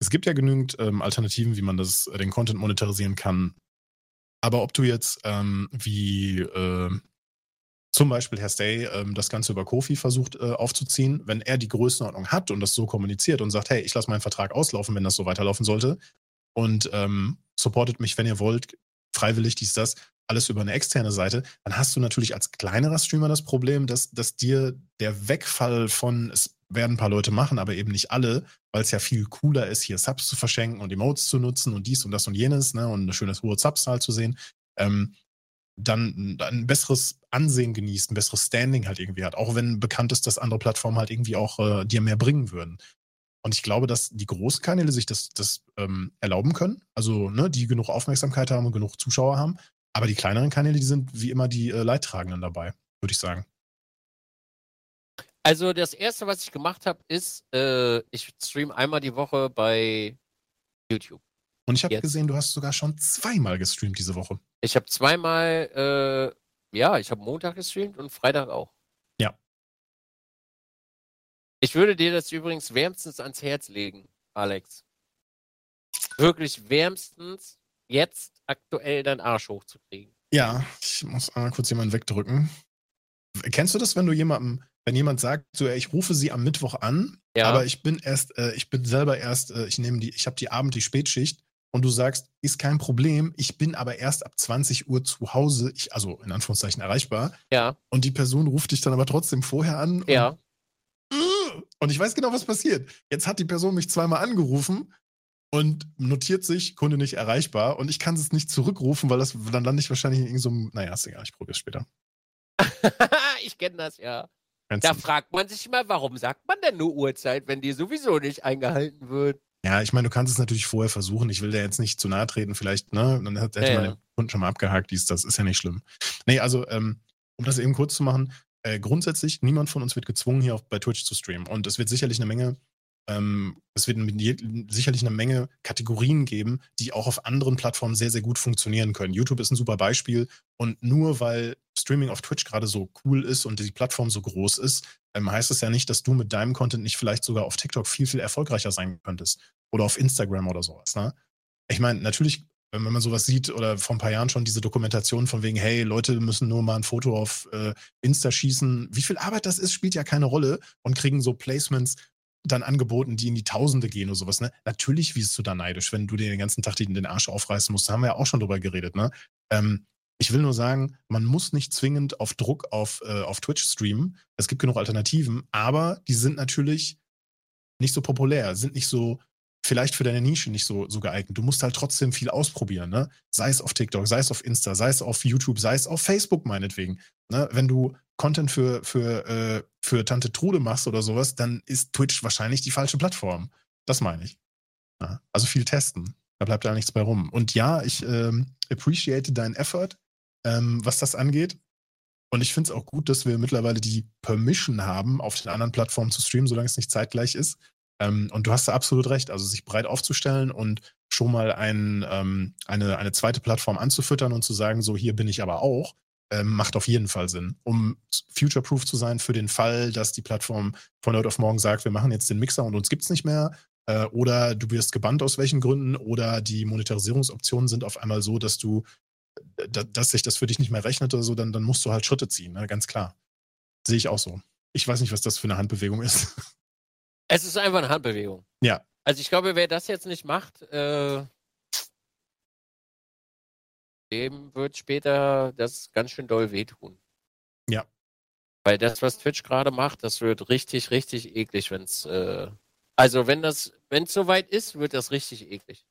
Es gibt ja genügend ähm, Alternativen, wie man das, äh, den Content monetarisieren kann. Aber ob du jetzt ähm, wie äh, zum Beispiel Herr Stay ähm, das Ganze über Kofi versucht äh, aufzuziehen, wenn er die Größenordnung hat und das so kommuniziert und sagt, hey, ich lasse meinen Vertrag auslaufen, wenn das so weiterlaufen sollte und ähm, supportet mich, wenn ihr wollt, freiwillig dies, das, alles über eine externe Seite, dann hast du natürlich als kleinerer Streamer das Problem, dass, dass dir der Wegfall von, es werden ein paar Leute machen, aber eben nicht alle, weil es ja viel cooler ist, hier Subs zu verschenken und Emotes zu nutzen und dies und das und jenes, ne, und eine schöne hohe Subzahl zu sehen, ähm, dann ein besseres Ansehen genießt, ein besseres Standing halt irgendwie hat, auch wenn bekannt ist, dass andere Plattformen halt irgendwie auch äh, dir mehr bringen würden. Und ich glaube, dass die großen Kanäle sich das, das ähm, erlauben können, also ne, die genug Aufmerksamkeit haben und genug Zuschauer haben, aber die kleineren Kanäle, die sind wie immer die äh, Leidtragenden dabei, würde ich sagen. Also das erste, was ich gemacht habe, ist, äh, ich stream einmal die Woche bei YouTube. Und ich habe gesehen, du hast sogar schon zweimal gestreamt diese Woche. Ich habe zweimal, äh, ja, ich habe Montag gestreamt und Freitag auch. Ja. Ich würde dir das übrigens wärmstens ans Herz legen, Alex. Wirklich wärmstens jetzt aktuell deinen Arsch hochzukriegen. Ja, ich muss einmal kurz jemanden wegdrücken. Kennst du das, wenn du jemandem, wenn jemand sagt, so, ich rufe sie am Mittwoch an, ja. aber ich bin erst, äh, ich bin selber erst, äh, ich nehme die, ich habe die Abend, die Spätschicht und du sagst, ist kein Problem, ich bin aber erst ab 20 Uhr zu Hause, ich, also in Anführungszeichen erreichbar. Ja. Und die Person ruft dich dann aber trotzdem vorher an. Ja. Und, und ich weiß genau, was passiert. Jetzt hat die Person mich zweimal angerufen und notiert sich, Kunde nicht erreichbar und ich kann es nicht zurückrufen, weil das dann lande ich wahrscheinlich in irgendeinem, naja, ist egal, ich probiere es später. ich kenne das ja. Kennst da fragt man sich immer, warum sagt man denn nur Uhrzeit, wenn die sowieso nicht eingehalten wird? Ja, ich meine, du kannst es natürlich vorher versuchen. Ich will dir jetzt nicht zu nahe treten, vielleicht, ne? Dann hätte ja, man den Kunden schon mal abgehakt, dies, das ist ja nicht schlimm. Nee, also, ähm, um das eben kurz zu machen, äh, grundsätzlich, niemand von uns wird gezwungen, hier auf, bei Twitch zu streamen. Und es wird sicherlich eine Menge ähm, es wird sicherlich eine Menge Kategorien geben, die auch auf anderen Plattformen sehr, sehr gut funktionieren können. YouTube ist ein super Beispiel und nur weil Streaming auf Twitch gerade so cool ist und die Plattform so groß ist, ähm, heißt es ja nicht, dass du mit deinem Content nicht vielleicht sogar auf TikTok viel, viel erfolgreicher sein könntest oder auf Instagram oder sowas. Ne? Ich meine, natürlich wenn man sowas sieht oder vor ein paar Jahren schon diese Dokumentation von wegen, hey, Leute müssen nur mal ein Foto auf äh, Insta schießen. Wie viel Arbeit das ist, spielt ja keine Rolle und kriegen so Placements dann angeboten, die in die Tausende gehen oder sowas, ne? Natürlich wirst du da neidisch, wenn du dir den ganzen Tag den Arsch aufreißen musst. Da haben wir ja auch schon drüber geredet, ne? Ähm, ich will nur sagen, man muss nicht zwingend auf Druck auf, äh, auf Twitch streamen. Es gibt genug Alternativen, aber die sind natürlich nicht so populär, sind nicht so, vielleicht für deine Nische nicht so, so geeignet. Du musst halt trotzdem viel ausprobieren, ne? Sei es auf TikTok, sei es auf Insta, sei es auf YouTube, sei es auf Facebook meinetwegen. Ne? Wenn du Content für, für, äh, für Tante Trude machst oder sowas, dann ist Twitch wahrscheinlich die falsche Plattform. Das meine ich. Ja, also viel testen. Da bleibt da nichts bei rum. Und ja, ich ähm, appreciate deinen Effort, ähm, was das angeht. Und ich finde es auch gut, dass wir mittlerweile die Permission haben, auf den anderen Plattformen zu streamen, solange es nicht zeitgleich ist. Ähm, und du hast da absolut recht. Also sich breit aufzustellen und schon mal ein, ähm, eine, eine zweite Plattform anzufüttern und zu sagen, so hier bin ich aber auch, ähm, macht auf jeden Fall Sinn, um future-proof zu sein für den Fall, dass die Plattform von heute auf morgen sagt, wir machen jetzt den Mixer und uns gibt es nicht mehr. Äh, oder du wirst gebannt aus welchen Gründen oder die Monetarisierungsoptionen sind auf einmal so, dass du dass sich das für dich nicht mehr rechnet oder so, dann, dann musst du halt Schritte ziehen, ne? ganz klar. Sehe ich auch so. Ich weiß nicht, was das für eine Handbewegung ist. Es ist einfach eine Handbewegung. Ja. Also ich glaube, wer das jetzt nicht macht, äh, dem wird später das ganz schön doll wehtun. Ja. Weil das, was Twitch gerade macht, das wird richtig, richtig eklig, wenn es, äh, also wenn das, wenn es soweit ist, wird das richtig eklig.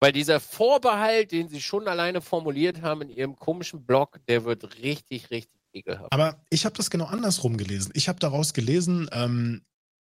Weil dieser Vorbehalt, den sie schon alleine formuliert haben in ihrem komischen Blog, der wird richtig, richtig ekelhaft. Aber ich habe das genau andersrum gelesen. Ich habe daraus gelesen, ähm,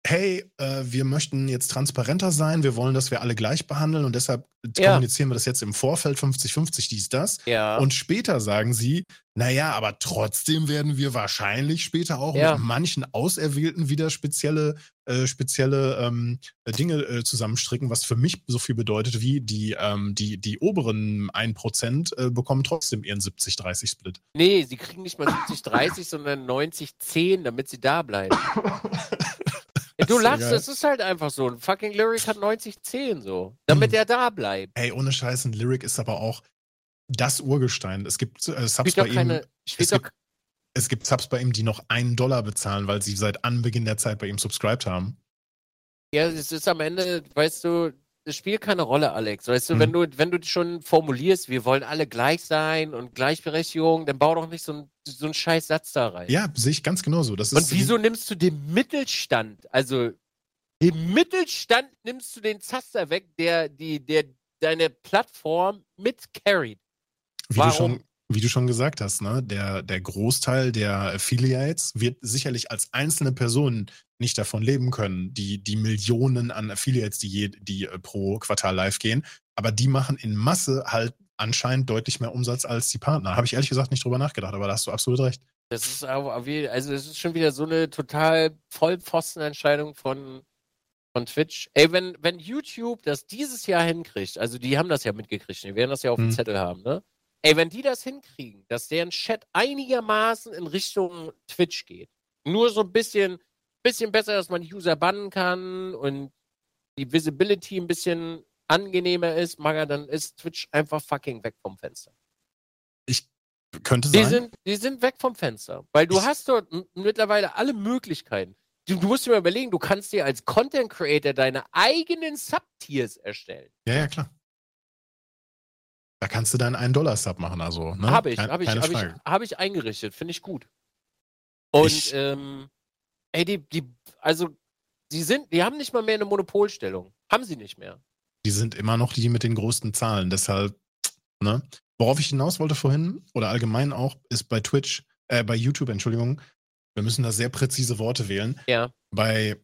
hey, äh, wir möchten jetzt transparenter sein, wir wollen, dass wir alle gleich behandeln und deshalb ja. kommunizieren wir das jetzt im Vorfeld 50-50 dies, das. Ja. Und später sagen sie, naja, aber trotzdem werden wir wahrscheinlich später auch Ja. mit manchen Auserwählten wieder spezielle, äh, spezielle ähm, Dinge äh, zusammenstricken, was für mich so viel bedeutet wie die, ähm, die, die oberen 1% äh, bekommen trotzdem ihren 70-30-Split. Nee, sie kriegen nicht mal 70-30, sondern 90-10, damit sie da bleiben. Du lachst, es ist halt einfach so. Ein fucking Lyric hat 90-10 so. Damit Hm. er da bleibt. Ey, ohne Scheiß, ein Lyric ist aber auch das Urgestein. Es gibt äh, Subs bei ihm, keine. Spielt es gibt- es gibt Subs bei ihm, die noch einen Dollar bezahlen, weil sie seit Anbeginn der Zeit bei ihm subscribed haben. ja, es ist am Ende, weißt du, es spielt keine Rolle, Alex. Weißt du, Mhm. wenn du, wenn du schon formulierst, wir wollen alle gleich sein und Gleichberechtigung, dann bau doch nicht so einen so einen scheiß Satz da rein. Ja, sehe ich ganz genauso. Das Und wieso nimmst du den Mittelstand, also den Mittelstand nimmst du den Zaster weg, der, die, der deine Plattform mit carried? wie, du warum? schon, wie du schon gesagt hast, ne, der, der Großteil der Affiliates wird sicherlich als einzelne Person nicht davon leben können, die, die Millionen an Affiliates, die, je, die äh, pro Quartal live gehen. Aber die machen in Masse halt anscheinend deutlich mehr Umsatz als die Partner. Habe ich ehrlich gesagt nicht drüber nachgedacht, aber da hast du absolut recht. Das ist auch, also es ist schon wieder so eine total Vollpfostenentscheidung von, von Twitch. Ey, wenn, wenn YouTube das dieses Jahr hinkriegt, also die haben das ja mitgekriegt, die werden das ja auf dem Hm. Zettel haben, ne? Ey, wenn die das hinkriegen, dass deren Chat einigermaßen in Richtung Twitch geht, nur so ein bisschen, bisschen besser, dass man User bannen kann und die Visibility ein bisschen angenehmer ist, Maga, dann ist Twitch einfach fucking weg vom Fenster. Könnte Die sein. sind, die sind weg vom Fenster. Weil du Ich- hast dort mittlerweile alle Möglichkeiten. Du, du musst dir mal überlegen, du kannst dir als Content Creator deine eigenen Subtiers erstellen. Ja, ja, klar. Da kannst du deinen 1-Dollar-Sub machen, also. Ne? Habe ich, habe ich, habe ich, hab ich eingerichtet. Finde ich gut. Und, Ich- ähm, ey, die, die, also, die sind, die haben nicht mal mehr eine Monopolstellung. Haben sie nicht mehr. Die sind immer noch die mit den größten Zahlen. Deshalb, ne? Worauf ich hinaus wollte vorhin, oder allgemein auch, ist bei Twitch, äh, bei YouTube, Entschuldigung, wir müssen da sehr präzise Worte wählen. Ja. Bei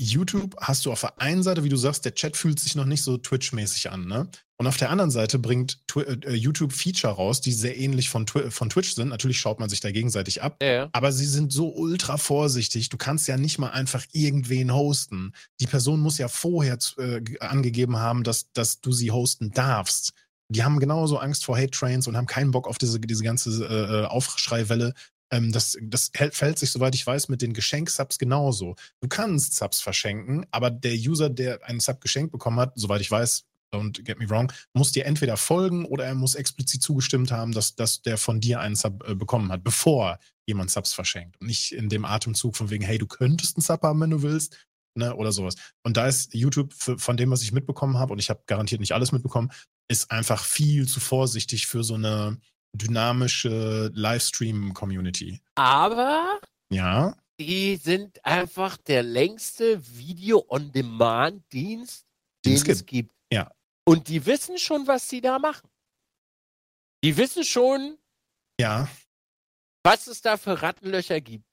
YouTube hast du auf der einen Seite, wie du sagst, der Chat fühlt sich noch nicht so Twitch-mäßig an, ne? Und auf der anderen Seite bringt Twi äh, YouTube Feature raus, die sehr ähnlich von, Twi von Twitch sind. Natürlich schaut man sich da gegenseitig ab. Ja. Aber sie sind so ultra vorsichtig. Du kannst ja nicht mal einfach irgendwen hosten. Die Person muss ja vorher äh, angegeben haben, dass, dass du sie hosten darfst. Die haben genauso Angst vor Hate Trains und haben keinen Bock auf diese, diese ganze äh, äh, Aufschreiwelle. Ähm, das das hält, fällt sich, soweit ich weiß, mit den Geschenksubs genauso. Du kannst Subs verschenken, aber der User, der einen Sub geschenkt bekommen hat, soweit ich weiß, don't get me wrong, muss dir entweder folgen oder er muss explizit zugestimmt haben, dass, dass der von dir einen Sub äh, bekommen hat, bevor jemand Subs verschenkt. Und nicht in dem Atemzug von wegen, hey, du könntest einen Sub haben, wenn du willst, ne, oder sowas. Und da ist YouTube, für, von dem, was ich mitbekommen habe, und ich habe garantiert nicht alles mitbekommen, ist einfach viel zu vorsichtig für so eine dynamische Livestream-Community. Aber Ja, die sind einfach der längste Video-on-Demand-Dienst, den es es gibt. Ja. Und die wissen schon, was sie da machen. Die wissen schon, ja, was es da für Rattenlöcher gibt.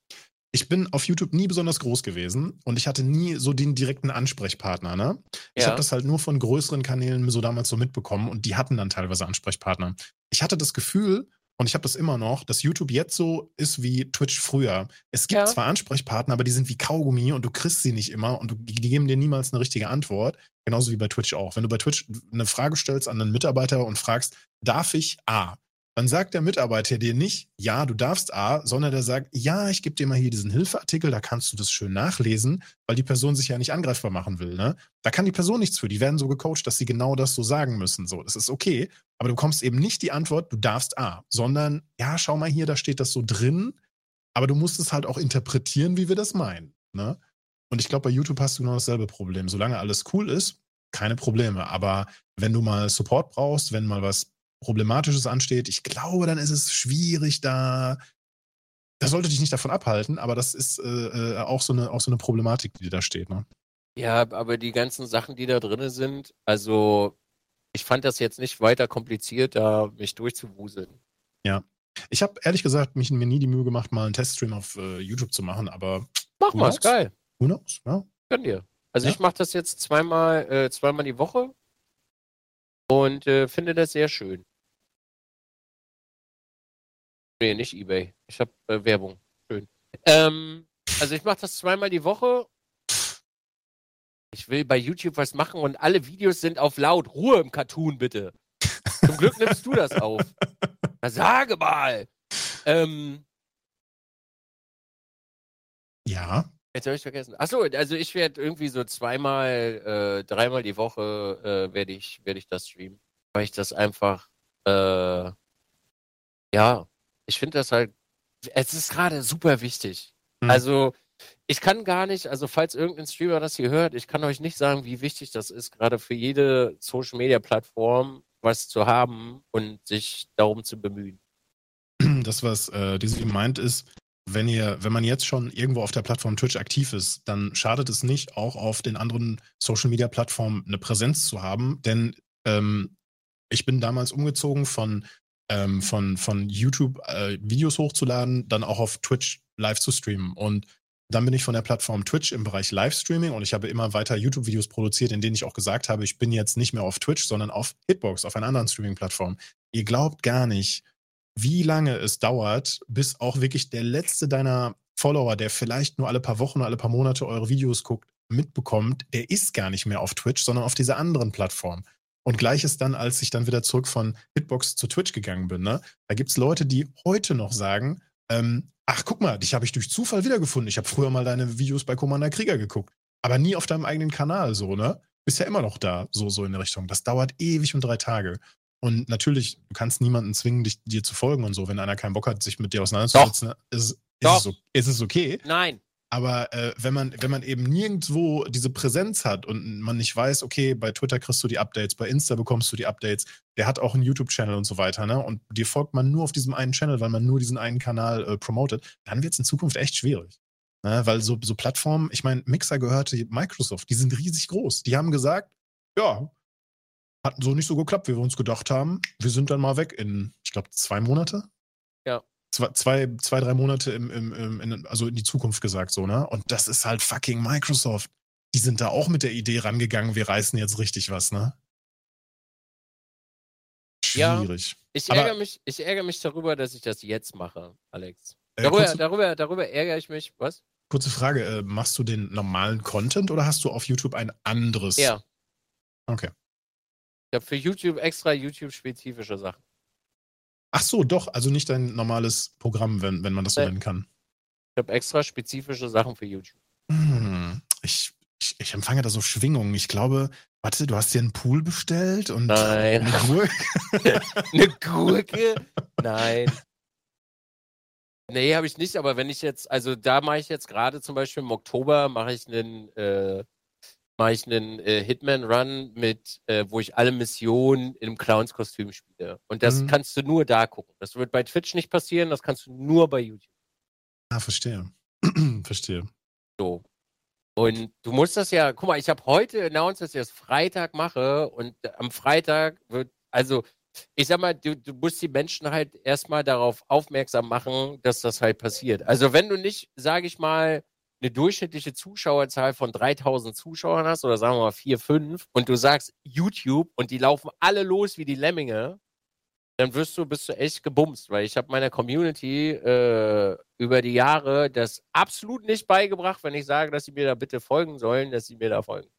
Ich bin auf YouTube nie besonders groß gewesen und ich hatte nie so den direkten Ansprechpartner. Ne? Ich Ja. habe das halt nur von größeren Kanälen so damals so mitbekommen und die hatten dann teilweise Ansprechpartner. Ich hatte das Gefühl, und ich habe das immer noch, dass YouTube jetzt so ist wie Twitch früher. Es gibt Ja. zwar Ansprechpartner, aber die sind wie Kaugummi und du kriegst sie nicht immer und du, die geben dir niemals eine richtige Antwort. Genauso wie bei Twitch auch. Wenn du bei Twitch eine Frage stellst an einen Mitarbeiter und fragst, darf ich A? Dann sagt der Mitarbeiter dir nicht, ja, du darfst A, sondern der sagt, ja, ich gebe dir mal hier diesen Hilfeartikel, da kannst du das schön nachlesen, weil die Person sich ja nicht angreifbar machen will. Ne? Da kann die Person nichts für. Die werden so gecoacht, dass sie genau das so sagen müssen. So, das ist okay. Aber du bekommst eben nicht die Antwort, du darfst A, sondern, ja, schau mal hier, da steht das so drin, aber du musst es halt auch interpretieren, wie wir das meinen. Ne? Und ich glaube, bei YouTube hast du genau dasselbe Problem. Solange alles cool ist, keine Probleme. Aber wenn du mal Support brauchst, wenn mal was Problematisches ansteht, ich glaube, dann ist es schwierig, da. Das sollte dich nicht davon abhalten, aber das ist äh, äh, auch, so eine, auch so eine Problematik, die da steht. Ne? Ja, aber die ganzen Sachen, die da drin sind, also ich fand das jetzt nicht weiter kompliziert, da mich durchzuwuseln. Ich habe ehrlich gesagt mich, mir nie die Mühe gemacht, mal einen Teststream auf äh, YouTube zu machen, aber Mach mal, ist geil. who knows? Ja? Gönn dir. Also Ja. ich mache das jetzt zweimal, äh, zweimal die Woche und äh, finde das sehr schön. Nee, nicht Ebay. Ich habe äh, Werbung. Schön. Ähm, also ich mache das zweimal die Woche. Ich will bei YouTube was machen und alle Videos sind auf laut. Ruhe im Cartoon, bitte. Zum Glück nimmst du das auf. Na, sage mal. Ähm, Ja. Jetzt habe ich vergessen. Achso, also ich werde irgendwie so zweimal, äh, dreimal die Woche äh, werde ich, werde ich das streamen. Weil ich das einfach, äh, ja, ich finde das halt, es ist gerade super wichtig. Hm. Also ich kann gar nicht, also falls irgendein Streamer das hier hört, ich kann euch nicht sagen, wie wichtig das ist, gerade für jede Social-Media-Plattform was zu haben und sich darum zu bemühen. Das, was äh, diese meint, ist, wenn ihr, wenn man jetzt schon irgendwo auf der Plattform Twitch aktiv ist, dann schadet es nicht, auch auf den anderen Social Media Plattformen eine Präsenz zu haben. Denn ähm, ich bin damals umgezogen von, ähm, von, von YouTube äh, Videos hochzuladen, dann auch auf Twitch live zu streamen. Und dann bin ich von der Plattform Twitch im Bereich Livestreaming und ich habe immer weiter YouTube-Videos produziert, in denen ich auch gesagt habe, ich bin jetzt nicht mehr auf Twitch, sondern auf Hitbox, auf einer anderen Streaming-Plattform. Ihr glaubt gar nicht, wie lange es dauert, bis auch wirklich der letzte deiner Follower, der vielleicht nur alle paar Wochen, alle paar Monate eure Videos guckt, mitbekommt, der ist gar nicht mehr auf Twitch, sondern auf dieser anderen Plattform. Und gleiches dann, als ich dann wieder zurück von Hitbox zu Twitch gegangen bin. Ne? Da gibt es Leute, die heute noch sagen, ähm, ach guck mal, dich habe ich durch Zufall wiedergefunden. Ich habe früher mal deine Videos bei Commander Krieger geguckt, aber nie auf deinem eigenen Kanal so, ne? Bist ja immer noch da, so, so in der Richtung. Das dauert ewig und drei Tage. Und natürlich, du kannst niemanden zwingen, dich, dir zu folgen und so. Wenn einer keinen Bock hat, sich mit dir auseinanderzusetzen, ist, ist, es, ist es okay. Nein, Aber äh, wenn, man, wenn man eben nirgendwo diese Präsenz hat und man nicht weiß, okay, bei Twitter kriegst du die Updates, bei Insta bekommst du die Updates, der hat auch einen YouTube-Channel und so weiter, ne? Und dir folgt man nur auf diesem einen Channel, weil man nur diesen einen Kanal äh, promotet, dann wird es in Zukunft echt schwierig. Ne? Weil so, so Plattformen, ich meine, Mixer gehörte Microsoft, die sind riesig groß. Die haben gesagt, ja, hat so nicht so geklappt, wie wir uns gedacht haben. Wir sind dann mal weg in, ich glaube, zwei Monate Ja. Zwei, zwei, zwei drei Monate im, im, im, in, also in die Zukunft gesagt, so, ne? Und das ist halt fucking Microsoft. Die sind da auch mit der Idee rangegangen, wir reißen jetzt richtig was, ne? Ja. Schwierig. ich Aber- ärgere mich, ich ärgere mich darüber, dass ich das jetzt mache, Alex. Äh, Darüber, kurze, darüber, darüber ärgere ich mich. Was? kurze Frage, äh, machst du den normalen Content oder hast du auf YouTube ein anderes? Ja. Okay. Ich habe für YouTube extra YouTube-spezifische Sachen. Ach so, doch, also nicht dein normales Programm, wenn, wenn man das so Nee. nennen kann. Ich habe extra spezifische Sachen für YouTube. Hm, ich, ich, ich empfange da so Schwingungen. Ich glaube, warte, du hast dir einen Pool bestellt und Nein. eine Gurke? Eine Gurke? Nein. Nee, habe ich nicht, aber wenn ich jetzt, also da mache ich jetzt gerade zum Beispiel im Oktober mache ich einen, äh, mache ich einen äh, Hitman-Run mit, äh, wo ich alle Missionen im Clowns-Kostüm spiele. Und das Mhm. kannst du nur da gucken. Das wird bei Twitch nicht passieren, das kannst du nur bei YouTube. Ah, verstehe. verstehe. So. Und du musst das ja, guck mal, ich habe heute announced, dass ich das Freitag mache und am Freitag wird, also ich sag mal, du, du musst die Menschen halt erstmal darauf aufmerksam machen, dass das halt passiert. Also wenn du nicht, sage ich mal, eine durchschnittliche Zuschauerzahl von 3000 Zuschauern hast oder sagen wir mal 4, 5 und du sagst YouTube und die laufen alle los wie die Lemminge, dann wirst du, bist du echt gebumst, weil ich habe meiner Community äh, über die Jahre das absolut nicht beigebracht, wenn ich sage, dass sie mir da bitte folgen sollen, dass sie mir da folgen.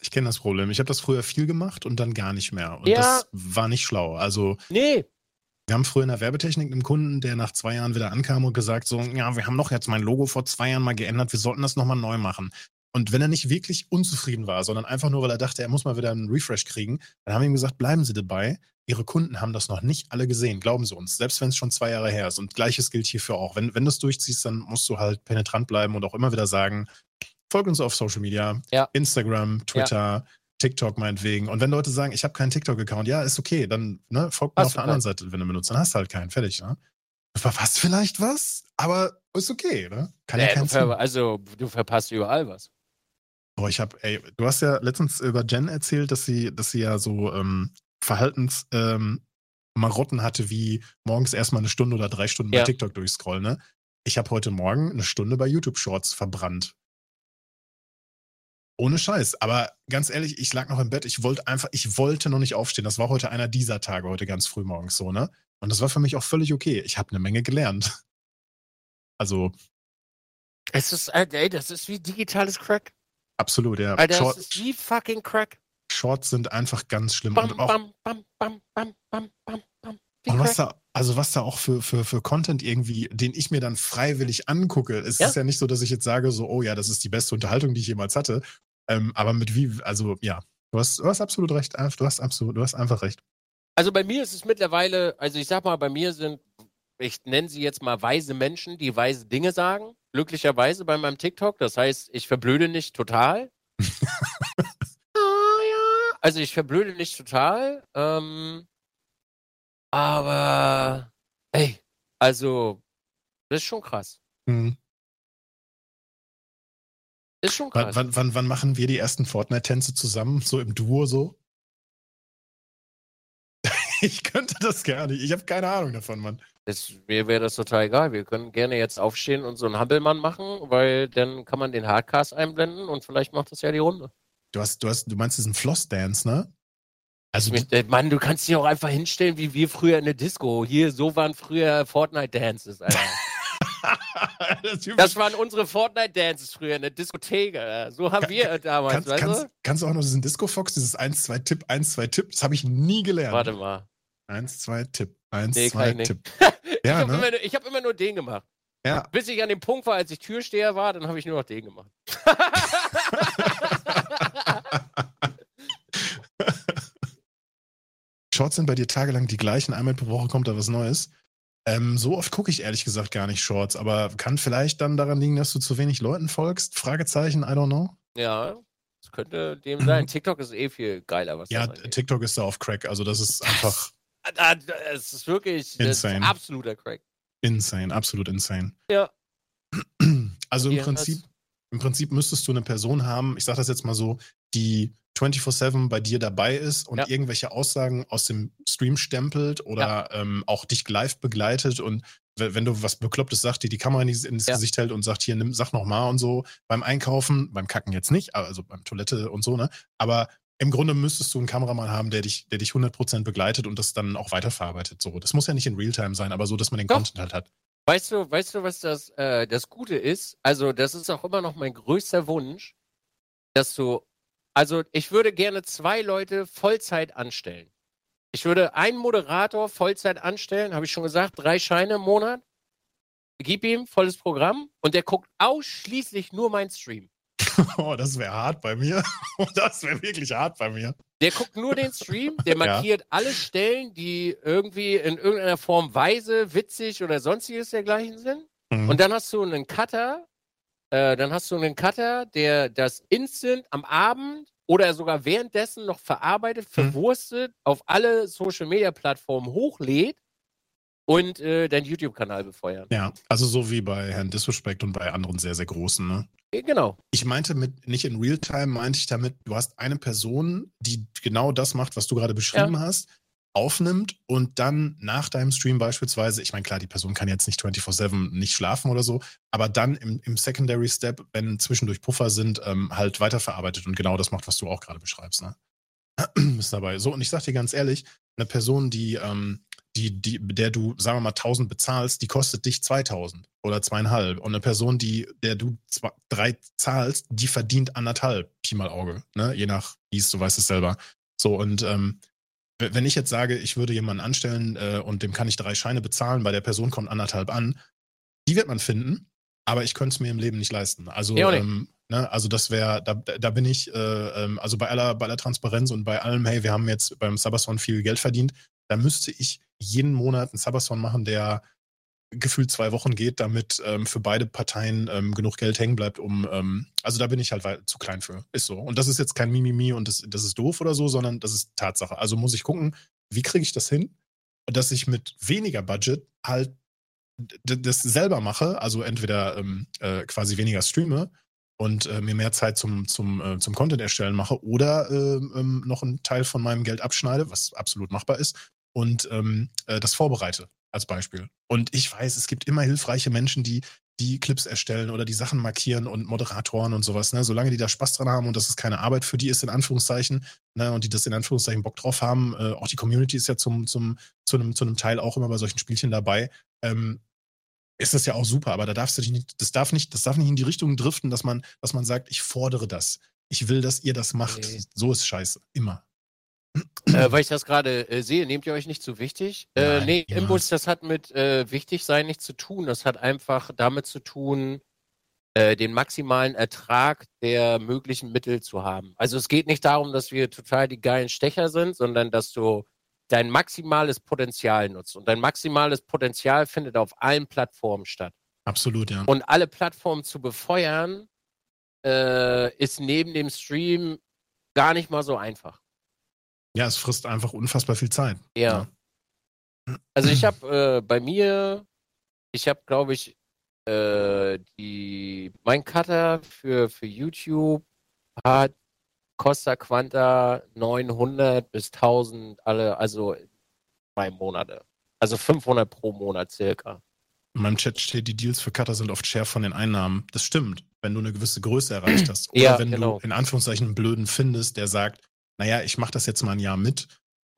Ich kenne das Problem. Ich habe das früher viel gemacht und dann gar nicht mehr. Und Ja. das war nicht schlau. Also, Nee, wir haben früher in der Werbetechnik einen Kunden, der nach zwei Jahren wieder ankam und gesagt so, ja, wir haben doch jetzt mein Logo vor zwei Jahren mal geändert, wir sollten das nochmal neu machen. Und wenn er nicht wirklich unzufrieden war, sondern einfach nur, weil er dachte, er muss mal wieder einen Refresh kriegen, dann haben wir ihm gesagt, bleiben Sie dabei. Ihre Kunden haben das noch nicht alle gesehen, glauben Sie uns, selbst wenn es schon zwei Jahre her ist. Und gleiches gilt hierfür auch. Wenn, wenn du es durchziehst, dann musst du halt penetrant bleiben und auch immer wieder sagen, folg uns auf Social Media, Ja. Instagram, Twitter, TikTok meinetwegen. Und wenn Leute sagen, ich habe keinen TikTok-Account, ja, ist okay, dann ne, folgt mir auf der anderen Seite, wenn du benutzt, dann hast du halt keinen, fertig. Ne? Du verpasst vielleicht was, aber ist okay, ne? Kann ja nee, keinen du also du verpasst überall was. Boah, ich habe, ey, du hast ja letztens über Jen erzählt, dass sie, dass sie ja so ähm, Verhaltens ähm, Marotten hatte, wie morgens erstmal eine Stunde oder drei Stunden bei Ja. TikTok durchscrollen, ne? Ich habe heute Morgen eine Stunde bei YouTube Shorts verbrannt. Ohne Scheiß. Aber ganz ehrlich, ich lag noch im Bett. Ich wollte einfach, ich wollte noch nicht aufstehen. Das war heute einer dieser Tage, heute ganz früh morgens so, ne? Und das war für mich auch völlig okay. Ich habe eine Menge gelernt. Also, Es ist, äh, ey, das ist wie digitales Crack. absolut, ja. Alter, Short, das ist wie fucking Crack. Shorts sind einfach ganz schlimm. Bam, und auch, bam, bam, bam, bam, bam, bam, bam. Und was da, also was da auch für, für, für Content irgendwie, den ich mir dann freiwillig angucke. Es Ja. ist ja nicht so, dass ich jetzt sage, so, oh ja, das ist die beste Unterhaltung, die ich jemals hatte. Ähm, aber mit wie, also ja, du hast, du hast absolut recht. Du hast absolut, du hast einfach recht. Also bei mir ist es mittlerweile, also ich sag mal, bei mir sind, ich nenne sie jetzt mal weise Menschen, die weise Dinge sagen. Glücklicherweise bei meinem TikTok. Das heißt, ich verblöde nicht total. Also ich verblöde nicht total. Ähm, aber ey, also das ist schon krass. Hm. Ist schon Wann, krass. wann, wann, wann machen wir die ersten Fortnite-Tänze zusammen, so im Duo so? ich könnte das gar nicht. Ich habe keine Ahnung davon, Mann. Das, mir wäre das total egal. Wir können gerne jetzt aufstehen und so einen Hampelmann machen, weil dann kann man den Hardcast einblenden und vielleicht macht das ja die Runde. Du hast, du hast, du meinst diesen Floss-Dance, ne? Also, äh, Mann, du kannst dich auch einfach hinstellen, wie wir früher in der Disco. Hier, so waren früher Fortnite-Dances, Alter. das Das waren unsere Fortnite-Dances früher in der Diskothek, Alter. So haben Kann- wir damals, kannst, weißt kannst, du? kannst du auch noch diesen Disco Fox, dieses 1, 2 Tipp, 1, 2 Tipp, das habe ich nie gelernt. Warte mal. 1, 2 Tipp, 1, Nee, kann 2 ich Ja, habe ne? immer, hab immer nur den gemacht. Ja. Bis ich an dem Punkt war, als ich Türsteher war, dann habe ich nur noch den gemacht. Shorts sind bei dir tagelang die gleichen, einmal pro Woche kommt da was Neues. Ähm, so oft gucke ich ehrlich gesagt gar nicht Shorts, aber kann vielleicht dann daran liegen, dass du zu wenig Leuten folgst? Fragezeichen, I don't know. ja, das könnte dem sein. TikTok ist eh viel geiler, was Ja. TikTok ist da auf Crack, also das ist einfach Es ist wirklich das ist Insane. absoluter Crack. insane, absolut insane. Ja. Also im Prinzip, im Prinzip müsstest du eine Person haben, ich sage das jetzt mal so, die 24-7 bei dir dabei ist und Ja. irgendwelche Aussagen aus dem Stream stempelt oder ähm, auch dich live begleitet und we- wenn du was Beklopptes sagst, dir die Kamera ins, ins Ja. Gesicht hält und sagt, hier, nimm, sag noch mal und so. Beim Einkaufen, beim Kacken jetzt nicht, also beim Toilette und so, ne? Aber im Grunde müsstest du einen Kameramann haben, der dich, der dich 100% begleitet und das dann auch weiterverarbeitet. So, das muss ja nicht in Realtime sein, aber so, dass man den Doch. Content halt hat. Weißt du, weißt du, was das, äh, das Gute ist? Also, das ist auch immer noch mein größter Wunsch, dass du, also ich würde gerne zwei Leute Vollzeit anstellen. Ich würde einen Moderator Vollzeit anstellen, habe ich schon gesagt, drei Scheine im Monat. Gib ihm volles Programm und der guckt ausschließlich nur meinen Stream. Oh, das wäre hart bei mir. Das wäre wirklich hart bei mir. Der guckt nur den Stream, der Ja. markiert alle Stellen, die irgendwie in irgendeiner Form weise, witzig oder sonstiges dergleichen sind. Mhm. Und dann hast du einen Cutter, äh, dann hast du einen Cutter, der das instant am Abend oder sogar währenddessen noch verarbeitet, verwurstet, auf alle Social Media Plattformen hochlädt und äh, deinen YouTube-Kanal befeuern. ja, also so wie bei Herrn Disrespect und bei anderen sehr, sehr großen, ne? Äh, Genau. Ich meinte mit, nicht in Realtime, meinte ich damit, du hast eine Person, die genau das macht, was du gerade beschrieben hast. Aufnimmt und dann nach deinem Stream beispielsweise, ich meine, klar, die Person kann jetzt nicht 24-7 nicht schlafen oder so, aber dann im, im Secondary Step, wenn zwischendurch Puffer sind, ähm, halt weiterverarbeitet und genau das macht, was du auch gerade beschreibst. Ne? Ist dabei. So, und ich sag dir ganz ehrlich, eine Person, die, ähm, die, die, der du, sagen wir mal, 1000 bezahlst, die kostet dich 2000 oder zweieinhalb. Und eine Person, die, der du zwei, drei zahlst, die verdient anderthalb, Pi mal Auge, ne? Je nach, wie es, du weißt es selber. So, und ähm, wenn ich jetzt sage, ich würde jemanden anstellen äh, und dem kann ich drei Scheine bezahlen, bei der Person kommt anderthalb an, die wird man finden, aber ich könnte es mir im Leben nicht leisten. Also, ja, ähm, ne, also das wäre, da, da bin ich, äh, ähm, also bei aller, bei aller Transparenz und bei allem, hey, wir haben jetzt beim Sabathon viel Geld verdient, da müsste ich jeden Monat einen Sabathon machen, der gefühlt zwei Wochen geht, damit ähm, für beide Parteien ähm, genug Geld hängen bleibt, um, ähm, also da bin ich halt zu klein für. Ist so. Und das ist jetzt kein Mimimi und das, das ist doof oder so, sondern das ist Tatsache. Also muss ich gucken, wie kriege ich das hin, dass ich mit weniger Budget halt das selber mache, also entweder ähm, äh, quasi weniger streame und äh, mir mehr Zeit zum, zum, äh, zum Content erstellen mache oder ähm, ähm, noch einen Teil von meinem Geld abschneide, was absolut machbar ist, und ähm, äh, das vorbereite als Beispiel. Und ich weiß, es gibt immer hilfreiche Menschen, die die Clips erstellen oder die Sachen markieren und Moderatoren und sowas. Ne? Solange die da Spaß dran haben und das ist keine Arbeit für die ist, in Anführungszeichen, ne? und die das in Anführungszeichen Bock drauf haben, äh, auch die Community ist ja zum, zum, zu, einem, zu einem Teil auch immer bei solchen Spielchen dabei, ähm, ist das ja auch super, aber da darfst du dich nicht, das darf nicht, das darf nicht in die Richtung driften, dass man, dass man sagt, ich fordere das. Ich will, dass ihr das macht. Nee. So ist scheiße. Immer äh, weil ich das gerade äh, sehe, nehmt ihr euch nicht zu wichtig? Äh, Nein, nee, ja. Impuls, das hat mit äh, wichtig sein nichts zu tun. Das hat einfach damit zu tun, äh, den maximalen Ertrag der möglichen Mittel zu haben. Also es geht nicht darum, dass wir total die geilen Stecher sind, sondern dass du dein maximales Potenzial nutzt. Und dein maximales Potenzial findet auf allen Plattformen statt. Absolut, ja. Und alle Plattformen zu befeuern, äh, ist neben dem Stream gar nicht mal so einfach. Ja, es frisst einfach unfassbar viel Zeit. Ja. ja. Also ich habe äh, bei mir, ich habe, glaube ich, äh, die, mein Cutter für, für YouTube hat Costa Quanta 900 bis 1000 alle, also zwei Monate. Also 500 pro Monat circa. In meinem Chat steht, die Deals für Cutter sind oft Share von den Einnahmen. Das stimmt, wenn du eine gewisse Größe erreicht hast. Oder ja, wenn genau. du in Anführungszeichen einen Blöden findest, der sagt, naja, ich mache das jetzt mal ein Jahr mit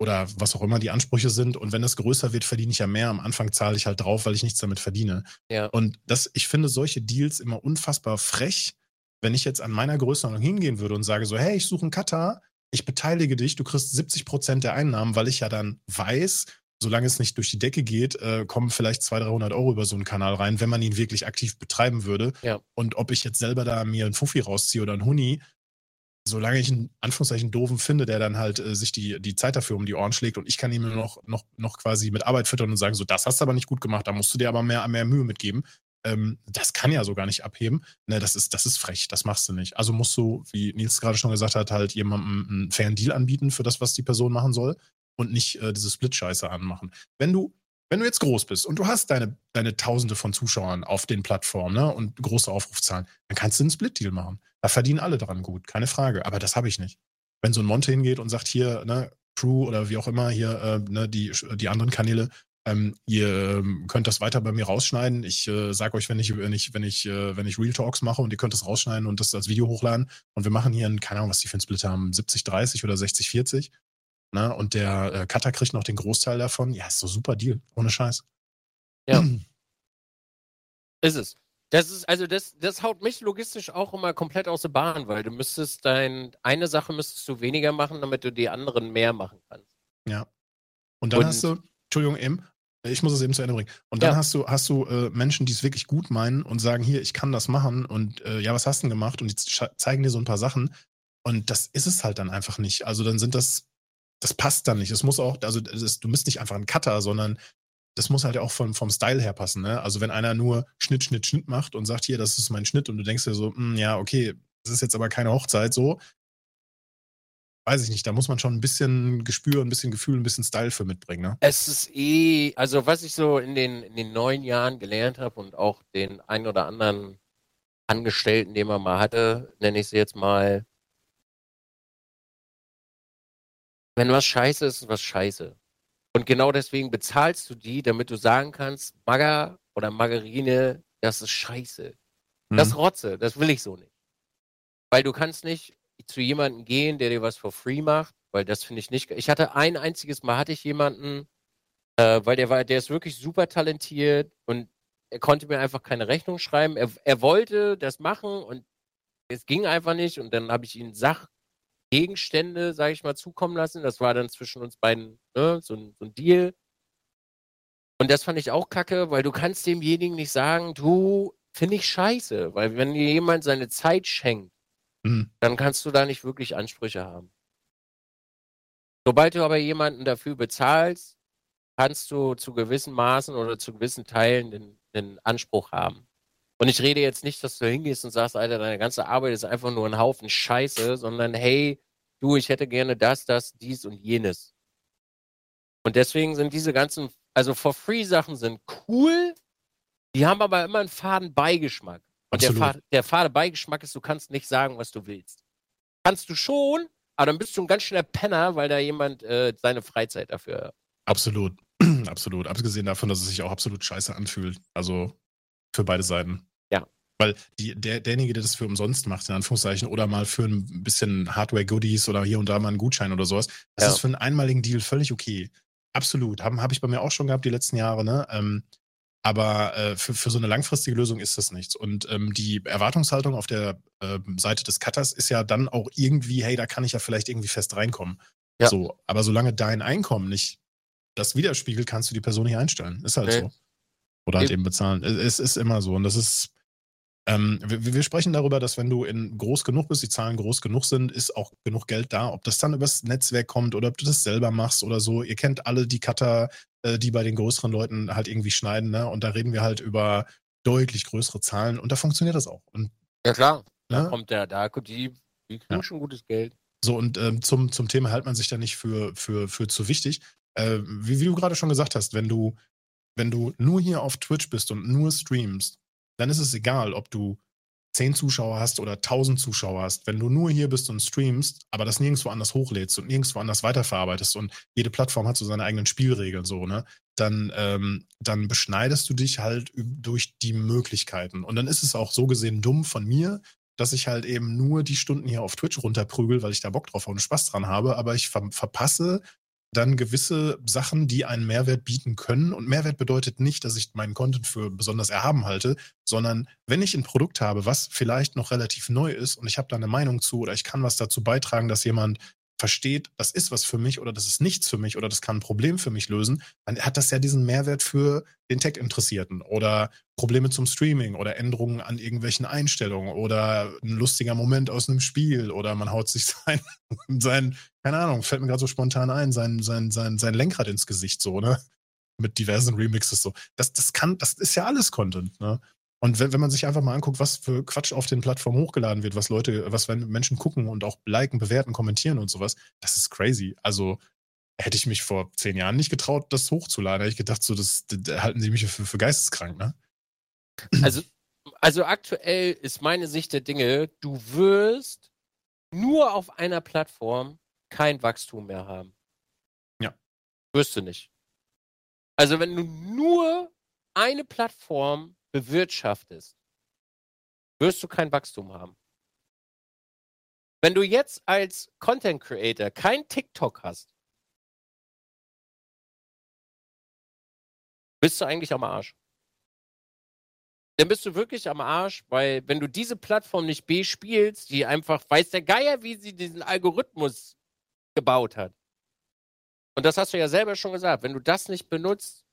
oder was auch immer die Ansprüche sind. Und wenn das größer wird, verdiene ich ja mehr. Am Anfang zahle ich halt drauf, weil ich nichts damit verdiene. Ja. Und das, ich finde solche Deals immer unfassbar frech, wenn ich jetzt an meiner Größenordnung hingehen würde und sage so, hey, ich suche einen Katar, ich beteilige dich, du kriegst 70 Prozent der Einnahmen, weil ich ja dann weiß, solange es nicht durch die Decke geht, äh, kommen vielleicht 200, 300 Euro über so einen Kanal rein, wenn man ihn wirklich aktiv betreiben würde. Ja. Und ob ich jetzt selber da mir einen Fuffi rausziehe oder einen Huni, solange ich einen Anführungszeichen doofen finde, der dann halt äh, sich die, die Zeit dafür um die Ohren schlägt und ich kann ihm noch, noch, noch quasi mit Arbeit füttern und sagen, so, das hast du aber nicht gut gemacht, da musst du dir aber mehr, mehr Mühe mitgeben. Ähm, das kann ja so gar nicht abheben. Ne, das ist, das ist frech, das machst du nicht. Also musst du, wie Nils gerade schon gesagt hat, halt jemandem einen fairen Deal anbieten für das, was die Person machen soll und nicht äh, diese Split-Scheiße anmachen. Wenn du wenn du jetzt groß bist und du hast deine, deine Tausende von Zuschauern auf den Plattformen ne, und große Aufrufzahlen, dann kannst du einen Split-Deal machen. Da verdienen alle dran gut, keine Frage. Aber das habe ich nicht. Wenn so ein Monte hingeht und sagt, hier, ne, Crew oder wie auch immer, hier, äh, ne, die, die anderen Kanäle, ähm, ihr ähm, könnt das weiter bei mir rausschneiden. Ich äh, sage euch, wenn ich, wenn ich, wenn ich, äh, wenn ich Real Talks mache und ihr könnt das rausschneiden und das als Video hochladen. Und wir machen hier einen, keine Ahnung, was die für einen Split haben, 70-30 oder 60-40. Ne? Und der äh, Cutter kriegt noch den Großteil davon. Ja, ist so super Deal, ohne Scheiß. Ja. ist es. Das ist, also das, das haut mich logistisch auch immer komplett aus der Bahn, weil du müsstest dein, eine Sache müsstest du weniger machen, damit du die anderen mehr machen kannst. Ja. Und dann und, hast du, Entschuldigung, eben, ich muss es eben zu Ende bringen. Und dann ja. hast du, hast du äh, Menschen, die es wirklich gut meinen und sagen, hier, ich kann das machen und äh, ja, was hast du denn gemacht? Und die zeigen dir so ein paar Sachen. Und das ist es halt dann einfach nicht. Also dann sind das das passt dann nicht. Es muss auch, also das, du bist nicht einfach ein Cutter, sondern das muss halt auch vom, vom Style her passen. Ne? Also wenn einer nur Schnitt, Schnitt, Schnitt macht und sagt, hier, das ist mein Schnitt und du denkst dir so, hm, ja, okay, das ist jetzt aber keine Hochzeit, so, weiß ich nicht, da muss man schon ein bisschen Gespür, ein bisschen Gefühl, ein bisschen Style für mitbringen. Ne? Es ist eh, also was ich so in den, in den neun Jahren gelernt habe und auch den ein oder anderen Angestellten, den man mal hatte, nenne ich sie jetzt mal, Wenn was scheiße ist, ist was scheiße. Und genau deswegen bezahlst du die, damit du sagen kannst, Magger oder Margarine, das ist scheiße. Das Mhm. Rotze, das will ich so nicht. Weil du kannst nicht zu jemandem gehen, der dir was for free macht, weil das finde ich nicht. Ich hatte ein einziges Mal hatte ich jemanden, äh, weil der war, der ist wirklich super talentiert und er konnte mir einfach keine Rechnung schreiben. Er, er wollte das machen und es ging einfach nicht und dann habe ich ihm Sachgegenstände, sage ich mal, zukommen lassen. Das war dann zwischen uns beiden ne, so, ein, so ein Deal. Und das fand ich auch kacke, weil du kannst demjenigen nicht sagen, du, finde ich scheiße, weil wenn dir jemand seine Zeit schenkt, Mhm. dann kannst du da nicht wirklich Ansprüche haben. Sobald du aber jemanden dafür bezahlst, kannst du zu gewissen Maßen oder zu gewissen Teilen den, den Anspruch haben. Und ich rede jetzt nicht, dass du hingehst und sagst, Alter, deine ganze Arbeit ist einfach nur ein Haufen Scheiße, sondern hey, du, ich hätte gerne das, das, dies und jenes. Und deswegen sind diese ganzen, also for free Sachen sind cool, die haben aber immer einen faden Beigeschmack. Und der, der fade Beigeschmack ist, du kannst nicht sagen, was du willst. Kannst du schon, aber dann bist du ein ganz schöner Penner, weil da jemand äh, seine Freizeit dafür. Absolut. absolut. Abgesehen davon, dass es sich auch absolut scheiße anfühlt. Also für beide Seiten. Ja. Weil die, der, derjenige, der das für umsonst macht, in Anführungszeichen, oder mal für ein bisschen Hardware-Goodies oder hier und da mal einen Gutschein oder sowas, das Ja. ist für einen einmaligen Deal völlig okay. Absolut. Habe ich bei mir auch schon gehabt die letzten Jahre, ne? Ähm, aber äh, für, für so eine langfristige Lösung ist das nichts. Und ähm, die Erwartungshaltung auf der ähm, Seite des Cutters ist ja dann auch irgendwie, hey, da kann ich ja vielleicht irgendwie fest reinkommen. Ja. So, aber solange dein Einkommen nicht das widerspiegelt, kannst du die Person nicht einstellen. Ist halt Nee. so. Oder halt Eben. eben bezahlen. Es, es ist immer so. Und das ist, ähm, wir, wir sprechen darüber, dass wenn du in groß genug bist, die Zahlen groß genug sind, ist auch genug Geld da. Ob das dann übers Netzwerk kommt oder ob du das selber machst oder so. Ihr kennt alle die Cutter, äh, die bei den größeren Leuten halt irgendwie schneiden, ne? Und da reden wir halt über deutlich größere Zahlen und da funktioniert das auch. Und Ja klar. ne? Kommt der, da kommt die, die kriegen Ja. schon gutes Geld. So, und ähm, zum, zum Thema hält man sich da nicht für, für, für zu wichtig. Äh, wie, wie du gerade schon gesagt hast, wenn du, wenn du nur hier auf Twitch bist und nur streamst, dann ist es egal, ob du 10 Zuschauer hast oder 1000 Zuschauer hast. Wenn du nur hier bist und streamst, aber das nirgendwo anders hochlädst und nirgendwo anders weiterverarbeitest und jede Plattform hat so seine eigenen Spielregeln, so, ne, dann, ähm, dann beschneidest du dich halt durch die Möglichkeiten. Und dann ist es auch so gesehen dumm von mir, dass ich halt eben nur die Stunden hier auf Twitch runterprügel, weil ich da Bock drauf habe und Spaß dran habe, aber ich ver verpasse dann gewisse Sachen, die einen Mehrwert bieten können. Und Mehrwert bedeutet nicht, dass ich meinen Content für besonders erhaben halte, sondern wenn ich ein Produkt habe, was vielleicht noch relativ neu ist und ich habe da eine Meinung zu oder ich kann was dazu beitragen, dass jemand versteht, das ist was für mich oder das ist nichts für mich oder das kann ein Problem für mich lösen, dann hat das ja diesen Mehrwert für den Tech-Interessierten oder Probleme zum Streaming oder Änderungen an irgendwelchen Einstellungen oder ein lustiger Moment aus einem Spiel oder man haut sich sein, sein keine Ahnung, fällt mir gerade so spontan ein, sein, sein, sein, sein Lenkrad ins Gesicht so, ne? Mit diversen Remixes so. Das, das kann, das ist ja alles Content, ne? Und wenn, wenn man sich einfach mal anguckt, was für Quatsch auf den Plattformen hochgeladen wird, was Leute, was wenn Menschen gucken und auch liken, bewerten, kommentieren und sowas, das ist crazy. Also hätte ich mich vor zehn Jahren nicht getraut, das hochzuladen, hätte ich gedacht, so, das, das halten sie mich für, für geisteskrank, ne? Also, also aktuell ist meine Sicht der Dinge, du wirst nur auf einer Plattform kein Wachstum mehr haben. Ja. Wirst du nicht. Also wenn du nur eine Plattform bewirtschaftest, wirst du kein Wachstum haben. Wenn du jetzt als Content Creator kein TikTok hast, bist du eigentlich am Arsch. Dann bist du wirklich am Arsch, weil wenn du diese Plattform nicht bespielst, die einfach weiß der Geier, wie sie diesen Algorithmus gebaut hat. Und das hast du ja selber schon gesagt. Wenn du das nicht benutzt,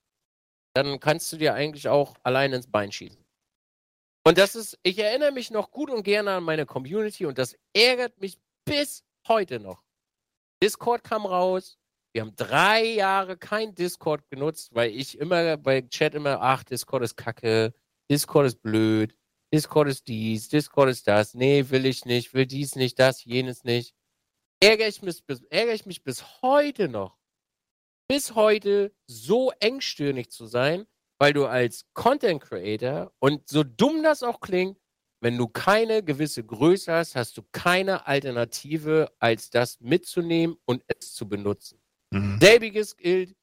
dann kannst du dir eigentlich auch allein ins Bein schießen. Und das ist, ich erinnere mich noch gut und gerne an meine Community und das ärgert mich bis heute noch. Discord kam raus. Wir haben drei Jahre kein Discord genutzt, weil ich immer bei Chat immer, ach, Discord ist kacke, Discord ist blöd, Discord ist dies, Discord ist das, nee, will ich nicht, will dies nicht, das, jenes nicht. Ärgere ich mich bis, ärgere ich mich bis heute noch, bis heute so engstirnig zu sein, weil du als Content Creator und so dumm das auch klingt, wenn du keine gewisse Größe hast, hast du keine Alternative, als das mitzunehmen und es zu benutzen. Mhm. Selbiges gilt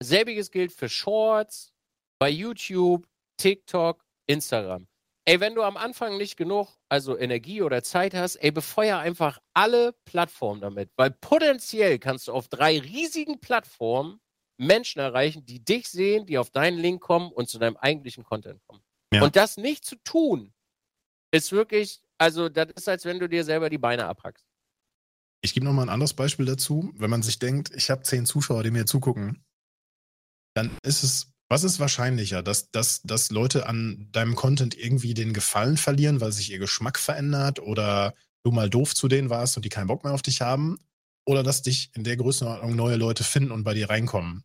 Selbiges gilt für Shorts, bei YouTube, TikTok, Instagram. Ey, wenn du am Anfang nicht genug, also Energie oder Zeit hast, ey, befeuer einfach alle Plattformen damit, weil potenziell kannst du auf drei riesigen Plattformen Menschen erreichen, die dich sehen, die auf deinen Link kommen und zu deinem eigentlichen Content kommen. Ja. Und das nicht zu tun, ist wirklich, also das ist, als wenn du dir selber die Beine abhackst. Ich gebe nochmal ein anderes Beispiel dazu. Wenn man sich denkt, ich habe zehn Zuschauer, die mir zugucken, dann ist es, was ist wahrscheinlicher, dass, dass, dass Leute an deinem Content irgendwie den Gefallen verlieren, weil sich ihr Geschmack verändert oder du mal doof zu denen warst und die keinen Bock mehr auf dich haben? Oder dass dich in der Größenordnung neue Leute finden und bei dir reinkommen?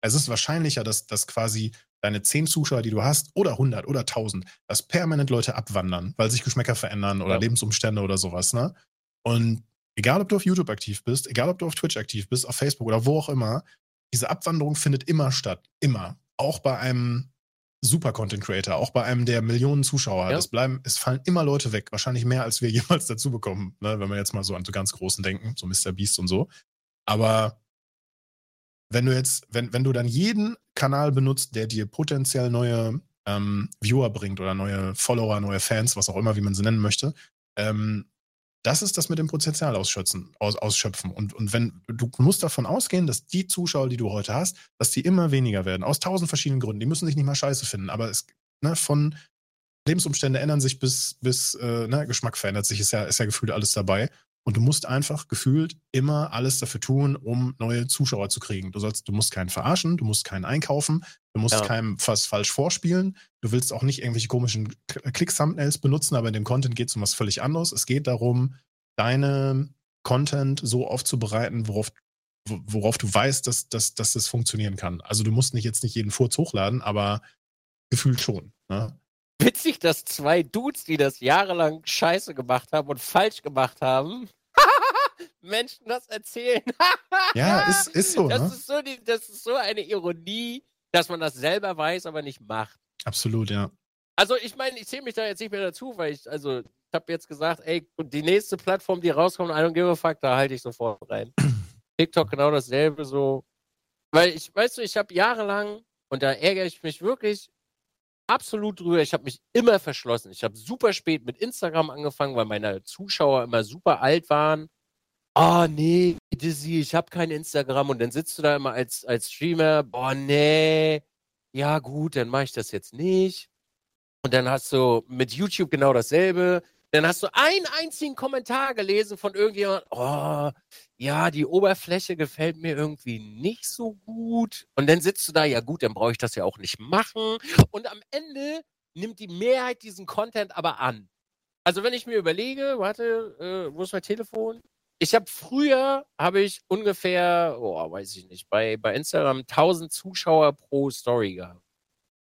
Es ist wahrscheinlicher, dass, dass quasi deine zehn Zuschauer, die du hast, oder 100 oder 1000, dass permanent Leute abwandern, weil sich Geschmäcker verändern oder ja. Lebensumstände oder sowas, ne? Und egal, ob du auf YouTube aktiv bist, egal, ob du auf Twitch aktiv bist, auf Facebook oder wo auch immer, diese Abwanderung findet immer statt. Immer. Auch bei einem super Content Creator, auch bei einem der Millionen Zuschauer. Ja. Es bleiben, es fallen immer Leute weg. Wahrscheinlich mehr, als wir jemals dazu bekommen, ne? wenn wir jetzt mal so an so ganz Großen denken, so Mr. Beast und so. Aber wenn du jetzt, wenn, wenn du dann jeden Kanal benutzt, der dir potenziell neue ähm, Viewer bringt oder neue Follower, neue Fans, was auch immer, wie man sie nennen möchte, ähm, das ist das mit dem Potenzial ausschöpfen. Aus, ausschöpfen. Und, und wenn du musst davon ausgehen, dass die Zuschauer, die du heute hast, dass die immer weniger werden. Aus tausend verschiedenen Gründen. Die müssen sich nicht mal scheiße finden, aber es, ne, von Lebensumstände ändern sich bis, bis äh, ne, Geschmack verändert sich, ist ja, ist ja gefühlt alles dabei. Und du musst einfach gefühlt immer alles dafür tun, um neue Zuschauer zu kriegen. Du sollst, du musst keinen verarschen, du musst keinen einkaufen, du musst ja. keinem was falsch vorspielen. Du willst auch nicht irgendwelche komischen Click-Thumbnails benutzen, aber in dem Content geht es um was völlig anderes. Es geht darum, deine Content so aufzubereiten, worauf, worauf du weißt, dass, dass, dass das funktionieren kann. Also du musst nicht jetzt nicht jeden Furz hochladen, aber gefühlt schon. Ne? Witzig, dass zwei Dudes, die das jahrelang scheiße gemacht haben und falsch gemacht haben, Menschen das erzählen. ja, ist, ist so. Das, ne? ist so die, das ist so eine Ironie, dass man das selber weiß, aber nicht macht. Absolut, ja. Also ich meine, ich zähle mich da jetzt nicht mehr dazu, weil ich, also ich habe jetzt gesagt, ey, die nächste Plattform, die rauskommt, I don't give a fuck, da halte ich sofort rein. TikTok genau dasselbe so. Weil ich, weißt du, ich habe jahrelang, und da ärgere ich mich wirklich absolut drüber, ich habe mich immer verschlossen. Ich habe super spät mit Instagram angefangen, weil meine Zuschauer immer super alt waren oh nee, Dizzy, ich habe kein Instagram und dann sitzt du da immer als, als Streamer, boah nee, ja gut, dann mache ich das jetzt nicht. Und dann hast du mit YouTube genau dasselbe. Dann hast du einen einzigen Kommentar gelesen von irgendjemand, oh, ja, die Oberfläche gefällt mir irgendwie nicht so gut. Und dann sitzt du da, ja gut, dann brauche ich das ja auch nicht machen. Und am Ende nimmt die Mehrheit diesen Content aber an. Also wenn ich mir überlege, warte, äh, wo ist mein Telefon? Ich habe früher, habe ich ungefähr, oh, weiß ich nicht, bei, bei Instagram 1000 Zuschauer pro Story gehabt.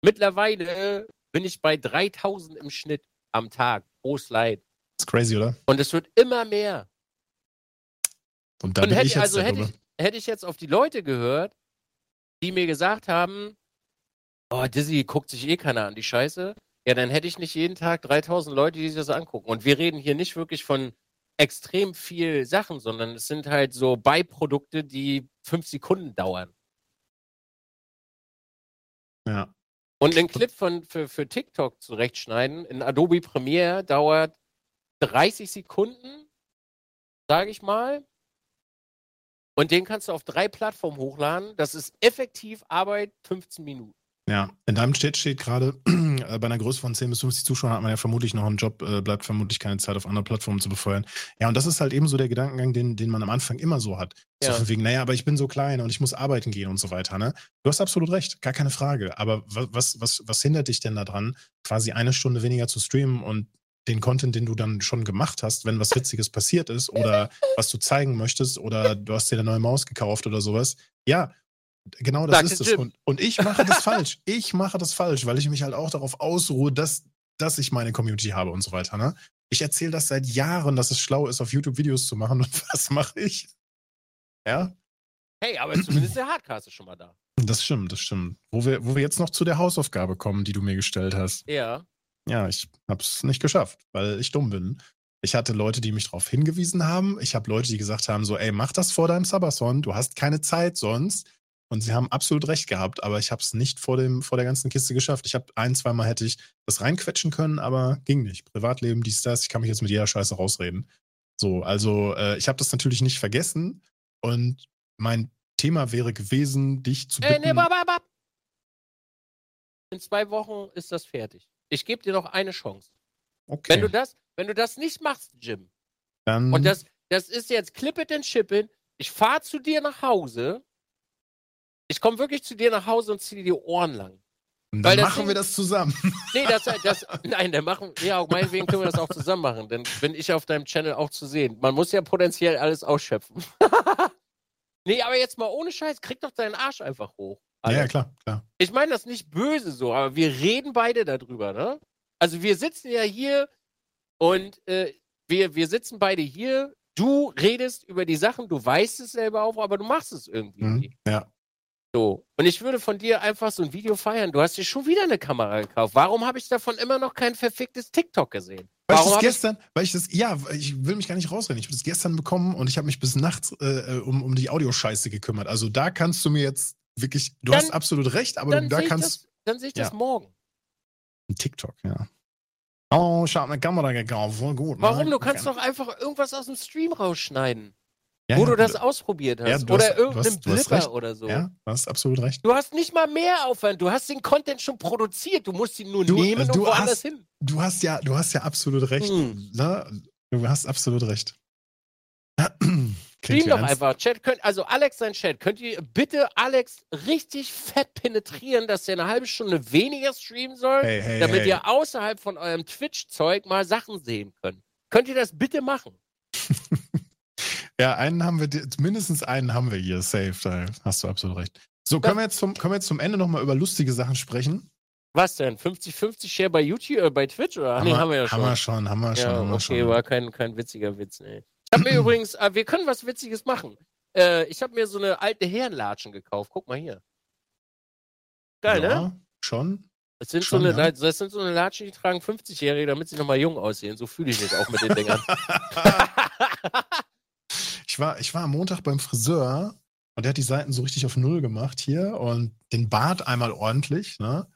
Mittlerweile bin ich bei 3000 im Schnitt am Tag pro Slide. Das ist crazy, oder? Und es wird immer mehr. Und dann Und hätte, ich jetzt also hätte ich, hätte ich jetzt auf die Leute gehört, die mir gesagt haben, oh, Dizzy guckt sich eh keiner an, die Scheiße. Ja, dann hätte ich nicht jeden Tag 3000 Leute, die sich das angucken. Und wir reden hier nicht wirklich von extrem viel Sachen, sondern es sind halt so Beiprodukte, die fünf Sekunden dauern. Ja. Und ein Clip von, für, für TikTok zurechtschneiden in Adobe Premiere dauert 30 Sekunden, sage ich mal. Und den kannst du auf drei Plattformen hochladen. Das ist effektiv Arbeit 15 Minuten. Ja, in deinem State steht gerade, äh, bei einer Größe von 10 bis 50 Zuschauern hat man ja vermutlich noch einen Job, äh, bleibt vermutlich keine Zeit auf anderen Plattformen zu befeuern. Ja, und das ist halt eben so der Gedankengang, den, den man am Anfang immer so hat. Ja. So von wegen, naja, aber ich bin so klein und ich muss arbeiten gehen und so weiter. Ne? Du hast absolut recht, gar keine Frage. Aber was, was, was hindert dich denn daran, quasi eine Stunde weniger zu streamen und den Content, den du dann schon gemacht hast, wenn was Witziges passiert ist oder was du zeigen möchtest oder du hast dir eine neue Maus gekauft oder sowas. Ja, Genau das Danke, ist es. Und, und, ich mache das falsch. Ich mache das falsch, weil ich mich halt auch darauf ausruhe, dass, dass ich meine Community habe und so weiter. Ne? Ich erzähle das seit Jahren, dass es schlau ist, auf YouTube Videos zu machen. Und was mache ich? Ja? Hey, aber zumindest der Hardcast ist schon mal da. Das stimmt, das stimmt. Wo wir, wo wir jetzt noch zu der Hausaufgabe kommen, die du mir gestellt hast. Ja. Ja, ich habe es nicht geschafft, weil ich dumm bin. Ich hatte Leute, die mich darauf hingewiesen haben. Ich habe Leute, die gesagt haben: so, ey, mach das vor deinem Sabathon, du hast keine Zeit sonst. Und sie haben absolut recht gehabt, aber ich habe es nicht vor, dem, vor der ganzen Kiste geschafft. Ich habe ein, zweimal hätte ich das reinquetschen können, aber ging nicht. Privatleben, dies, das, ich kann mich jetzt mit jeder Scheiße rausreden. So, also äh, ich habe das natürlich nicht vergessen und mein Thema wäre gewesen, dich zu bitten. Äh, nee, bab, bab. In zwei Wochen ist das fertig. Ich gebe dir noch eine Chance. Okay. Wenn du das, wenn du das nicht machst, Jim, dann und das, das ist jetzt Clip it and Chip it, ich fahre zu dir nach Hause, ich komme wirklich zu dir nach Hause und ziehe dir die Ohren lang. Und dann machen Ding, wir das zusammen. Nee, das, das, nein, dann machen, ja, meinetwegen können wir das auch zusammen machen. Dann bin ich auf deinem Channel auch zu sehen. Man muss ja potenziell alles ausschöpfen. nee, aber jetzt mal ohne Scheiß, krieg doch deinen Arsch einfach hoch. Alter. Ja, klar, klar. Ich meine das nicht böse so, aber wir reden beide darüber, ne? Also wir sitzen ja hier und äh, wir, wir sitzen beide hier. Du redest über die Sachen, du weißt es selber auch, aber du machst es irgendwie. Mhm, ja. So. Und ich würde von dir einfach so ein Video feiern. Du hast dir schon wieder eine Kamera gekauft. Warum habe ich davon immer noch kein verficktes TikTok gesehen? Weil Warum ich das gestern, ich... weil ich das, ja, ich will mich gar nicht rausreden. Ich habe das gestern bekommen und ich habe mich bis nachts äh, äh, um, um die Audioscheiße gekümmert. Also da kannst du mir jetzt wirklich, du dann, hast absolut recht, aber da kannst. Das, dann sehe ich das morgen. Ein TikTok, ja. Oh, ich habe eine Kamera gekauft, voll gut. Ne? Warum? Ne? Du kannst doch einfach irgendwas aus dem Stream rausschneiden. Ja, wo ja, du das ausprobiert hast. Ja, oder hast, irgendeinen Blipper oder so. Ja, du hast absolut recht. Du hast nicht mal mehr Aufwand. Du hast den Content schon produziert. Du musst ihn nur du, nehmen und woanders hast, hin. Du hast ja, du hast ja absolut recht. Hm. Ne? Du hast absolut recht. Stream doch ernst. einfach. Chat könnt, also Alex sein Chat, könnt ihr bitte Alex richtig fett penetrieren, dass er eine halbe Stunde weniger streamen soll, hey, hey, damit hey. ihr außerhalb von eurem Twitch-Zeug mal Sachen sehen könnt. Könnt ihr das bitte machen? Ja, einen haben wir, mindestens einen haben wir hier, safe, da hast du absolut recht. So, können wir jetzt zum, können wir jetzt zum Ende nochmal über lustige Sachen sprechen? Was denn? 50-50 Share bei YouTube, äh, bei Twitch oder? Haben nee, haben wir ja schon. Haben wir schon, haben wir schon. Ja, haben wir okay, schon. war kein, kein witziger Witz, nee. Ich habe mir übrigens, äh, wir können was Witziges machen. Äh, ich habe mir so eine alte Herrenlatschen gekauft. Guck mal hier. Geil, ja, ne? Schon. Das sind, schon, so eine, ja. das sind so eine Latschen, die tragen 50-Jährige, damit sie nochmal jung aussehen. So fühle ich mich auch mit den Dingern. Ich war, ich war am Montag beim Friseur und der hat die Seiten so richtig auf Null gemacht hier und den Bart einmal ordentlich, ne?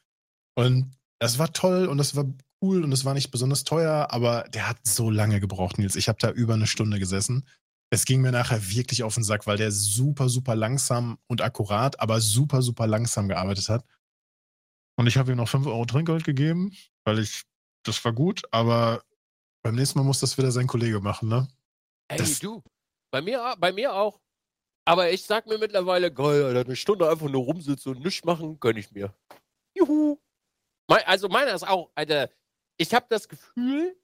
Und das war toll und das war cool und das war nicht besonders teuer, aber der hat so lange gebraucht, Nils. Ich habe da über eine Stunde gesessen. Es ging mir nachher wirklich auf den Sack, weil der super, super langsam und akkurat, aber super, super langsam gearbeitet hat. Und ich habe ihm noch 5 Euro Trinkgeld gegeben, weil ich, das war gut, aber beim nächsten Mal muss das wieder sein Kollege machen, ne? Ey, das, du, bei mir, bei mir auch. Aber ich sag mir mittlerweile, geil, Alter, eine Stunde einfach nur rumsitzen und nichts machen, gönn ich mir. Juhu. Also meiner ist auch, Alter, ich habe das Gefühl,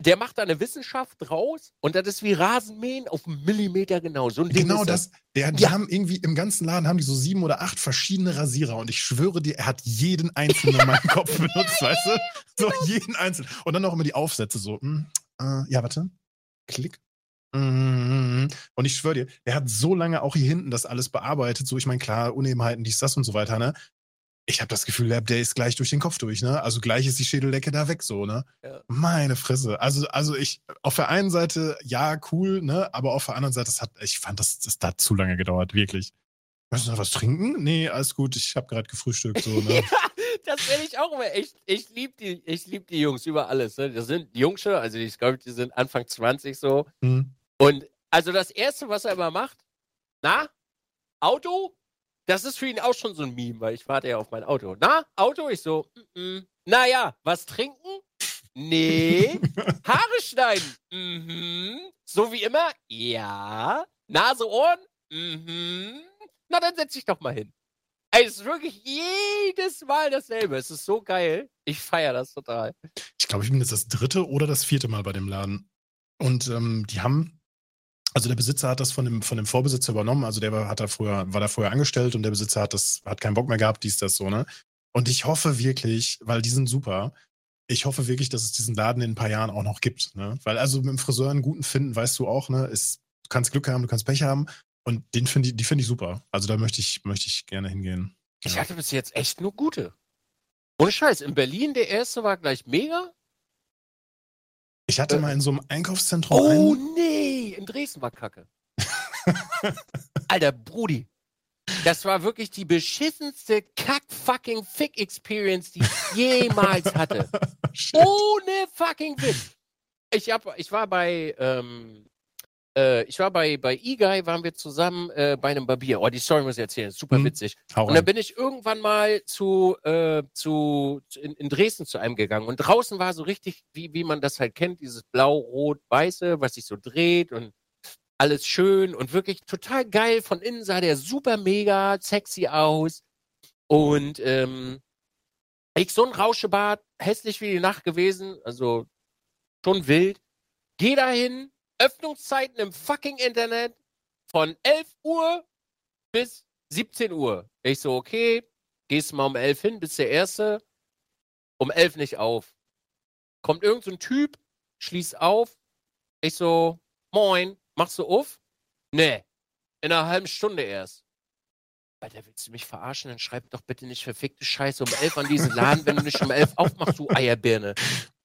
der macht da eine Wissenschaft draus und das ist wie Rasenmähen auf einen Millimeter genau. So ein Ding genau das. Der, die ja. haben irgendwie im ganzen Laden haben die so sieben oder acht verschiedene Rasierer und ich schwöre dir, er hat jeden einzelnen in meinem Kopf benutzt, weißt du? So jeden einzelnen. Und dann auch immer die Aufsätze so. Mh, hm, äh, ja, warte. Klick. Mhm. Und ich schwöre dir, der hat so lange auch hier hinten das alles bearbeitet. So, ich meine, klar, Unebenheiten, dies, das und so weiter, ne? Ich habe das Gefühl, der ist gleich durch den Kopf durch, ne? Also gleich ist die Schädeldecke da weg, so, ne? Ja. Meine Fresse. Also, also ich, auf der einen Seite, ja, cool, ne? Aber auf der anderen Seite, das hat, ich fand, das, das hat zu lange gedauert, wirklich. Möchtest du noch was trinken? Nee, alles gut, ich habe gerade gefrühstückt, so, ne? das werde ich auch immer echt. Ich liebe die, lieb die Jungs über alles. Ne? Das sind Jungsche, also ich glaube, die sind Anfang 20 so. Mhm. Und also das Erste, was er immer macht, na, Auto? Das ist für ihn auch schon so ein Meme, weil ich warte ja auf mein Auto. Na, Auto? Ich so, mm -mm. naja, was trinken? Nee. Haare schneiden? Mhm. So wie immer? Ja. Nase, Ohren? Mhm. Na, dann setz dich doch mal hin. Ey, es ist wirklich jedes Mal dasselbe. Es ist so geil. Ich feiere das total. Ich glaube, ich bin jetzt das dritte oder das vierte Mal bei dem Laden. Und ähm, die haben also der Besitzer hat das von dem, von dem Vorbesitzer übernommen. Also der war, hat da früher, war da vorher angestellt und der Besitzer hat das, hat keinen Bock mehr gehabt, dies, das, so, ne? Und ich hoffe wirklich, weil die sind super, ich hoffe wirklich, dass es diesen Laden in ein paar Jahren auch noch gibt, ne? Weil also mit dem Friseur einen guten finden, weißt du auch, ne? Ist, du kannst Glück haben, du kannst Pech haben. Und den finde ich, die finde ich super. Also da möchte ich, möchte ich gerne hingehen. Ich hatte bis jetzt echt nur gute. Ohne Scheiß. In Berlin der erste war gleich mega. Ich hatte äh, mal in so einem Einkaufszentrum. Oh einen. nee, in Dresden war Kacke. Alter, Brudi. Das war wirklich die beschissenste Kack-Fucking-Fick-Experience, die ich jemals hatte. Ohne fucking Witz. Ich, hab, ich war bei, ähm, äh, ich war bei, bei E-Guy, waren wir zusammen äh, bei einem Barbier. Oh, die Story muss ich erzählen, super hm, witzig. Und dann bin ich irgendwann mal zu, äh, zu in, in, Dresden zu einem gegangen. Und draußen war so richtig, wie, wie man das halt kennt, dieses blau-rot-weiße, was sich so dreht und alles schön und wirklich total geil. Von innen sah der super mega sexy aus. Und ähm, ich so ein Rauschebad, hässlich wie die Nacht gewesen, also schon wild. Geh dahin, Öffnungszeiten im fucking Internet von 11 Uhr bis 17 Uhr. Ich so, okay, gehst mal um 11 hin, bist der Erste. Um 11 nicht auf. Kommt irgendein so Typ, schließt auf. Ich so, moin, machst du auf? Nee, in einer halben Stunde erst. Alter, willst du mich verarschen? Dann schreib doch bitte nicht verfickte Scheiße um 11 an diesen Laden, wenn du nicht um 11 aufmachst, du Eierbirne.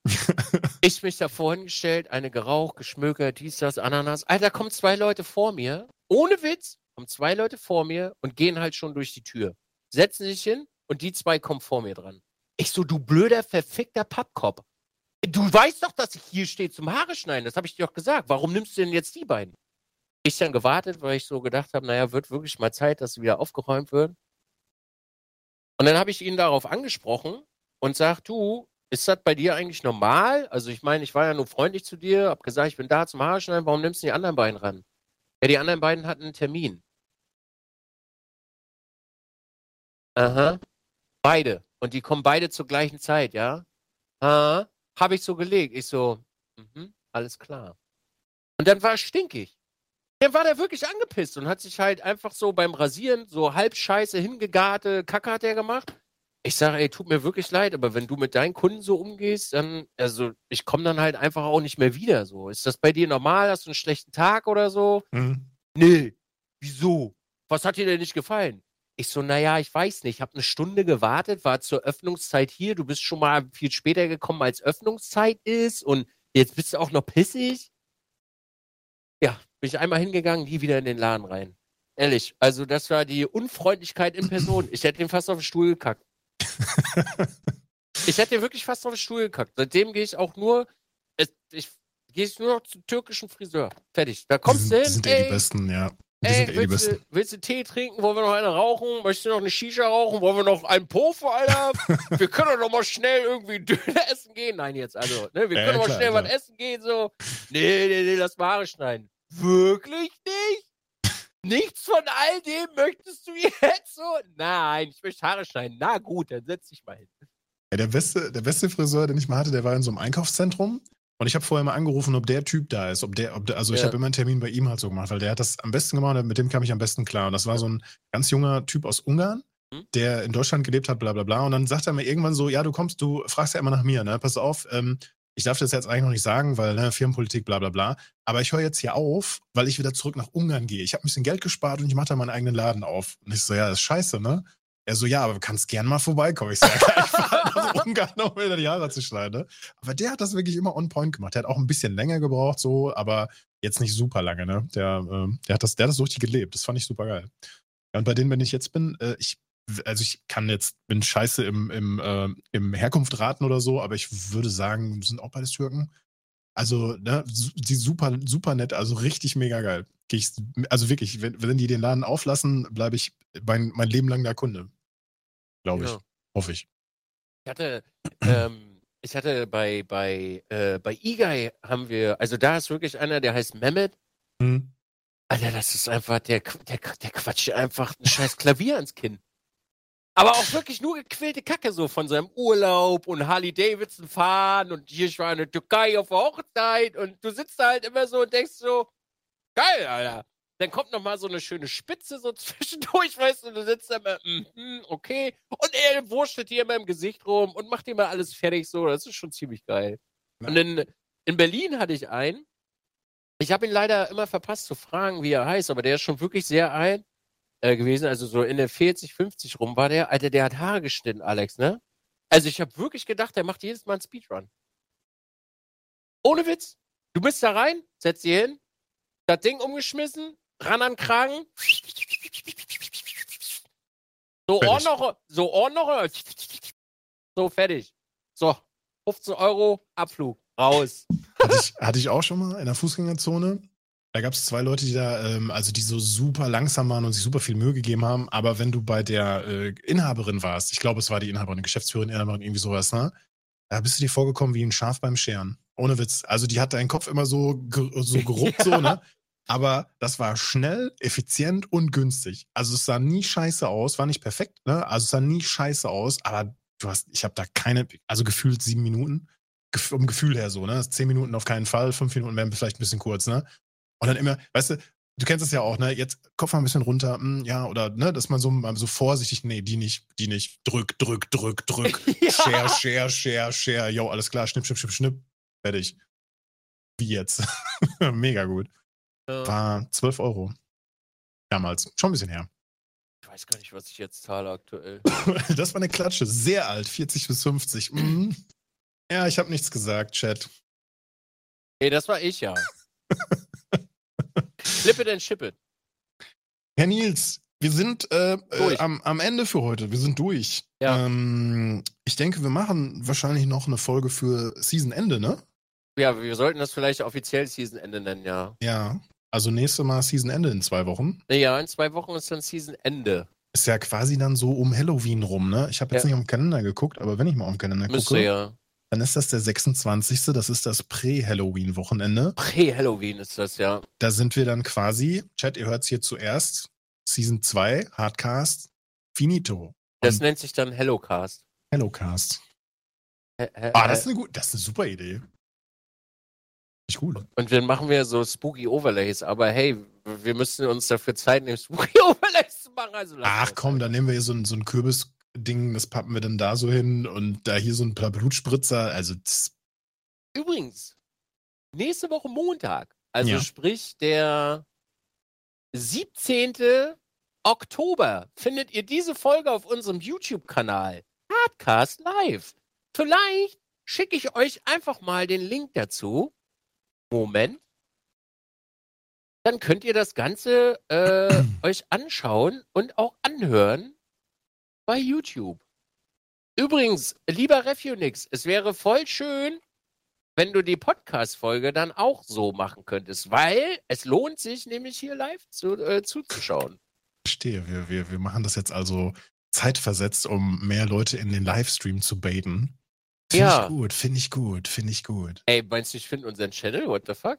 ich mich da vorhin gestellt, eine geraucht, geschmökert, dies, das, Ananas. Alter, kommen zwei Leute vor mir, ohne Witz, kommen zwei Leute vor mir und gehen halt schon durch die Tür. Setzen sich hin und die zwei kommen vor mir dran. Ich so, du blöder, verfickter Pappkopf. Du weißt doch, dass ich hier stehe zum Haare schneiden. Das habe ich dir doch gesagt. Warum nimmst du denn jetzt die beiden? Ich dann gewartet, weil ich so gedacht habe, naja, wird wirklich mal Zeit, dass sie wieder aufgeräumt wird. Und dann habe ich ihn darauf angesprochen und sagt, du, ist das bei dir eigentlich normal? Also ich meine, ich war ja nur freundlich zu dir, hab gesagt, ich bin da zum Haarschneiden, warum nimmst du die anderen beiden ran? Ja, die anderen beiden hatten einen Termin. Aha. Beide. Und die kommen beide zur gleichen Zeit, ja? Aha. Habe ich so gelegt. Ich so, mhm, alles klar. Und dann war es stinkig. Dann war der wirklich angepisst und hat sich halt einfach so beim Rasieren so halb scheiße hingegarte Kacke hat er gemacht. Ich sage, ey, tut mir wirklich leid, aber wenn du mit deinen Kunden so umgehst, dann, also ich komme dann halt einfach auch nicht mehr wieder so. Ist das bei dir normal? Hast du einen schlechten Tag oder so? Mhm. Nee. Wieso? Was hat dir denn nicht gefallen? Ich so, naja, ich weiß nicht. Ich habe eine Stunde gewartet, war zur Öffnungszeit hier. Du bist schon mal viel später gekommen, als Öffnungszeit ist. Und jetzt bist du auch noch pissig. Ja, bin ich einmal hingegangen, die wieder in den Laden rein. Ehrlich, also das war die Unfreundlichkeit in Person. Ich hätte ihn fast auf den Stuhl gekackt ich hätte wirklich fast auf den Stuhl gekackt. Seitdem gehe ich auch nur, ich gehe nur noch zum türkischen Friseur. Fertig. Da kommst du hin. Die sind ey, eh die Besten, ja. Die ey, sind eh willst, die besten. Du, willst du Tee trinken? Wollen wir noch eine rauchen? Möchtest du noch eine Shisha rauchen? Wollen wir noch einen Pofe, Alter? wir können doch mal schnell irgendwie Döner essen gehen. Nein, jetzt, also, ne? Wir können ja, doch mal schnell klar. was essen gehen, so. Nee, nee, nee, lass mal Haare schneiden. Wirklich nicht? Nichts von all dem möchtest du jetzt so? Nein, ich möchte Haare schneiden. Na gut, dann setz dich mal hin. Ja, der, beste, der beste Friseur, den ich mal hatte, der war in so einem Einkaufszentrum. Und ich habe vorher mal angerufen, ob der Typ da ist. Ob der, ob der, also ja. ich habe immer einen Termin bei ihm halt so gemacht, weil der hat das am besten gemacht und mit dem kam ich am besten klar. Und das war so ein ganz junger Typ aus Ungarn, hm? der in Deutschland gelebt hat, bla bla bla. Und dann sagt er mir irgendwann so, ja, du kommst, du fragst ja immer nach mir, ne? Pass auf, ähm, ich darf das jetzt eigentlich noch nicht sagen, weil ne, Firmenpolitik, bla bla bla. Aber ich höre jetzt hier auf, weil ich wieder zurück nach Ungarn gehe. Ich habe ein bisschen Geld gespart und ich mache da meinen eigenen Laden auf. Und ich so, ja, das ist scheiße, ne? Er so, ja, aber du kannst gern mal vorbeikommen. Ich sage, ich fahre nach Ungarn, um mir die Haare zu schneiden. Ne? Aber der hat das wirklich immer on point gemacht. Der hat auch ein bisschen länger gebraucht, so, aber jetzt nicht super lange, ne? Der, äh, der, hat, das, der hat das so richtig gelebt. Das fand ich super geil. Ja, und bei denen, wenn ich jetzt bin, äh, ich also ich kann jetzt, bin scheiße im, im, äh, im Herkunft raten oder so, aber ich würde sagen, sind auch beides Türken. Also, ne, die super, super nett, also richtig mega geil. Ich, also wirklich, wenn, wenn die den Laden auflassen, bleibe ich mein, mein Leben lang der Kunde. Glaube ich. Ja. Hoffe ich. Ich hatte, ähm, ich hatte bei, bei, äh, bei Igai haben wir, also da ist wirklich einer, der heißt Mehmet. Hm. Alter, das ist einfach, der, der, der quatscht einfach ein scheiß Klavier ans Kinn. Aber auch wirklich nur gequälte Kacke so von seinem Urlaub und Harley Davidson fahren und hier ich war in der Türkei auf der Hochzeit und du sitzt da halt immer so und denkst so, geil, Alter. Dann kommt noch mal so eine schöne Spitze so zwischendurch, weißt du, du sitzt da immer, mm, okay. Und er wurschtelt hier immer im Gesicht rum und macht dir mal alles fertig so. Das ist schon ziemlich geil. Ja. Und in, in Berlin hatte ich einen. Ich habe ihn leider immer verpasst zu fragen, wie er heißt, aber der ist schon wirklich sehr alt äh, gewesen, also so in der 40, 50 rum war der. Alter, der hat Haare geschnitten, Alex, ne? Also ich habe wirklich gedacht, der macht jedes Mal einen Speedrun. Ohne Witz. Du bist da rein, setzt dir hin, das Ding umgeschmissen, ran an den Kragen, So. Ohr noch, so Ohr noch. So, fertig. So, 15 Euro, Abflug, raus. Hatte ich, hatte ich auch schon mal in der Fußgängerzone. Da gab es zwei Leute, die da, ähm, also die so super langsam waren und sich super viel Mühe gegeben haben. Aber wenn du bei der äh, Inhaberin warst, ich glaube, es war die Inhaberin, Geschäftsführerin, Inhaberin, irgendwie sowas, ne? Da bist du dir vorgekommen wie ein Schaf beim Scheren. Ohne Witz. Also die hat deinen Kopf immer so, so geruppt, so, ne? Aber das war schnell, effizient und günstig. Also es sah nie scheiße aus, war nicht perfekt, ne? Also es sah nie scheiße aus, aber du hast, ich habe da keine, also gefühlt sieben Minuten, vom Gefühl her so, ne? Zehn Minuten auf keinen Fall, fünf Minuten wären vielleicht ein bisschen kurz, ne? Und dann immer, weißt du, du kennst es ja auch, ne? Jetzt Kopf mal ein bisschen runter, hm, ja, oder, ne, dass man so, so vorsichtig, nee, die nicht, die nicht, drück, drück, drück, drück, share, share, share, share, yo, alles klar, schnipp, schnipp, schnipp, schnipp, fertig. Wie jetzt? Mega gut. Ja. War 12 Euro. Damals. Schon ein bisschen her. Ich weiß gar nicht, was ich jetzt zahle aktuell. Das war eine Klatsche. Sehr alt. 40 bis 50. Mhm. Ja, ich habe nichts gesagt, Chat. Nee, das war ich ja. Flip it and ship it. Herr Nils, wir sind äh, äh, am, am Ende für heute. Wir sind durch. Ja. Ähm, ich denke, wir machen wahrscheinlich noch eine Folge für Season-Ende, ne? Ja, wir sollten das vielleicht offiziell Season-Ende nennen, ja. Ja. Also nächste Mal Season-Ende in zwei Wochen. Ja, in zwei Wochen ist dann Season-Ende. Ist ja quasi dann so um Halloween rum, ne? Ich habe jetzt Ja. nicht auf den Kalender geguckt, aber wenn ich mal auf den Kalender Müsste gucke, ja. Dann ist das der 26. Das ist das Prä-Halloween-Wochenende. Prä-Halloween ist das, ja. Da sind wir dann quasi, Chat, ihr hört es hier zuerst, Season 2, Hardcast, Finito. Das Und nennt sich dann Hellocast. Hellocast. Hä- Ah, das ist eine, gut, das ist eine super Idee. Nicht gut. Und dann machen wir so Spooky Overlays, aber hey, wir müssen uns dafür Zeit nehmen, Spooky Overlays zu machen. Also Ach komm, dann nehmen wir hier so ein, so ein Kürbis-Ding, das pappen wir dann da so hin und da hier so ein paar Blutspritzer. Also, tss, Übrigens, nächste Woche Montag, also Ja. sprich der 17. Oktober, findet ihr diese Folge auf unserem YouTube-Kanal Hardcast Live. Vielleicht schicke ich euch einfach mal den Link dazu. Moment. Dann könnt ihr das Ganze äh, euch anschauen und auch anhören bei YouTube. Übrigens, lieber Refunix, es wäre voll schön, wenn du die Podcast-Folge dann auch so machen könntest, weil es lohnt sich nämlich hier live zu, äh, zuzuschauen. verstehe. Wir, wir, wir machen das jetzt also zeitversetzt, um mehr Leute in den Livestream zu baiten. Finde Ja. ich gut, finde ich gut, finde ich gut. Ey, meinst du, ich finde unseren Channel? What the fuck?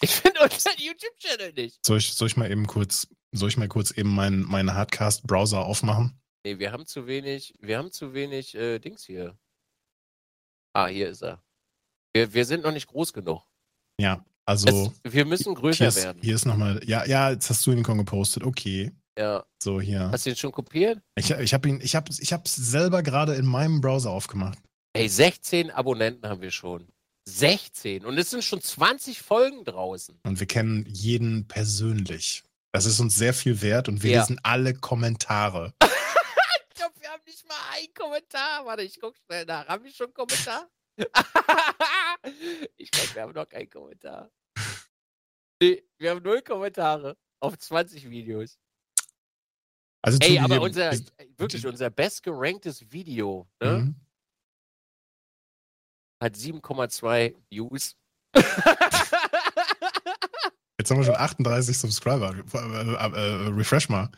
Ich finde unseren YouTube-Channel nicht. Soll ich, soll ich mal eben kurz, soll ich mal kurz eben meinen meinen Hardcast-Browser aufmachen? Nee, wir haben zu wenig, wir haben zu wenig äh, Dings hier. Ah, hier ist er. Wir, wir sind noch nicht groß genug. Ja, also Es, wir müssen größer hier ist, werden. hier ist nochmal, ja, ja, jetzt hast du ihn gepostet, okay. Ja. So, hier. Hast du ihn schon kopiert? Ich, ich habe ihn, ich habe ich hab's selber gerade in meinem Browser aufgemacht. Ey, 16 Abonnenten haben wir schon. 16. Und es sind schon 20 Folgen draußen. Und wir kennen jeden persönlich. Das ist uns sehr viel wert und wir Ja. lesen alle Kommentare. Wir haben nicht mal einen Kommentar. Warte, ich guck schnell nach. Haben wir schon einen Kommentar? ich glaube, wir haben noch keinen Kommentar. Nee, wir haben null Kommentare auf 20 Videos. Also Ey, aber unser, ist- wirklich unser bestgeranktes Video ne, Mhm. hat 7,2 Views. Jetzt haben wir schon 38 Subscriber. Äh, äh, äh, refresh mal.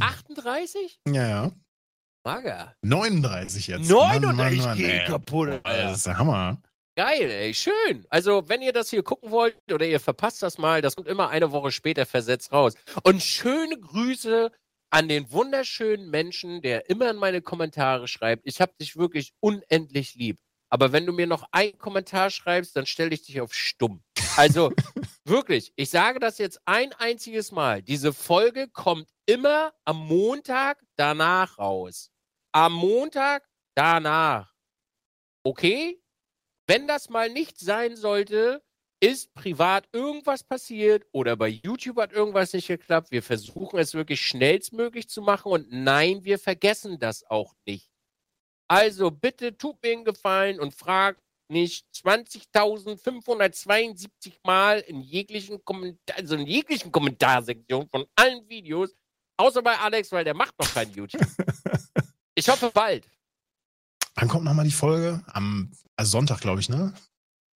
38? Ja, ja. Mager. 39 jetzt. 39 Mann, ey. kaputt. Alter. Das ist der Hammer. Geil, ey, schön. Also, wenn ihr das hier gucken wollt oder ihr verpasst das mal, das kommt immer eine Woche später versetzt raus. Und schöne Grüße an den wunderschönen Menschen, der immer in meine Kommentare schreibt. Ich hab dich wirklich unendlich lieb. Aber wenn du mir noch einen Kommentar schreibst, dann stell ich dich auf stumm. Also, wirklich, ich sage das jetzt ein einziges Mal. Diese Folge kommt immer am Montag danach raus. Am Montag danach. Okay? Wenn das mal nicht sein sollte, ist privat irgendwas passiert oder bei YouTube hat irgendwas nicht geklappt. Wir versuchen es wirklich schnellstmöglich zu machen und nein, wir vergessen das auch nicht. Also bitte tut mir einen Gefallen und fragt nicht 20.572 Mal in jeglichen Kommentar, also in jeglichen Kommentarsektionen von allen Videos Außer bei Alex, weil der macht noch kein YouTube. ich hoffe bald. Wann kommt nochmal die Folge? Am also Sonntag, glaube ich, ne?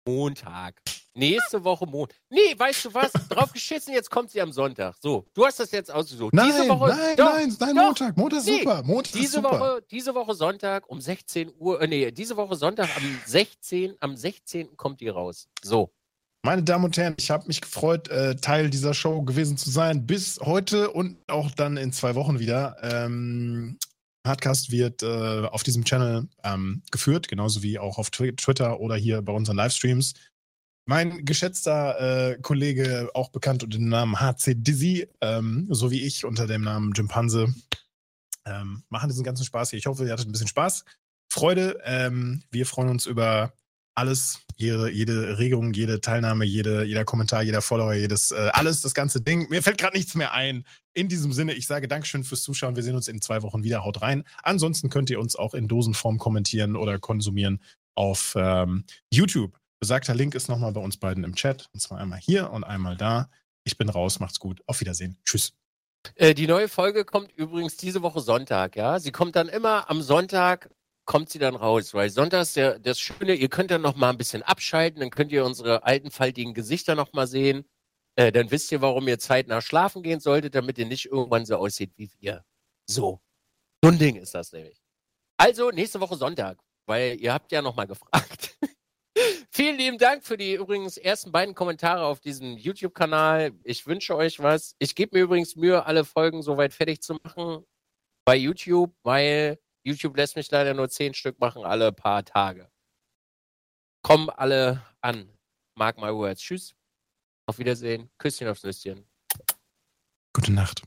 Montag. Nächste Woche Montag. Nee, weißt du was? Drauf geschissen, jetzt kommt sie am Sonntag. So, du hast das jetzt ausgesucht. Nein, diese Woche, nein, doch, nein, nein, doch. Montag. Montag ist Nee, super. Montag ist Diese super. Woche, diese Woche Sonntag um 16 Uhr, äh, nee, diese Woche Sonntag am 16. Am 16. kommt die raus. So. Meine Damen und Herren, ich habe mich gefreut, äh, Teil dieser Show gewesen zu sein. Bis heute und auch dann in zwei Wochen wieder. Ähm, Hardcast wird äh, auf diesem Channel ähm, geführt, genauso wie auch auf Twi Twitter oder hier bei unseren Livestreams. Mein geschätzter äh, Kollege, auch bekannt unter dem Namen HC Dizzy, ähm, so wie ich unter dem Namen Jimpanse, ähm, machen diesen ganzen Spaß hier. Ich hoffe, ihr hattet ein bisschen Spaß, Freude. Ähm, wir freuen uns über alles, jede, jede Regung, jede Teilnahme, jede, jeder Kommentar, jeder Follower, jedes, äh, alles, das ganze Ding. Mir fällt gerade nichts mehr ein. In diesem Sinne, ich sage Dankeschön fürs Zuschauen. Wir sehen uns in zwei Wochen wieder. Haut rein. Ansonsten könnt ihr uns auch in Dosenform kommentieren oder konsumieren auf ähm, YouTube. Besagter Link ist nochmal bei uns beiden im Chat. Und zwar einmal hier und einmal da. Ich bin raus. Macht's gut. Auf Wiedersehen. Tschüss. Äh, die neue Folge kommt übrigens diese Woche Sonntag, ja. Sie kommt dann immer am Sonntag, kommt sie dann raus, weil Sonntag ist der, das Schöne, ihr könnt dann noch mal ein bisschen abschalten, dann könnt ihr unsere alten, faltigen Gesichter noch mal sehen. Äh, dann wisst ihr, warum ihr zeitnah schlafen gehen solltet, damit ihr nicht irgendwann so aussieht wie wir. So. So ein Ding ist das nämlich. Also, nächste Woche Sonntag, weil ihr habt ja noch mal gefragt. Vielen lieben Dank für die übrigens ersten beiden Kommentare auf diesem YouTube-Kanal. Ich wünsche euch was. Ich gebe mir übrigens Mühe, alle Folgen soweit fertig zu machen bei YouTube, weil YouTube lässt mich leider nur zehn Stück machen, alle paar Tage. Kommen alle an. Mark my words. Tschüss. Auf Wiedersehen. Küsschen aufs Nüsschen. Gute Nacht.